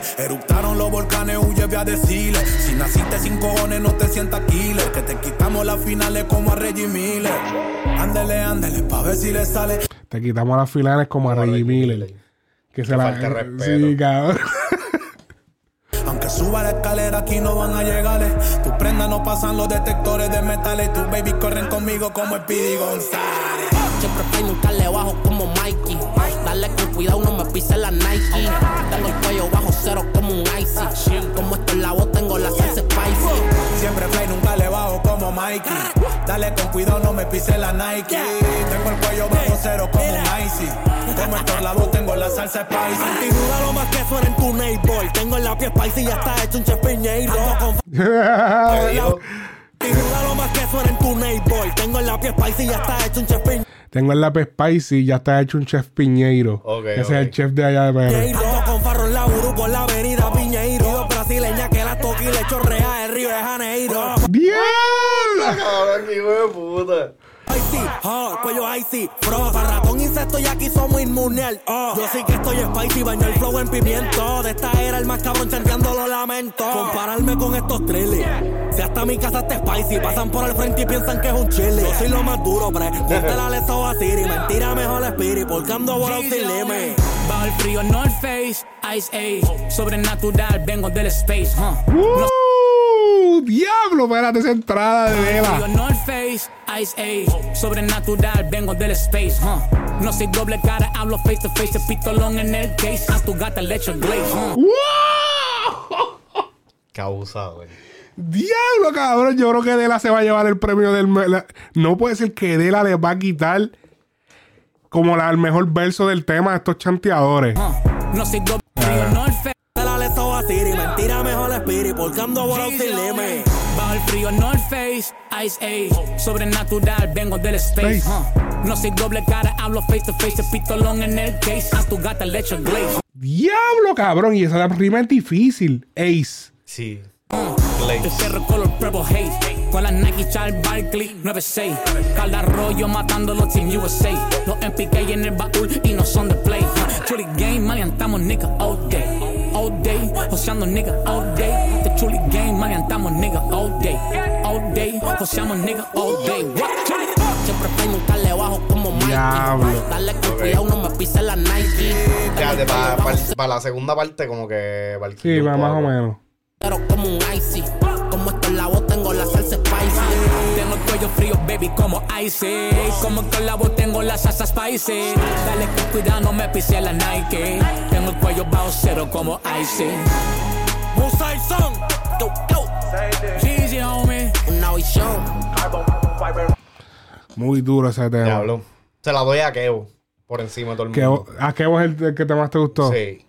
[SPEAKER 13] Chile. Eruptaron los volcanes, huye, voy a decirle. Si naciste sin cojones, no te sientas killer. Que te quitamos las finales como a Reggie Miller. Ándele, ándele, pa' ver si le sale.
[SPEAKER 1] Te quitamos las finales como a Reggie Miller. Que se la.
[SPEAKER 2] respeto.
[SPEAKER 1] Sí, cabrón. <laughs>
[SPEAKER 13] Aunque suba la escalera, aquí no van a llegarle. Tus prendas no pasan los detectores de metales. Tus baby corren conmigo como Speedy González.
[SPEAKER 12] Siempre play, nunca le bajo como Mikey. Dale con cuidado, no me pise la Nike. Tengo el
[SPEAKER 13] Mikey. Dale con cuidado, no me pise la Nike. Tengo el cuello bajo cero como un icy. Como Héctor Lavoe, tengo la salsa spicy.
[SPEAKER 14] Y duda lo más que suena en tu neighbor. Tengo en la piel spicy y ya está hecho un chef piñeiro. Con
[SPEAKER 2] ¿Qué dijo?
[SPEAKER 14] y duda lo más que suena en tu neighbor. Tengo en la piel spicy y ya está hecho un chef piñeiro.
[SPEAKER 1] Tengo el lápiz Spicy ya está hecho un chef Piñeiro.
[SPEAKER 2] Ok,
[SPEAKER 1] Ese
[SPEAKER 2] ok.
[SPEAKER 1] es el chef de allá de.
[SPEAKER 14] Ando con farro en la Uru por la avenida Piñeiro. Brasileña que la toque y le chorrea el río de Janeiro.
[SPEAKER 1] ¡Diablo!
[SPEAKER 2] De puta.
[SPEAKER 14] Icy, oh, cuello icy, frost Para ratón insecto y aquí somos inmunes oh. Yo sí que estoy spicy, baño el flow en pimiento. De esta era el más cabrón chanteando lo lamento. Compararme con estos trillis. Si hasta mi casa está spicy Pasan por el frente y piensan que es un chile Yo soy lo más duro, bre Ponte la leso a Siri. Mentira mejor Spirit Porque ando volado sin límite.
[SPEAKER 15] Bajo el frío North Face, Ice Age. Sobrenatural, vengo del space, huh? No
[SPEAKER 1] ¡Uh! ¡Diablo! Espérate esa entrada de vela.
[SPEAKER 15] Sobrenatural, vengo del space, huh? No soy doble cara, hablo face to face. Pistolón en el case. A tu gata le echo glaze, huh?
[SPEAKER 1] ¡Wow!
[SPEAKER 2] Qué abusado, güey.
[SPEAKER 1] Diablo, cabrón. Yo creo que Dela se va a llevar el premio del. la- No puede ser que Dela le va a quitar como la, el mejor verso del tema a estos chanteadores.
[SPEAKER 15] No soy doble
[SPEAKER 14] leso a Siri Mentira mejor Spirit Porque ando volado sin límite
[SPEAKER 15] Bajo el frío North Face, Ice Age. Sobrenatural, vengo del space, huh? No soy doble cara, hablo face to face. El pistolón en el case. A tu gata le echo glaze.
[SPEAKER 1] Diablo, cabrón. Y esa rima es difícil. Ace.
[SPEAKER 2] Sí.
[SPEAKER 14] El perro color purple haze. Con las Nike Charles Barkley 96. Calda Arroyo matando los Team USA. Los MPK en el baúl y no son de play. Chuli Game, maleantamos nigga all day. All day, joseando nigga all day. The Chuli Game, maleantamos nigga all day. All day, joseamos nigga all day. What?
[SPEAKER 12] Siempre estoy nunca le bajo como Mikey.
[SPEAKER 1] Diablo.
[SPEAKER 12] Dale con cuidado, no me pise la Nike.
[SPEAKER 2] Fíjate, para la segunda parte, como que.
[SPEAKER 1] Sí, va más o menos.
[SPEAKER 12] Pero como un icy. Como esto en la voz tengo la salsa spicy.
[SPEAKER 14] Tengo el cuello frío, baby, como ice. Como con la voz tengo la salsa spicy. Dale con cuidado, no me pise la Nike. Tengo el cuello bajo cero como ice. Mosaic Song.
[SPEAKER 12] Go, go.
[SPEAKER 14] Homie.
[SPEAKER 12] Una visión.
[SPEAKER 1] Muy duro ese tema.
[SPEAKER 2] Diablo. Se la doy a Kevo. Por encima de todo el
[SPEAKER 1] Kevo-
[SPEAKER 2] mundo.
[SPEAKER 1] ¿A vos es el, el que te más te gustó?
[SPEAKER 2] Sí.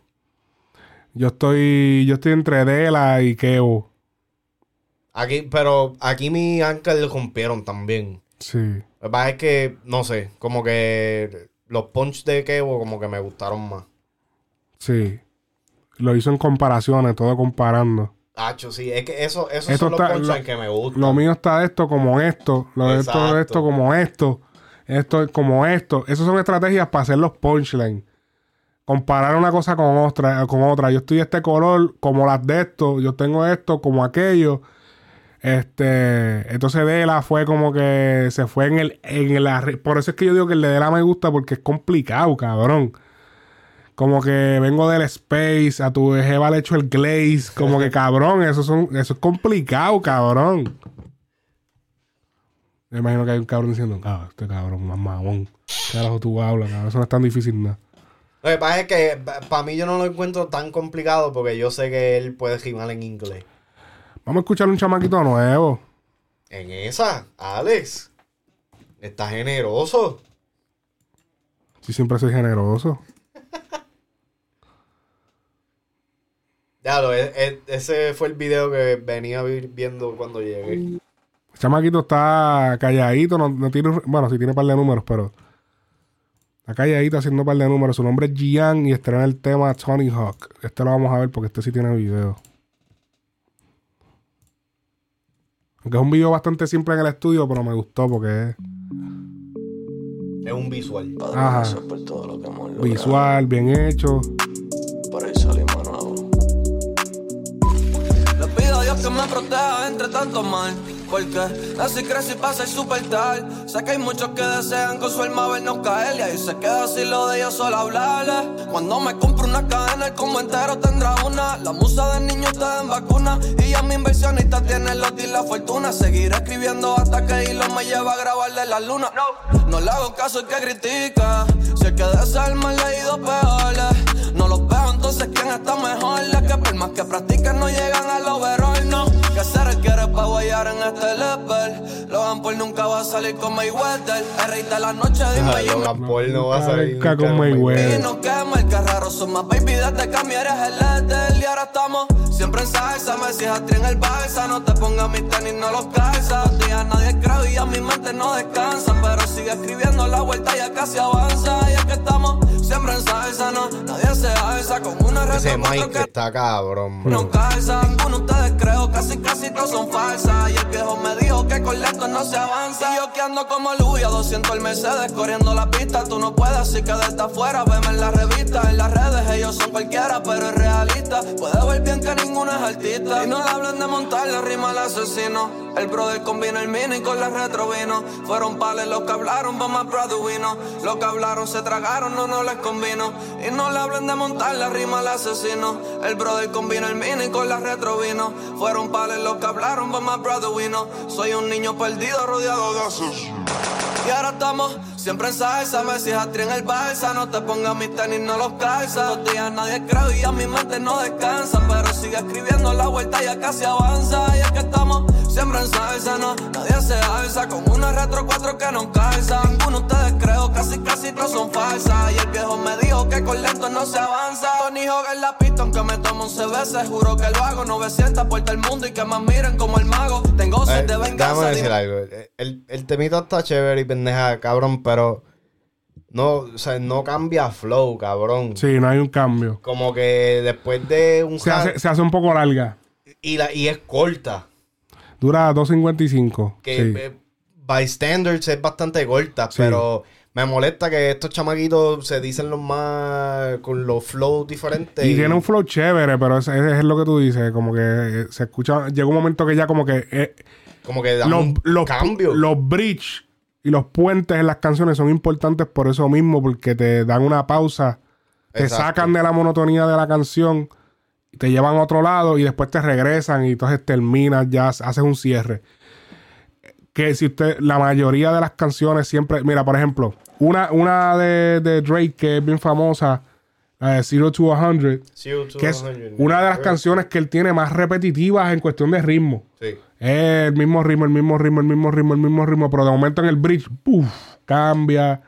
[SPEAKER 1] Yo estoy, yo estoy entre Dela y Kevo.
[SPEAKER 2] Aquí, pero aquí mi Anker le rompieron también.
[SPEAKER 1] Sí.
[SPEAKER 2] Lo que pasa es que, no sé, como que los punch de Kevo como que me gustaron más.
[SPEAKER 1] Sí. Lo hizo en comparaciones, todo comparando.
[SPEAKER 2] Hacho, sí, es que eso, esos
[SPEAKER 1] Esto
[SPEAKER 2] son los
[SPEAKER 1] está- lo-
[SPEAKER 2] que me gustan.
[SPEAKER 1] Lo mío está esto como esto. Lo de esto de esto como esto. Esto es como esto. Esas son estrategias para hacer los punchlines. Comparar una cosa con otra, con otra. Yo estoy de este color como las de esto. Yo tengo esto como aquello. Este. Entonces Dela fue como que se fue en el, en arre- Por eso es que yo digo que el de Dela me gusta porque es complicado, cabrón. Como que vengo del space, a tu jeva le echo el glaze. Como que <laughs> cabrón, eso, son, eso es complicado, cabrón. Me imagino que hay un cabrón diciendo, ah, este cabrón, más mamón. ¿Qué carajo tú hablas, cabrón? Eso no es tan difícil nada.
[SPEAKER 2] Lo que pasa es que para mí yo no lo encuentro tan complicado porque yo sé que él puede rimar en inglés.
[SPEAKER 1] Vamos a escuchar un chamaquito nuevo.
[SPEAKER 2] En esa, Alex, está generoso.
[SPEAKER 1] Si siempre soy generoso. <laughs>
[SPEAKER 2] Ya lo, e- e- ese fue el video que venía vi- viendo cuando llegué.
[SPEAKER 1] El chamaquito está calladito, no, no tiene, bueno, sí tiene un par de números, pero está calladito haciendo un par de números. Su nombre es Gian y estrena el tema Tony Hawk. Este lo vamos a ver porque este sí tiene video. Aunque es un video bastante simple en el estudio, pero me gustó porque es
[SPEAKER 2] Es un visual.
[SPEAKER 1] ajá, visual, bien hecho.
[SPEAKER 11] Por ahí salimos nuevo.
[SPEAKER 16] Le pido a Dios que me proteja entre tanto mal. Porque así crecí para ser super tal. Sé que hay muchos que desean con su alma vernos caer. Y ahí se queda así lo de ellos solo hablarle. Cuando me compro una cadena, el combo entero tendrá una. La musa del niño está en vacuna. Y ya mi inversionista tiene los y la fortuna. Seguiré escribiendo hasta que hilo me lleva a grabarle la luna. No, no le hago caso al que critica. Si el que desea el mal leído peores. No los veo, entonces quién está mejor. La que por más que practican no llegan al overall, guayar en este level. Logan Paul nunca va a salir con Mayweather. El rey de la noche, dime yo.
[SPEAKER 2] Logan Paul no va a salir
[SPEAKER 1] Nunca con
[SPEAKER 2] con
[SPEAKER 16] Y
[SPEAKER 1] Mayweather.
[SPEAKER 16] no quema el que raro son más baby desde que mi eres el Ethel Y ahora estamos siempre en salsa Me decías en el balsa No te pongas mis tenis, no los calza Los días nadie cree y ya mi mente no descansa Pero sigue escribiendo la vuelta ya casi avanza Y es que estamos siempre en salsa No, nadie se alza con una
[SPEAKER 2] Ese
[SPEAKER 16] reto cuatro
[SPEAKER 2] Mike
[SPEAKER 16] que
[SPEAKER 2] está cabrón, bro.
[SPEAKER 16] no calzan, ninguno ustedes creo, casi casi todos son falsas. Y el viejo me dijo que con lento no se avanza. Y yo que ando como Luya, 200 el Mercedes, corriendo la pista. Tú no puedes, así que desde afuera, veme en la revista, en las redes. Ellos son cualquiera, pero es realista. Puede ver bien que ninguno es artista. Y no le hablen de montar la rima al asesino. El brother combina el mini con la retro vino. Fueron pales los que hablaron, vamos a vino. Los que hablaron se tragaron, no, no les Y no le hablen de montar la rima al asesino. El brother combina el mini con la retro vino. Fueron pales los que hablaron, but my brother vino. Soy un niño perdido rodeado de esos. Y ahora estamos siempre en salsa, me decías en el balsa. No te pongas mis tenis, no los calza. Los días nadie cree y ya mi mente no descansa. Pero sigue escribiendo la vuelta, ya casi avanza. Y es que estamos siempre en salsa, no, nadie se alza. Con una retro 4 que no calza. Ninguno de ustedes creo, casi casi todos son falsas. Y el viejo me dijo que con lento no se avanza. Tony Hawk en la pista, aunque me tomo 11 veces. Juro que lo hago, 900 por el mundo y que me miren como el mago. Tengo
[SPEAKER 2] Eh,
[SPEAKER 16] sed de venganza.
[SPEAKER 2] déjame decir algo. El, el temita está chévere y pendeja, cabrón, pero no, o sea, no cambia flow, cabrón.
[SPEAKER 1] Sí, no hay un cambio.
[SPEAKER 2] Como que después de un
[SPEAKER 1] Se hace, se hace un poco larga.
[SPEAKER 2] Y, la, y es corta.
[SPEAKER 1] Dura 2.55.
[SPEAKER 2] Que
[SPEAKER 1] sí.
[SPEAKER 2] eh, by standards es bastante corta, pero me molesta que estos chamaquitos se dicen los más con los flows diferentes.
[SPEAKER 1] Y tiene un flow chévere, pero es, es- es lo que tú dices, como que eh, se escucha, llega un momento que ya como que eh,
[SPEAKER 2] como que da
[SPEAKER 1] los,
[SPEAKER 2] un
[SPEAKER 1] los,
[SPEAKER 2] cambio.
[SPEAKER 1] los bridge y los puentes en las canciones son importantes por eso mismo, porque te dan una pausa, te
[SPEAKER 2] Exacto.
[SPEAKER 1] sacan de la monotonía de la canción, y te llevan a otro lado y después te regresan y entonces terminas, ya haces un cierre. Que si usted, la mayoría de las canciones siempre, mira, por ejemplo, una, una de, de Drake que es bien famosa, la de Zero to 100,
[SPEAKER 2] Zero to
[SPEAKER 1] que es
[SPEAKER 2] 100,
[SPEAKER 1] una de las canciones que él tiene más repetitivas en cuestión de ritmo.
[SPEAKER 2] Sí.
[SPEAKER 1] Es el mismo ritmo, el mismo ritmo, el mismo ritmo, el mismo ritmo, pero de momento en el bridge, ¡puf! cambia,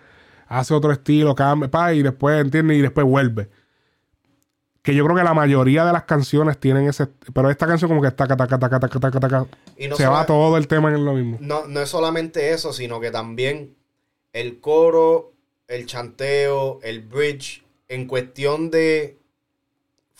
[SPEAKER 1] hace otro estilo, cambia, pa, y después, ¿entiendes? Y después vuelve. Que yo creo que la mayoría de las canciones tienen ese. Pero esta canción, como que taca, taca, taca, taca, taca, taca.
[SPEAKER 2] Y no
[SPEAKER 1] se va todo el tema en lo mismo.
[SPEAKER 2] No, no es solamente eso, sino que también el coro, el chanteo, el bridge, en cuestión de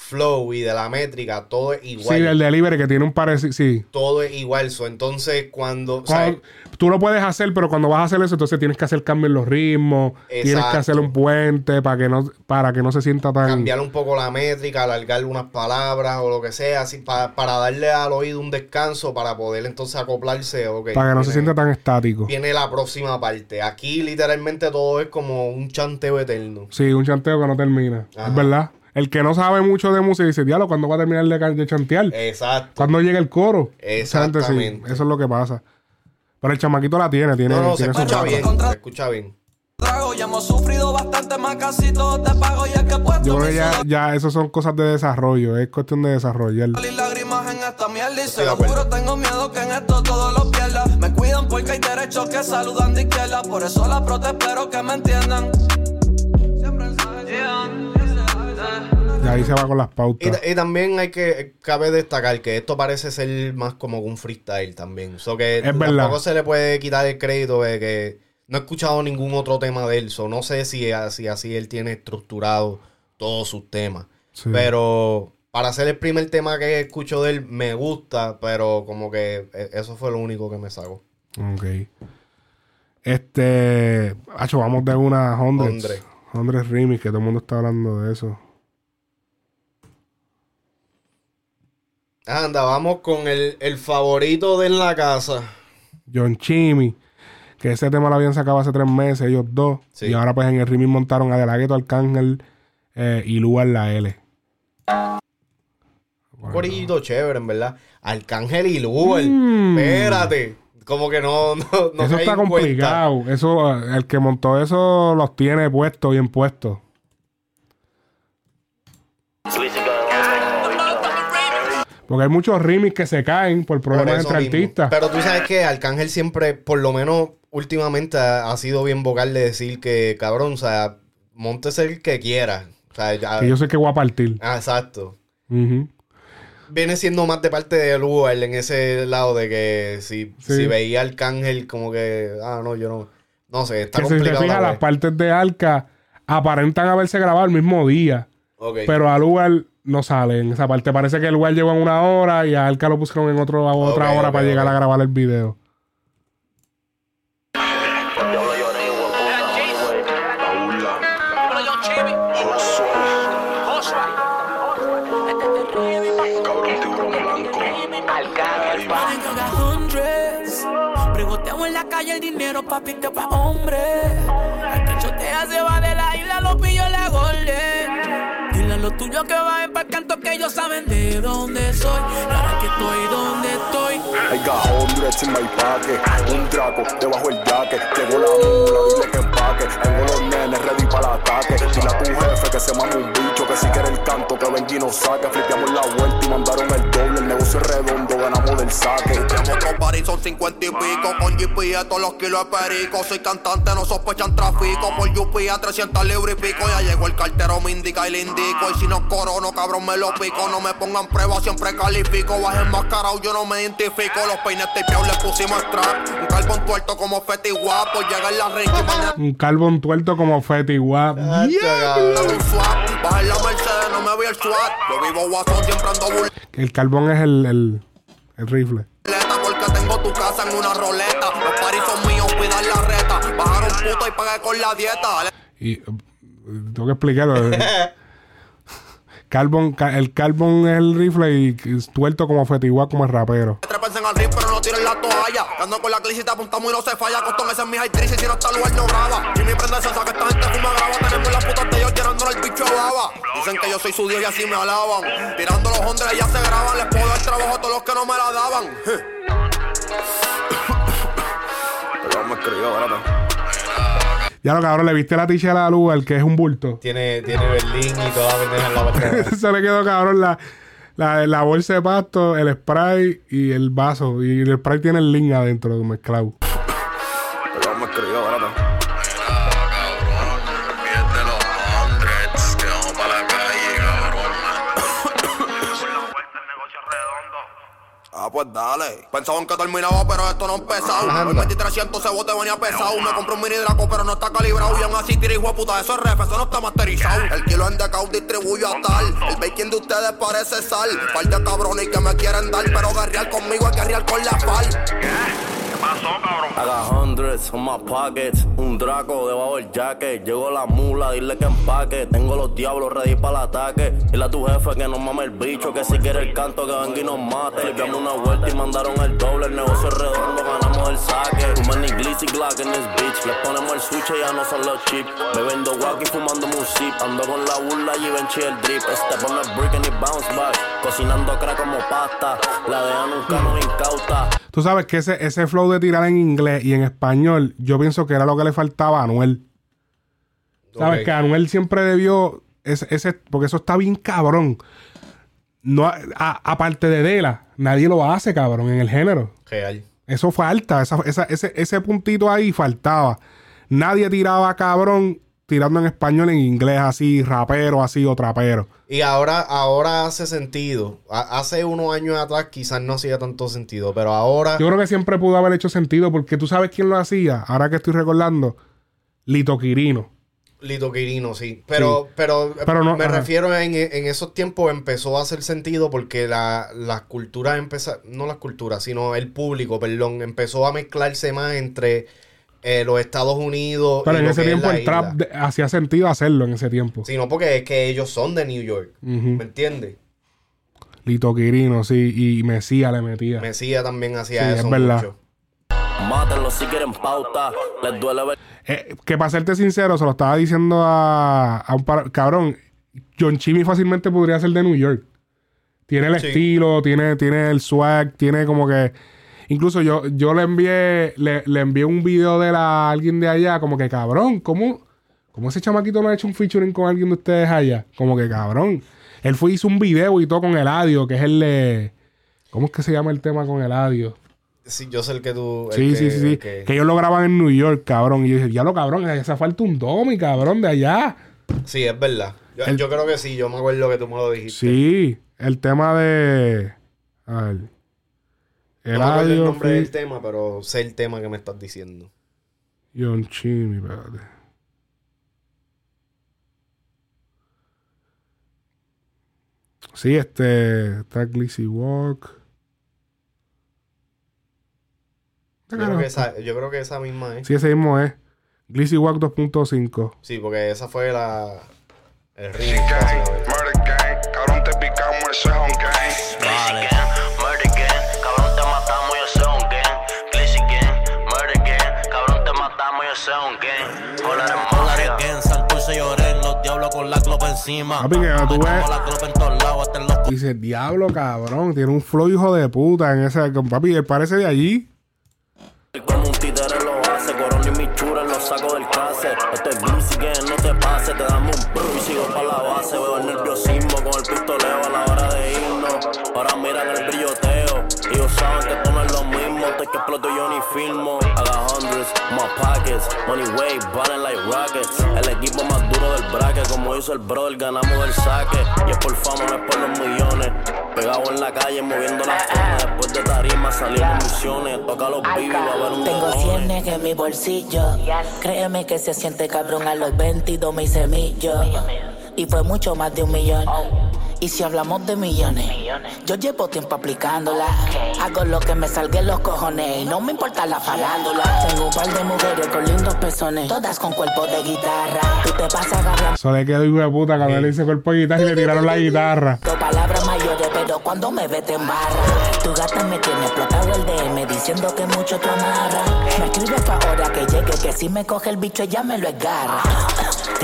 [SPEAKER 2] flow y de la métrica, todo es igual.
[SPEAKER 1] Sí, el delivery que tiene un parecido. Sí.
[SPEAKER 2] Todo es igual. So, entonces, cuando.
[SPEAKER 1] Cuando- tú lo puedes hacer, pero cuando vas a hacer eso, entonces tienes que hacer cambio en los ritmos. Tienes que
[SPEAKER 2] Exacto.
[SPEAKER 1] hacer un puente para que no, para que no se sienta tan.
[SPEAKER 2] cambiar un poco la métrica, alargar unas palabras o lo que sea, así, pa- para darle al oído un descanso, para poder entonces acoplarse. ok,
[SPEAKER 1] para que no se sienta tan estático.
[SPEAKER 2] Viene la próxima parte. Aquí literalmente todo es como un chanteo eterno.
[SPEAKER 1] Sí, un chanteo que no termina.
[SPEAKER 2] Ajá.
[SPEAKER 1] Es verdad. El que no sabe mucho de música dice, diablo, ¿cuándo va a terminar de, de chantear?
[SPEAKER 2] Exacto.
[SPEAKER 1] ¿Cuándo llega el coro? Esa gente sí,
[SPEAKER 2] Exactamente.
[SPEAKER 1] eso es lo que pasa. Pero el chamaquito la tiene, tiene,
[SPEAKER 2] No, no, se
[SPEAKER 1] tiene su
[SPEAKER 2] escucha bien. Se escucha bien.
[SPEAKER 16] Trago, ya hemos sufrido bastante más, casi todo te pago y el que he puesto
[SPEAKER 1] Yo creo que ya, ya eso son cosas de desarrollo, es cuestión de desarrollar.
[SPEAKER 16] y lágrimas en esta mierda y
[SPEAKER 1] de acuerdo.
[SPEAKER 16] seguro tengo miedo que en esto todo lo pierda. Me cuidan porque hay derechos que saludan de izquierda, por eso la prote espero que me entiendan.
[SPEAKER 1] Ahí se va con las pautas.
[SPEAKER 2] ta- y también hay que, cabe destacar que esto parece ser más como un freestyle también. So que
[SPEAKER 1] Es
[SPEAKER 2] tampoco
[SPEAKER 1] verdad.
[SPEAKER 2] se le puede quitar el crédito de que no he escuchado ningún otro tema de él. So no sé si así, así él tiene estructurado todos sus temas.
[SPEAKER 1] Sí.
[SPEAKER 2] Pero para ser el primer tema que escucho de él, me gusta, pero como que eh, eso fue lo único que me sacó.
[SPEAKER 1] Ok. Este. Hacho, vamos de una Hundreds.
[SPEAKER 2] Hundred.
[SPEAKER 1] Hundreds Remix, que todo el mundo está hablando de eso.
[SPEAKER 2] Anda, vamos con el, el favorito de en la casa.
[SPEAKER 1] John Chimmy. Que ese tema lo habían sacado hace tres meses, ellos dos.
[SPEAKER 2] Sí.
[SPEAKER 1] Y ahora, pues en el remix montaron a De La Ghetto, Arcángel eh, y Lugar la L.
[SPEAKER 2] Un corillito chévere, en verdad. Arcángel y Luber.
[SPEAKER 1] Mm.
[SPEAKER 2] Espérate. Como que no, no, no
[SPEAKER 1] eso está
[SPEAKER 2] cuenta.
[SPEAKER 1] complicado. Eso, eh, el que montó eso los tiene puestos, bien puestos. Porque hay muchos remix que se caen por
[SPEAKER 2] Por
[SPEAKER 1] problemas
[SPEAKER 2] eso
[SPEAKER 1] entre
[SPEAKER 2] mismo.
[SPEAKER 1] artistas.
[SPEAKER 2] Pero tú sabes que Arcángel siempre, por lo menos últimamente, ha, ha sido bien vocal de decir que, cabrón, o sea, montes el que quiera. O sea, ya-
[SPEAKER 1] Que yo sé que voy a partir.
[SPEAKER 2] Ah, exacto.
[SPEAKER 1] Ujú.
[SPEAKER 2] Viene siendo más de parte de Lugar en ese lado de que si,
[SPEAKER 1] Sí.
[SPEAKER 2] si veía Arcángel como que, ah, no, yo no. No sé, está
[SPEAKER 1] Que si te fijas,
[SPEAKER 2] la
[SPEAKER 1] las partes de Arca aparentan haberse grabado el mismo día. Pero a lugar no sale en esa parte. Parece que el lugar llegó en una hora y a Arca lo pusieron en otro, a otra hora para llegar a grabar el video.
[SPEAKER 15] Pregoteo en la calle el dinero, papi, que pa' hombre. Los tuyos que bajen para el canto que ellos saben de dónde soy. Ahora que estoy donde estoy.
[SPEAKER 17] I got hundreds in my Un draco debajo el jacket Llegó la mula, dile que empaque Tengo los nenes ready para el ataque. Dile a tu jefe que se mame un bicho Que si quiere el canto que venga y nos saque. Flipeamos la vuelta y mandaron el doble. El negocio es redondo, ganamos del saque.
[SPEAKER 10] Tenemos otros baris, son 50 y pico. Con GP todos los kilos de perico. Soy cantante, no sospechan tráfico. Por UP a 300 libras y pico. Ya llegó el cartero, me indica y le indico. Y si no corono, cabrón, me lo pico. No me pongan prueba, siempre califico. Baje enmascarado, yo no me identifico. Los peines tapeados, le pusimos strap. Un carbón tuerto como Feti guapo. Llega en la ring y mañana
[SPEAKER 1] Un carbón tuerto como Fetty Wap.
[SPEAKER 18] El
[SPEAKER 1] carbón es el, el, el rifle.
[SPEAKER 18] porque tengo tu casa en una roleta. Los paris son míos, cuidar la reta. Bajaron puto y pagué con la dieta.
[SPEAKER 1] Y tengo que explicarlo. <laughs> Carbon, ca- el carbón es el rifle y tuerto como fetiguá como el rapero.
[SPEAKER 18] Trepense en el ring, pero no tiren la toalla. Ando con la clisita, apuntamos y no se falla. Costón ese es mi high tree, si no está el lugar no graba. Jimmy prende salsa, que esta gente fuma graba. Tenemos las putas de ellos llenándole el bicho de baba. Dicen que yo soy su dios y así me alaban. Tirando los hombres ya se graban. Les puedo dar trabajo a todos los que no me la daban. <laughs> Pero me escribió, espérate.
[SPEAKER 1] Ya lo cabrón, le viste la ticha a la luz, el que es un bulto.
[SPEAKER 2] Tiene, tiene Berlín y toda la pendeja en la parte. <laughs>
[SPEAKER 1] Se le quedó cabrón la, la, la bolsa de pasto, el spray y el vaso. Y el spray tiene el link adentro mezclado.
[SPEAKER 18] Ah, pues dale. Pensaban que terminaba, pero esto no ha empezado. Hoy metí 300, ese bote venía pesado. Me compré un mini Draco, pero no está calibrado. Y aún así tira hijo de puta, eso es ref, eso no está masterizado. El kilo en decau distribuyo a tal. El bacon de ustedes parece sal. Par de cabrones que me quieren dar, pero guerrear conmigo es guerrear con la pal.
[SPEAKER 8] I got hundreds on my pockets. Un draco debajo del jacket. Llegó la mula, dile que empaque. Tengo los diablos ready para el ataque. Dile a tu jefe que no mame el bicho. Que si quiere el canto, que venga y nos mate. Le damos una vuelta y mandaron el doble. El negocio es redondo, ganamos el saque. Too many glitzy glock in this bitch. Le ponemos el switch y ya no son los chips. Bebiendo wacky, fumándome un. Ando con la burla y Givenchy el drip. Step on brick and it bounce back. Cocinando crack como pasta. La DEA nunca nos incauta.
[SPEAKER 1] Tú sabes que ese, ese flow de tirar en inglés y en español, yo pienso que era lo que le faltaba a Anuel. Sabes
[SPEAKER 2] Ok.
[SPEAKER 1] que Anuel siempre debió. Ese, ese- porque eso está bien cabrón. No, a- aparte de Dela, nadie lo hace, cabrón, en el género.
[SPEAKER 2] Real.
[SPEAKER 1] Eso falta. Esa, esa- ese, ese puntito ahí faltaba. Nadie tiraba cabrón tirando en español, en inglés, así, rapero, así o trapero.
[SPEAKER 2] Y ahora, ahora hace sentido. A- hace unos años atrás quizás no hacía tanto sentido, pero ahora...
[SPEAKER 1] Yo creo que siempre pudo haber hecho sentido porque tú sabes quién lo hacía. Ahora que estoy recordando, Lito Quirino.
[SPEAKER 2] Lito Quirino, sí. Pero,
[SPEAKER 1] Sí.
[SPEAKER 2] pero,
[SPEAKER 1] Pero no,
[SPEAKER 2] me
[SPEAKER 1] ajá.
[SPEAKER 2] refiero en, en esos tiempos empezó a hacer sentido porque la, las culturas empezaron, no las culturas, sino el público, perdón, empezó a mezclarse más entre eh, los Estados Unidos
[SPEAKER 1] Pero en ese tiempo el trap
[SPEAKER 2] isla.
[SPEAKER 1] hacía sentido hacerlo en ese tiempo.
[SPEAKER 2] Sino porque es que ellos son de New York. ¿me entiendes?
[SPEAKER 1] Lito Quirino, sí, y Mesía le metía.
[SPEAKER 2] Mesías también hacía
[SPEAKER 1] Sí,
[SPEAKER 2] eso
[SPEAKER 1] es verdad.
[SPEAKER 2] mucho.
[SPEAKER 8] Mátenlo si quieren pauta. Les duele ver.
[SPEAKER 1] Eh, que para serte sincero, se lo estaba diciendo a, a un par... Cabrón, John Chimmy fácilmente podría ser de New York. Tiene el
[SPEAKER 2] Sí.
[SPEAKER 1] estilo, tiene, tiene el swag, tiene como que... Incluso yo, yo le envié le, le envié un video de la, alguien de allá, como que cabrón, ¿cómo, ¿cómo ese chamaquito no ha hecho un featuring con alguien de ustedes allá? Como que cabrón. Él fue hizo un video y todo con Eladio, que es el de... ¿Cómo es que se llama el tema con Eladio?
[SPEAKER 2] Sí, yo sé el que tú... el
[SPEAKER 1] Sí,
[SPEAKER 2] que-
[SPEAKER 1] sí, sí, sí.
[SPEAKER 2] el
[SPEAKER 1] Que...
[SPEAKER 2] que-
[SPEAKER 1] ellos lo graban en New York, cabrón. Y yo dije, ya lo cabrón, hace falta un domi, cabrón, de allá.
[SPEAKER 2] Sí, es verdad. Yo,
[SPEAKER 1] El-
[SPEAKER 2] yo creo que sí, yo me acuerdo que tú me lo dijiste.
[SPEAKER 1] Sí, el tema de. A ver.
[SPEAKER 2] No me acuerdo el nombre del tema, pero sé el tema que me estás diciendo.
[SPEAKER 1] John Chimmy, espérate. Sí, este. Está Glizzy Walk.
[SPEAKER 2] Yo creo, que esa, yo creo que esa misma es.
[SPEAKER 1] Sí, ese mismo es. Glizzy Walk 2.5.
[SPEAKER 2] Sí, porque esa fue la. El ring.
[SPEAKER 19] Murder gang, cabrón te picamos, eso es un gang.
[SPEAKER 8] Vale. Soy un gang. Dólares, dólares gang, Santurce lloré, los diablos con la clopa encima.
[SPEAKER 1] Papi, que tú ves- Dice, diablo, cabrón. Tiene un flow hijo de puta en ese. Papi, él parece de allí.
[SPEAKER 8] Como un títere lo hace, corona y mi chura lo saco del case. Esto es Glitchy gang, no te pase, te damos un bro y sigo pa' la base. Veo el nerviosismo con el pistoleo a la hora de irnos. Ahora miran el brilloteo, ellos saben que esto no es lo mismo. Estoy que exploto yo ni filmo. Hundreds, my pockets, money way, ballin' like rockets. El equipo más duro del bracket, como hizo el brother, ganamos del saque. Y es por fama, no es por los millones. Pegado en la calle, moviendo la zona. Después de tarima salimos misiones. Toca los va a haber un
[SPEAKER 20] Tengo cienes en mi bolsillo. Créeme que se siente cabrón a los 22 mil semillos. Y fue mucho más de un millón. Y si hablamos de millones, yo llevo tiempo aplicándola. Hago lo que me salga en los cojones y no me importa la farándula. Tengo un par de mujeres con lindos pezones, todas con cuerpo de guitarra. Tú te pasas agarrando
[SPEAKER 1] Eso le quedó hijo de puta cuando le hice cuerpo de guitarra y le tiraron la guitarra.
[SPEAKER 20] palabras mayores, pero cuando me ve te embarra. Tu gata me tiene explotado el DM diciendo que mucho te amarra. Me escribe pa' ahora que llegue, que si me coge el bicho ya me lo esgarra.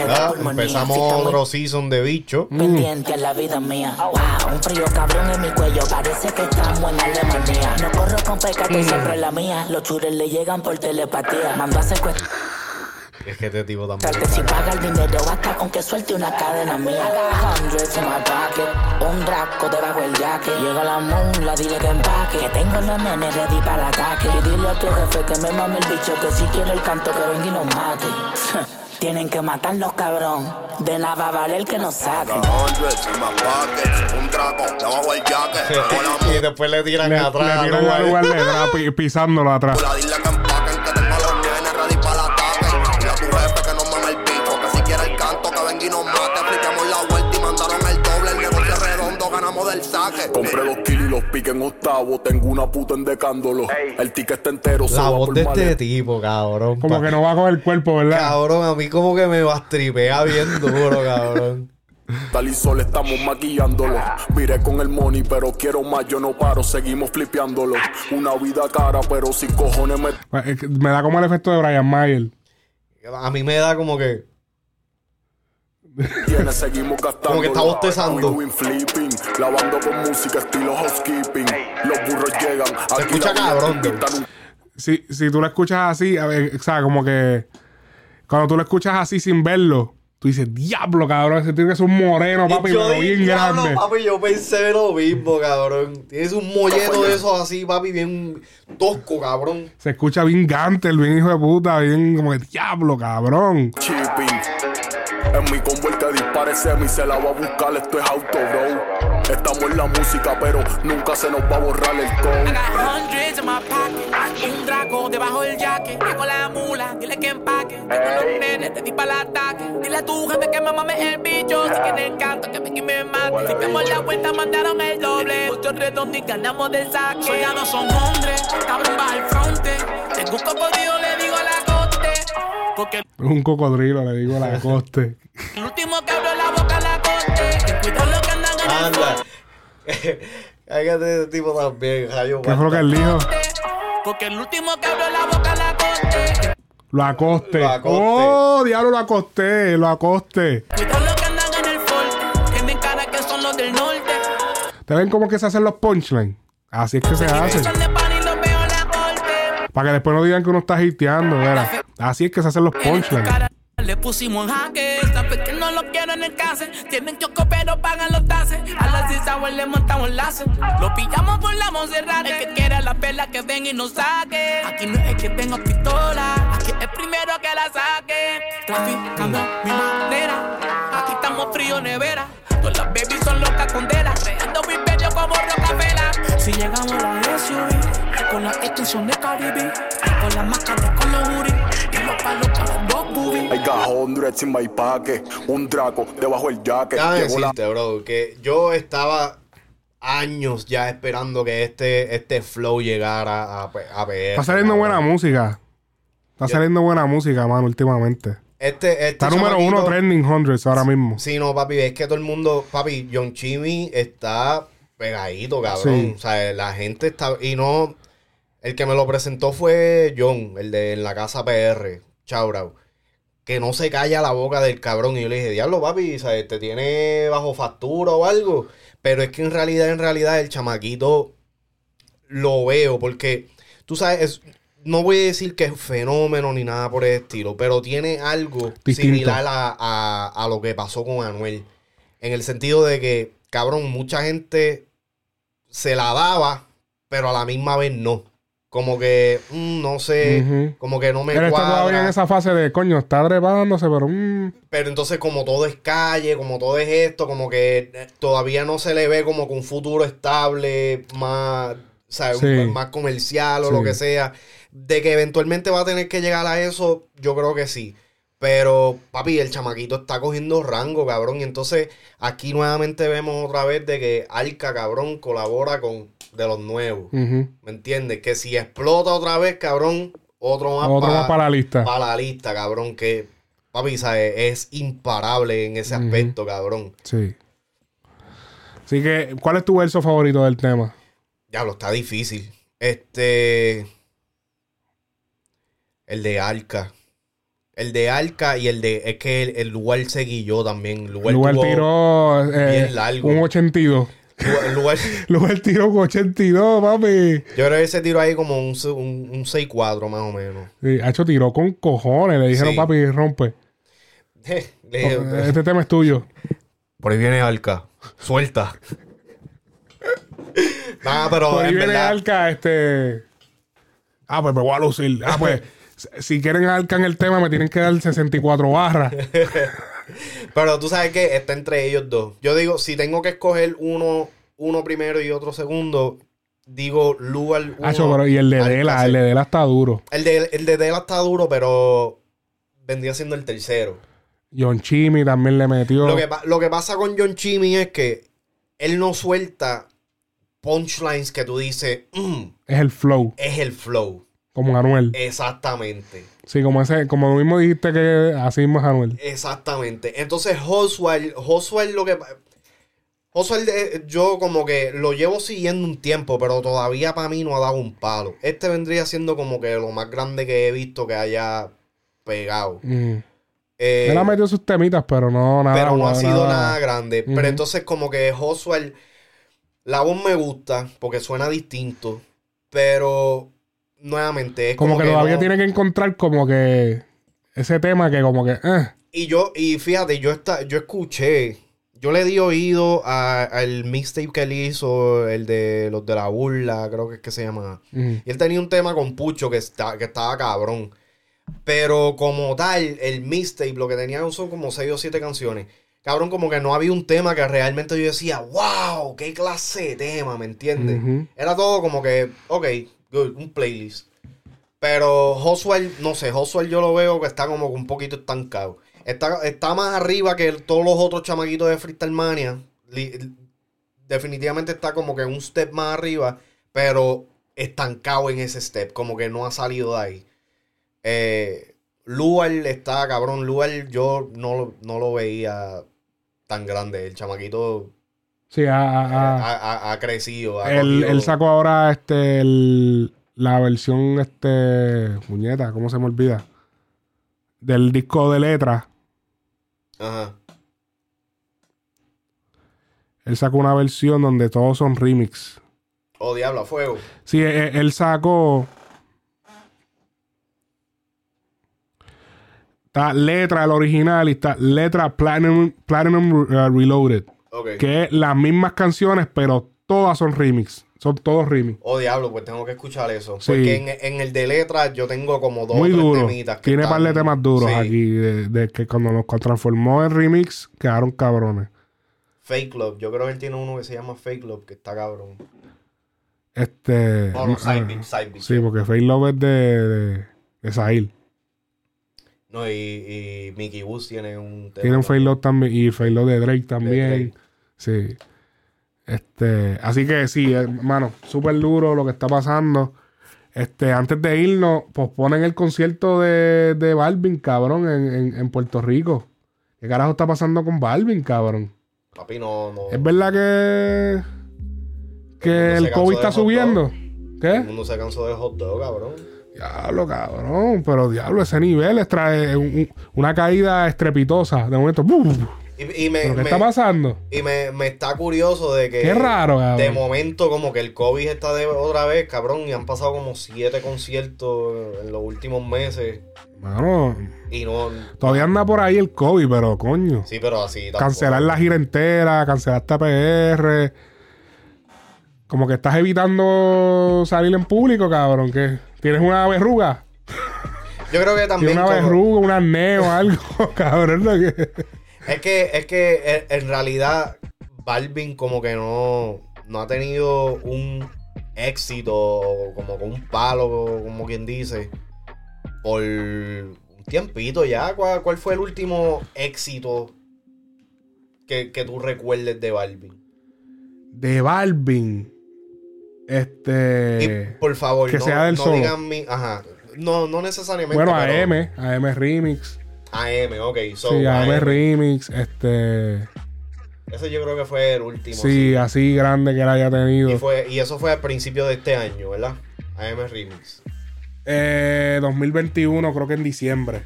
[SPEAKER 2] Ah, empezamos otro season de bicho.
[SPEAKER 20] pendiente en la vida mía. Wow, un frío cabrón en mi cuello, parece que estamos en Alemania. No corro con feca, que siempre la mía. Los chures le llegan por telepatía. Mando a secuestrar.
[SPEAKER 2] Es que este tipo también.
[SPEAKER 20] Si paga el dinero basta con que suelte una cadena mía. Hundreds in my pocket, un draco debajo del jacket. Llega la mula, dile que empaque. Que tengo los nenes ready para el ataque. Y dile a tu jefe que me mame el bicho, que si quiere el canto que venga y nos mate. <laughs> Tienen que matarlos, cabrón. De nada va a valer que nos
[SPEAKER 17] jacket.
[SPEAKER 2] y después le tiran
[SPEAKER 1] Le,
[SPEAKER 2] atrás.
[SPEAKER 1] le tiran
[SPEAKER 2] ¿no,
[SPEAKER 1] la
[SPEAKER 2] güey?
[SPEAKER 1] lugar de pisándolo atrás.
[SPEAKER 17] Los los piqué en octavo, tengo una puta endecándolo. El ticket está entero,
[SPEAKER 2] La
[SPEAKER 17] va
[SPEAKER 2] voz
[SPEAKER 17] por
[SPEAKER 2] de este tipo, cabrón.
[SPEAKER 1] Como que no va con el cuerpo, ¿verdad?
[SPEAKER 2] Cabrón, a mí como que me bastripea bien <laughs> duro, cabrón.
[SPEAKER 17] Tal y sol estamos maquillándolo. Miré con el money, pero quiero más, yo no paro, seguimos flipeándolo. Una vida cara, pero sin cojones me
[SPEAKER 1] Pues, Me da como el efecto de Brian Mayer.
[SPEAKER 2] A mí me da como que.
[SPEAKER 17] Tiene, seguimos gastando.
[SPEAKER 2] Como que está bostezando.
[SPEAKER 17] We doing flipping, lavando con música estilo housekeeping. Los burros llegan.
[SPEAKER 2] Se escucha cabrón. <laughs>
[SPEAKER 1] Si, si tú lo escuchas así, a ver, o sea, como que cuando tú lo escuchas así sin verlo, tú dices, diablo, cabrón, ese tiene que ser un moreno, papi,
[SPEAKER 2] yo
[SPEAKER 1] pero bien
[SPEAKER 2] diablo,
[SPEAKER 1] grande.
[SPEAKER 2] papi, yo pensé lo mismo, cabrón. Tienes un molleto de esos así, papi, bien tosco, cabrón.
[SPEAKER 1] Se escucha bien gante, bien hijo de puta, bien como que diablo, cabrón.
[SPEAKER 17] Chipping. En mi combo el que dispare semi se la va a buscar, esto es auto, bro. Estamos en la música, pero nunca se nos va a borrar el
[SPEAKER 15] I
[SPEAKER 17] code.
[SPEAKER 15] got hundreds in my pocket. Un drago debajo del jacket. Llego la mula, dile que empaque. Tengo los nenes, te di para el ataque. Dile a tu jefe que me mame el bicho. Si el canto, que venga y me mate. Si vemos la vuelta, mandaron el doble. Otro redondo y ganamos del saque. Soldados son hombres, cabrón va al fronte. Tengo un cocodrilo, le digo a la coste. Porque
[SPEAKER 1] Un cocodrilo, le digo a la coste. <laughs>
[SPEAKER 15] el último que abrió la boca la coste. Cuidado lo que andan en el
[SPEAKER 2] Anda. Cállate <laughs> ese tipo también, rayo.
[SPEAKER 1] ¿Qué fue lo que él dijo?
[SPEAKER 15] Porque el último que abrió la boca la coste.
[SPEAKER 1] Lo acoste.
[SPEAKER 2] Lo acoste.
[SPEAKER 1] Oh, diablo, lo acosté, lo acoste.
[SPEAKER 15] Cuidado lo que andan en el forte. Tienen cara que son los del norte.
[SPEAKER 1] ¿Te ven cómo que se hacen los punchlines? Así es que se hace.
[SPEAKER 15] Son de pan y los veo en la corte.
[SPEAKER 1] Para que después no digan que uno está hiteando, ¿verdad? Así es que se hacen los punchlines.
[SPEAKER 15] Le pusimos en jaque, sabes que no lo quiero en el case. Tienen choco pero pagan los tases. A las Isauer le montamos láser. Lo pillamos por la Monserrate. El que quiera la perla que ven y nos saque. Aquí no es que tenga pistola, aquí es el primero que la saque. Traficando mi manera, aquí estamos frío nevera. Todas las babies son locas con dela, creando imperio como Rocafela. Si llegamos a la SUV, con la extensión de Caribe, con la máscara Uri, palos con los dos boobies.
[SPEAKER 17] I got hundreds in my pocket, un draco debajo del jacket. La-
[SPEAKER 2] decirte, bro, que yo estaba años ya esperando que este, este flow llegara a, a PR.
[SPEAKER 1] Está saliendo buena música. Está saliendo buena música, mano, últimamente.
[SPEAKER 2] Este, este
[SPEAKER 1] Está número uno trending hundreds ahora mismo.
[SPEAKER 2] Sí, no, papi, es que todo el mundo, papi, John Chimmy está pegadito, cabrón.
[SPEAKER 1] Sí.
[SPEAKER 2] O sea, la gente está. Y no. El que me lo presentó fue John, el de en la casa PR, Chaurau. Que no se calla la boca del cabrón. Y yo le dije, diablo, papi, ¿sabes? ¿te tiene bajo factura o algo? Pero es que en realidad, en realidad, el chamaquito lo veo porque, tú sabes, es- no voy a decir que es fenómeno ni nada por el estilo, pero tiene algo
[SPEAKER 1] Distinto.
[SPEAKER 2] similar a, a- a lo que pasó con Anuel. En el sentido de que, cabrón, mucha gente se la daba, pero a la misma vez no. Como que, mm, no sé, como que no me
[SPEAKER 1] está todavía en
[SPEAKER 2] cuadra.
[SPEAKER 1] esa fase de coño, está trepándose, pero mm,
[SPEAKER 2] Pero entonces como todo es calle, como todo es esto, como que eh, todavía no se le ve como que un futuro estable, más, ¿sabes?
[SPEAKER 1] Sí.
[SPEAKER 2] Un- más comercial o
[SPEAKER 1] Sí.
[SPEAKER 2] lo que sea. De que eventualmente va a tener que llegar a eso, yo creo que sí. Pero, papi, el chamaquito está cogiendo rango, cabrón. Y entonces aquí nuevamente vemos otra vez de que Arca, cabrón, colabora con de los nuevos. ¿Me entiendes? Que si explota otra vez, cabrón, otro más,
[SPEAKER 1] Otro más para la lista.
[SPEAKER 2] Para la lista, cabrón. Que, papi, ¿sabes? es imparable en ese aspecto, cabrón.
[SPEAKER 1] Sí. Así que, ¿cuál es tu verso favorito del tema?
[SPEAKER 2] Diablo, está difícil. Este. El de Arca. El de Arca y el de. Es que el, el lugar se guilló también. El lugar,
[SPEAKER 1] Lugar
[SPEAKER 2] tuvo-
[SPEAKER 1] tiró eh,
[SPEAKER 2] bien largo.
[SPEAKER 1] un 82.
[SPEAKER 2] El lugar- <laughs>
[SPEAKER 1] Lugar tiró un 82, papi.
[SPEAKER 2] yo creo que ese tiro ahí como un, un, un 6-4 más o menos.
[SPEAKER 1] Sí, Hacho tiró con cojones. Le dijeron,
[SPEAKER 2] Sí.
[SPEAKER 1] papi, rompe. <laughs>
[SPEAKER 2] Le
[SPEAKER 1] Este tema es tuyo.
[SPEAKER 2] Por ahí viene Arca. Suelta. Nada, <laughs> pero
[SPEAKER 1] Por ahí
[SPEAKER 2] en
[SPEAKER 1] viene
[SPEAKER 2] verdad.
[SPEAKER 1] Arca, este. Ah, pues me voy a lucir. Ah, pues. Si quieren Arca en el tema, me tienen que dar 64 barras. <laughs>
[SPEAKER 2] Pero tú sabes que está entre ellos dos. Yo digo, si tengo que escoger uno, uno primero y otro segundo, digo Lugar uno,
[SPEAKER 1] Hacho, pero y el de Dela, el de Dela está duro.
[SPEAKER 2] El de, el de Dela está duro, pero vendría siendo el tercero.
[SPEAKER 1] John Chimmy también le metió.
[SPEAKER 2] Lo que, pa- lo que pasa con John Chimmy es que él no suelta punchlines que tú dices, "Mm,
[SPEAKER 1] Es el flow,
[SPEAKER 2] es el flow.
[SPEAKER 1] Como Anuel.
[SPEAKER 2] Exactamente.
[SPEAKER 1] Sí, como ese, como lo mismo dijiste que así mismo es Anuel.
[SPEAKER 2] Exactamente. Entonces, Oswald, Oswald lo que... Oswald, eh, yo como que lo llevo siguiendo un tiempo, pero todavía para mí no ha dado un palo. Este vendría siendo como que lo más grande que he visto que haya pegado.
[SPEAKER 1] Mm.
[SPEAKER 2] Eh,
[SPEAKER 1] Él ha metido sus temitas, pero no nada.
[SPEAKER 2] pero no ha sido nada grande. Pero entonces como que Oswald, la voz me gusta porque suena distinto, pero nuevamente es
[SPEAKER 1] Como, que, todavía
[SPEAKER 2] no-
[SPEAKER 1] tiene que encontrar como que ese tema que como que... eh,
[SPEAKER 2] Y yo, y fíjate, yo esta, yo escuché, yo le di oído a- al mixtape que él hizo, el de los de la burla, creo que es que se llama. Y él tenía un tema con Pucho que, está, que estaba cabrón. Pero como tal, el mixtape, lo que tenía son como 6 o 7 canciones. Cabrón, como que no había un tema que realmente yo decía, wow, qué clase de tema, ¿me entiendes? Era todo como que, ok, un playlist. Pero Oswald, no sé, Oswald yo lo veo que está como un poquito estancado. Está, está más arriba que todos los otros chamaquitos de Freestyle Mania. Definitivamente está como que un step más arriba, pero estancado en ese step, como que no ha salido de ahí. Eh, Luar está, cabrón, Luar yo no, no lo veía tan grande. El chamaquito
[SPEAKER 1] Sí, a-
[SPEAKER 2] ha, ha- ha crecido.
[SPEAKER 1] él, él sacó ahora este el- la versión, este... Muñeta, ¿cómo se me olvida? Del disco de letras.
[SPEAKER 2] Ajá.
[SPEAKER 1] Él sacó una versión donde todos son remix.
[SPEAKER 2] Oh, diablo, a fuego.
[SPEAKER 1] Sí, e- e- él sacó. Está letra el original y está letra Platinum, Platinum uh, Reloaded. Que las mismas canciones, pero todas son remix. Son todos remix.
[SPEAKER 2] Oh, diablo, pues tengo que escuchar eso.
[SPEAKER 1] Sí.
[SPEAKER 2] Porque en, en el de letras yo tengo como dos
[SPEAKER 1] Muy duro.
[SPEAKER 2] temitas. que
[SPEAKER 1] Tiene par de
[SPEAKER 2] están-
[SPEAKER 1] temas duros
[SPEAKER 2] Sí.
[SPEAKER 1] aquí. De, de que cuando nos transformó en remix, quedaron cabrones.
[SPEAKER 2] Fake Love. Yo creo que él tiene uno que se llama Fake Love, que está cabrón.
[SPEAKER 1] Este.
[SPEAKER 2] No, no, Side
[SPEAKER 1] ah,
[SPEAKER 2] Beat, Side Beat.
[SPEAKER 1] Sí, porque Fake Love es de, de, de Sahil.
[SPEAKER 2] No, y, y Mickey Woods tiene un tema.
[SPEAKER 1] Tiene un Fake Love también. Y Fake Love de Drake también.
[SPEAKER 2] Drake.
[SPEAKER 1] Sí. Este. Así que sí, hermano, súper duro lo que está pasando. Este, antes de irnos, posponen el concierto de, de Balvin, cabrón, en, en, en Puerto Rico. ¿Qué carajo está pasando con Balvin, cabrón?
[SPEAKER 2] Papi, no, no.
[SPEAKER 1] ¿Es verdad que, que el COVID
[SPEAKER 2] de
[SPEAKER 1] está subiendo?
[SPEAKER 2] El
[SPEAKER 1] ¿Qué?
[SPEAKER 2] mundo se cansó del hot dog, cabrón.
[SPEAKER 1] Diablo, cabrón. Pero diablo, ese nivel es trae un- un- una caída estrepitosa. De momento, ¡buf!
[SPEAKER 2] Y, y me,
[SPEAKER 1] ¿Pero qué
[SPEAKER 2] me-
[SPEAKER 1] está pasando?
[SPEAKER 2] Y me, me está curioso de que.
[SPEAKER 1] Qué raro, cabrón.
[SPEAKER 2] De momento, como que el COVID está de otra vez, cabrón. Y han pasado como siete conciertos en los últimos meses.
[SPEAKER 1] Mano,
[SPEAKER 2] Y no.
[SPEAKER 1] todavía anda por ahí el COVID, pero coño.
[SPEAKER 2] Sí, pero así. tampoco.
[SPEAKER 1] Cancelar la gira entera, cancelar esta PR. Como que estás evitando salir en público, cabrón. Que tienes una verruga.
[SPEAKER 2] Yo creo que
[SPEAKER 1] Tienes
[SPEAKER 2] también.
[SPEAKER 1] una
[SPEAKER 2] como-
[SPEAKER 1] verruga, un arneo, <laughs> algo, cabrón. ¿no?
[SPEAKER 2] Es que, es que en, en realidad Balvin como que no, no ha tenido un éxito, como con un palo, como quien dice, por un Tiempito ya. ¿Cuál, cuál fue el último éxito que, que tú recuerdes de Balvin?
[SPEAKER 1] De Balvin. Este.
[SPEAKER 2] Por favor,
[SPEAKER 1] que
[SPEAKER 2] no,
[SPEAKER 1] sea del
[SPEAKER 2] no
[SPEAKER 1] solo.
[SPEAKER 2] digan mi. Ajá. No, no necesariamente.
[SPEAKER 1] Bueno,
[SPEAKER 2] pero-
[SPEAKER 1] AM, AM Remix.
[SPEAKER 2] AM, ok. So,
[SPEAKER 1] sí, AM,
[SPEAKER 2] AM.
[SPEAKER 1] Remix. Este.
[SPEAKER 2] Ese yo creo que fue el último.
[SPEAKER 1] Sí, así grande que él haya tenido.
[SPEAKER 2] Y, fue, y eso fue al principio de este año, ¿verdad? AM Remix.
[SPEAKER 1] Eh, 2021, creo que en diciembre.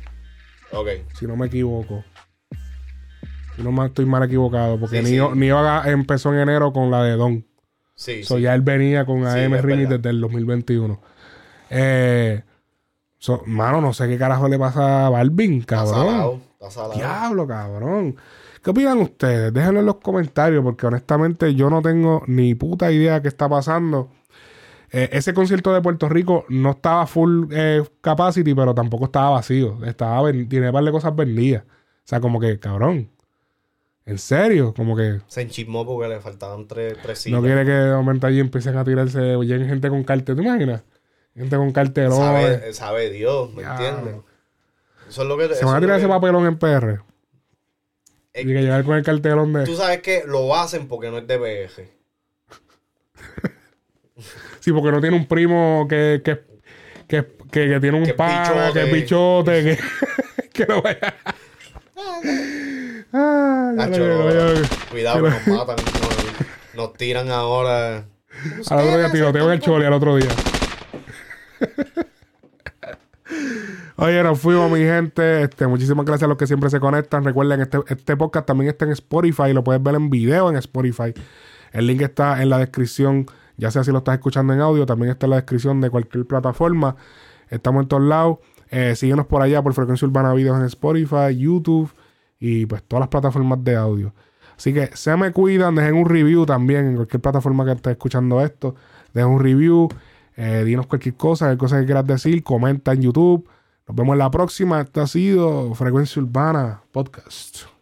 [SPEAKER 2] Ok.
[SPEAKER 1] Si no me equivoco. Si no me estoy mal equivocado. Porque
[SPEAKER 2] Sí,
[SPEAKER 1] Nio,
[SPEAKER 2] sí.
[SPEAKER 1] Nio empezó en enero con la de Don.
[SPEAKER 2] Sí,
[SPEAKER 1] So,
[SPEAKER 2] sí.
[SPEAKER 1] ya él venía con AM Remix desde el 2021. Eh, so, mano, no sé qué carajo le pasa a Balvin, cabrón.
[SPEAKER 2] salado, está salado.
[SPEAKER 1] Diablo, cabrón. ¿Qué opinan ustedes? Déjenlo en los comentarios porque honestamente yo no tengo ni puta idea qué está pasando. Eh, ese concierto de Puerto Rico no estaba full eh, capacity, pero tampoco estaba vacío. Estaba tiene un par de cosas vendidas. O sea, como que, cabrón. En serio, como que
[SPEAKER 2] Se enchismó porque le faltaban tres, tres sillas.
[SPEAKER 1] no quiere que de momento allí empiecen a tirarse. Lleguen gente con cartel, ¿te imaginas? Gente con cartelones.
[SPEAKER 2] sabe, sabe Dios, ¿me entiendes? Eso es lo que...
[SPEAKER 1] Se van a tirar ese papelón en PR. Y que llegar con el cartelón de.
[SPEAKER 2] Tú sabes que lo hacen porque no es de BF. <laughs>
[SPEAKER 1] Sí, porque no tiene un primo que, que, que, que, que tiene un pana, que es
[SPEAKER 2] pichote.
[SPEAKER 1] que, que <laughs> <laughs> lo vaya. Ah,
[SPEAKER 2] Nacho, cuidado
[SPEAKER 1] que
[SPEAKER 2] nos matan. Nos, nos tiran ahora.
[SPEAKER 1] Al otro día tiroteo en el choli, al otro día. Oye, nos fuimos, mi gente. Este, muchísimas gracias a los que siempre se conectan. Recuerden, este, este podcast también está en Spotify. Lo puedes ver en video en Spotify. El link está en la descripción. Ya sea si lo estás escuchando en audio, también está en la descripción de cualquier plataforma. Estamos en todos lados. Eh, síguenos por allá por Frecuencia Urbana Videos en Spotify, YouTube y pues todas las plataformas de audio. Así que se me cuidan, dejen un review también en cualquier plataforma que estés escuchando esto. Dejen un review, eh, dinos cualquier cosa, cualquier cosa que quieras decir, comenta en YouTube. Nos vemos en la próxima. Esto ha sido Frecuencia Urbana Podcast.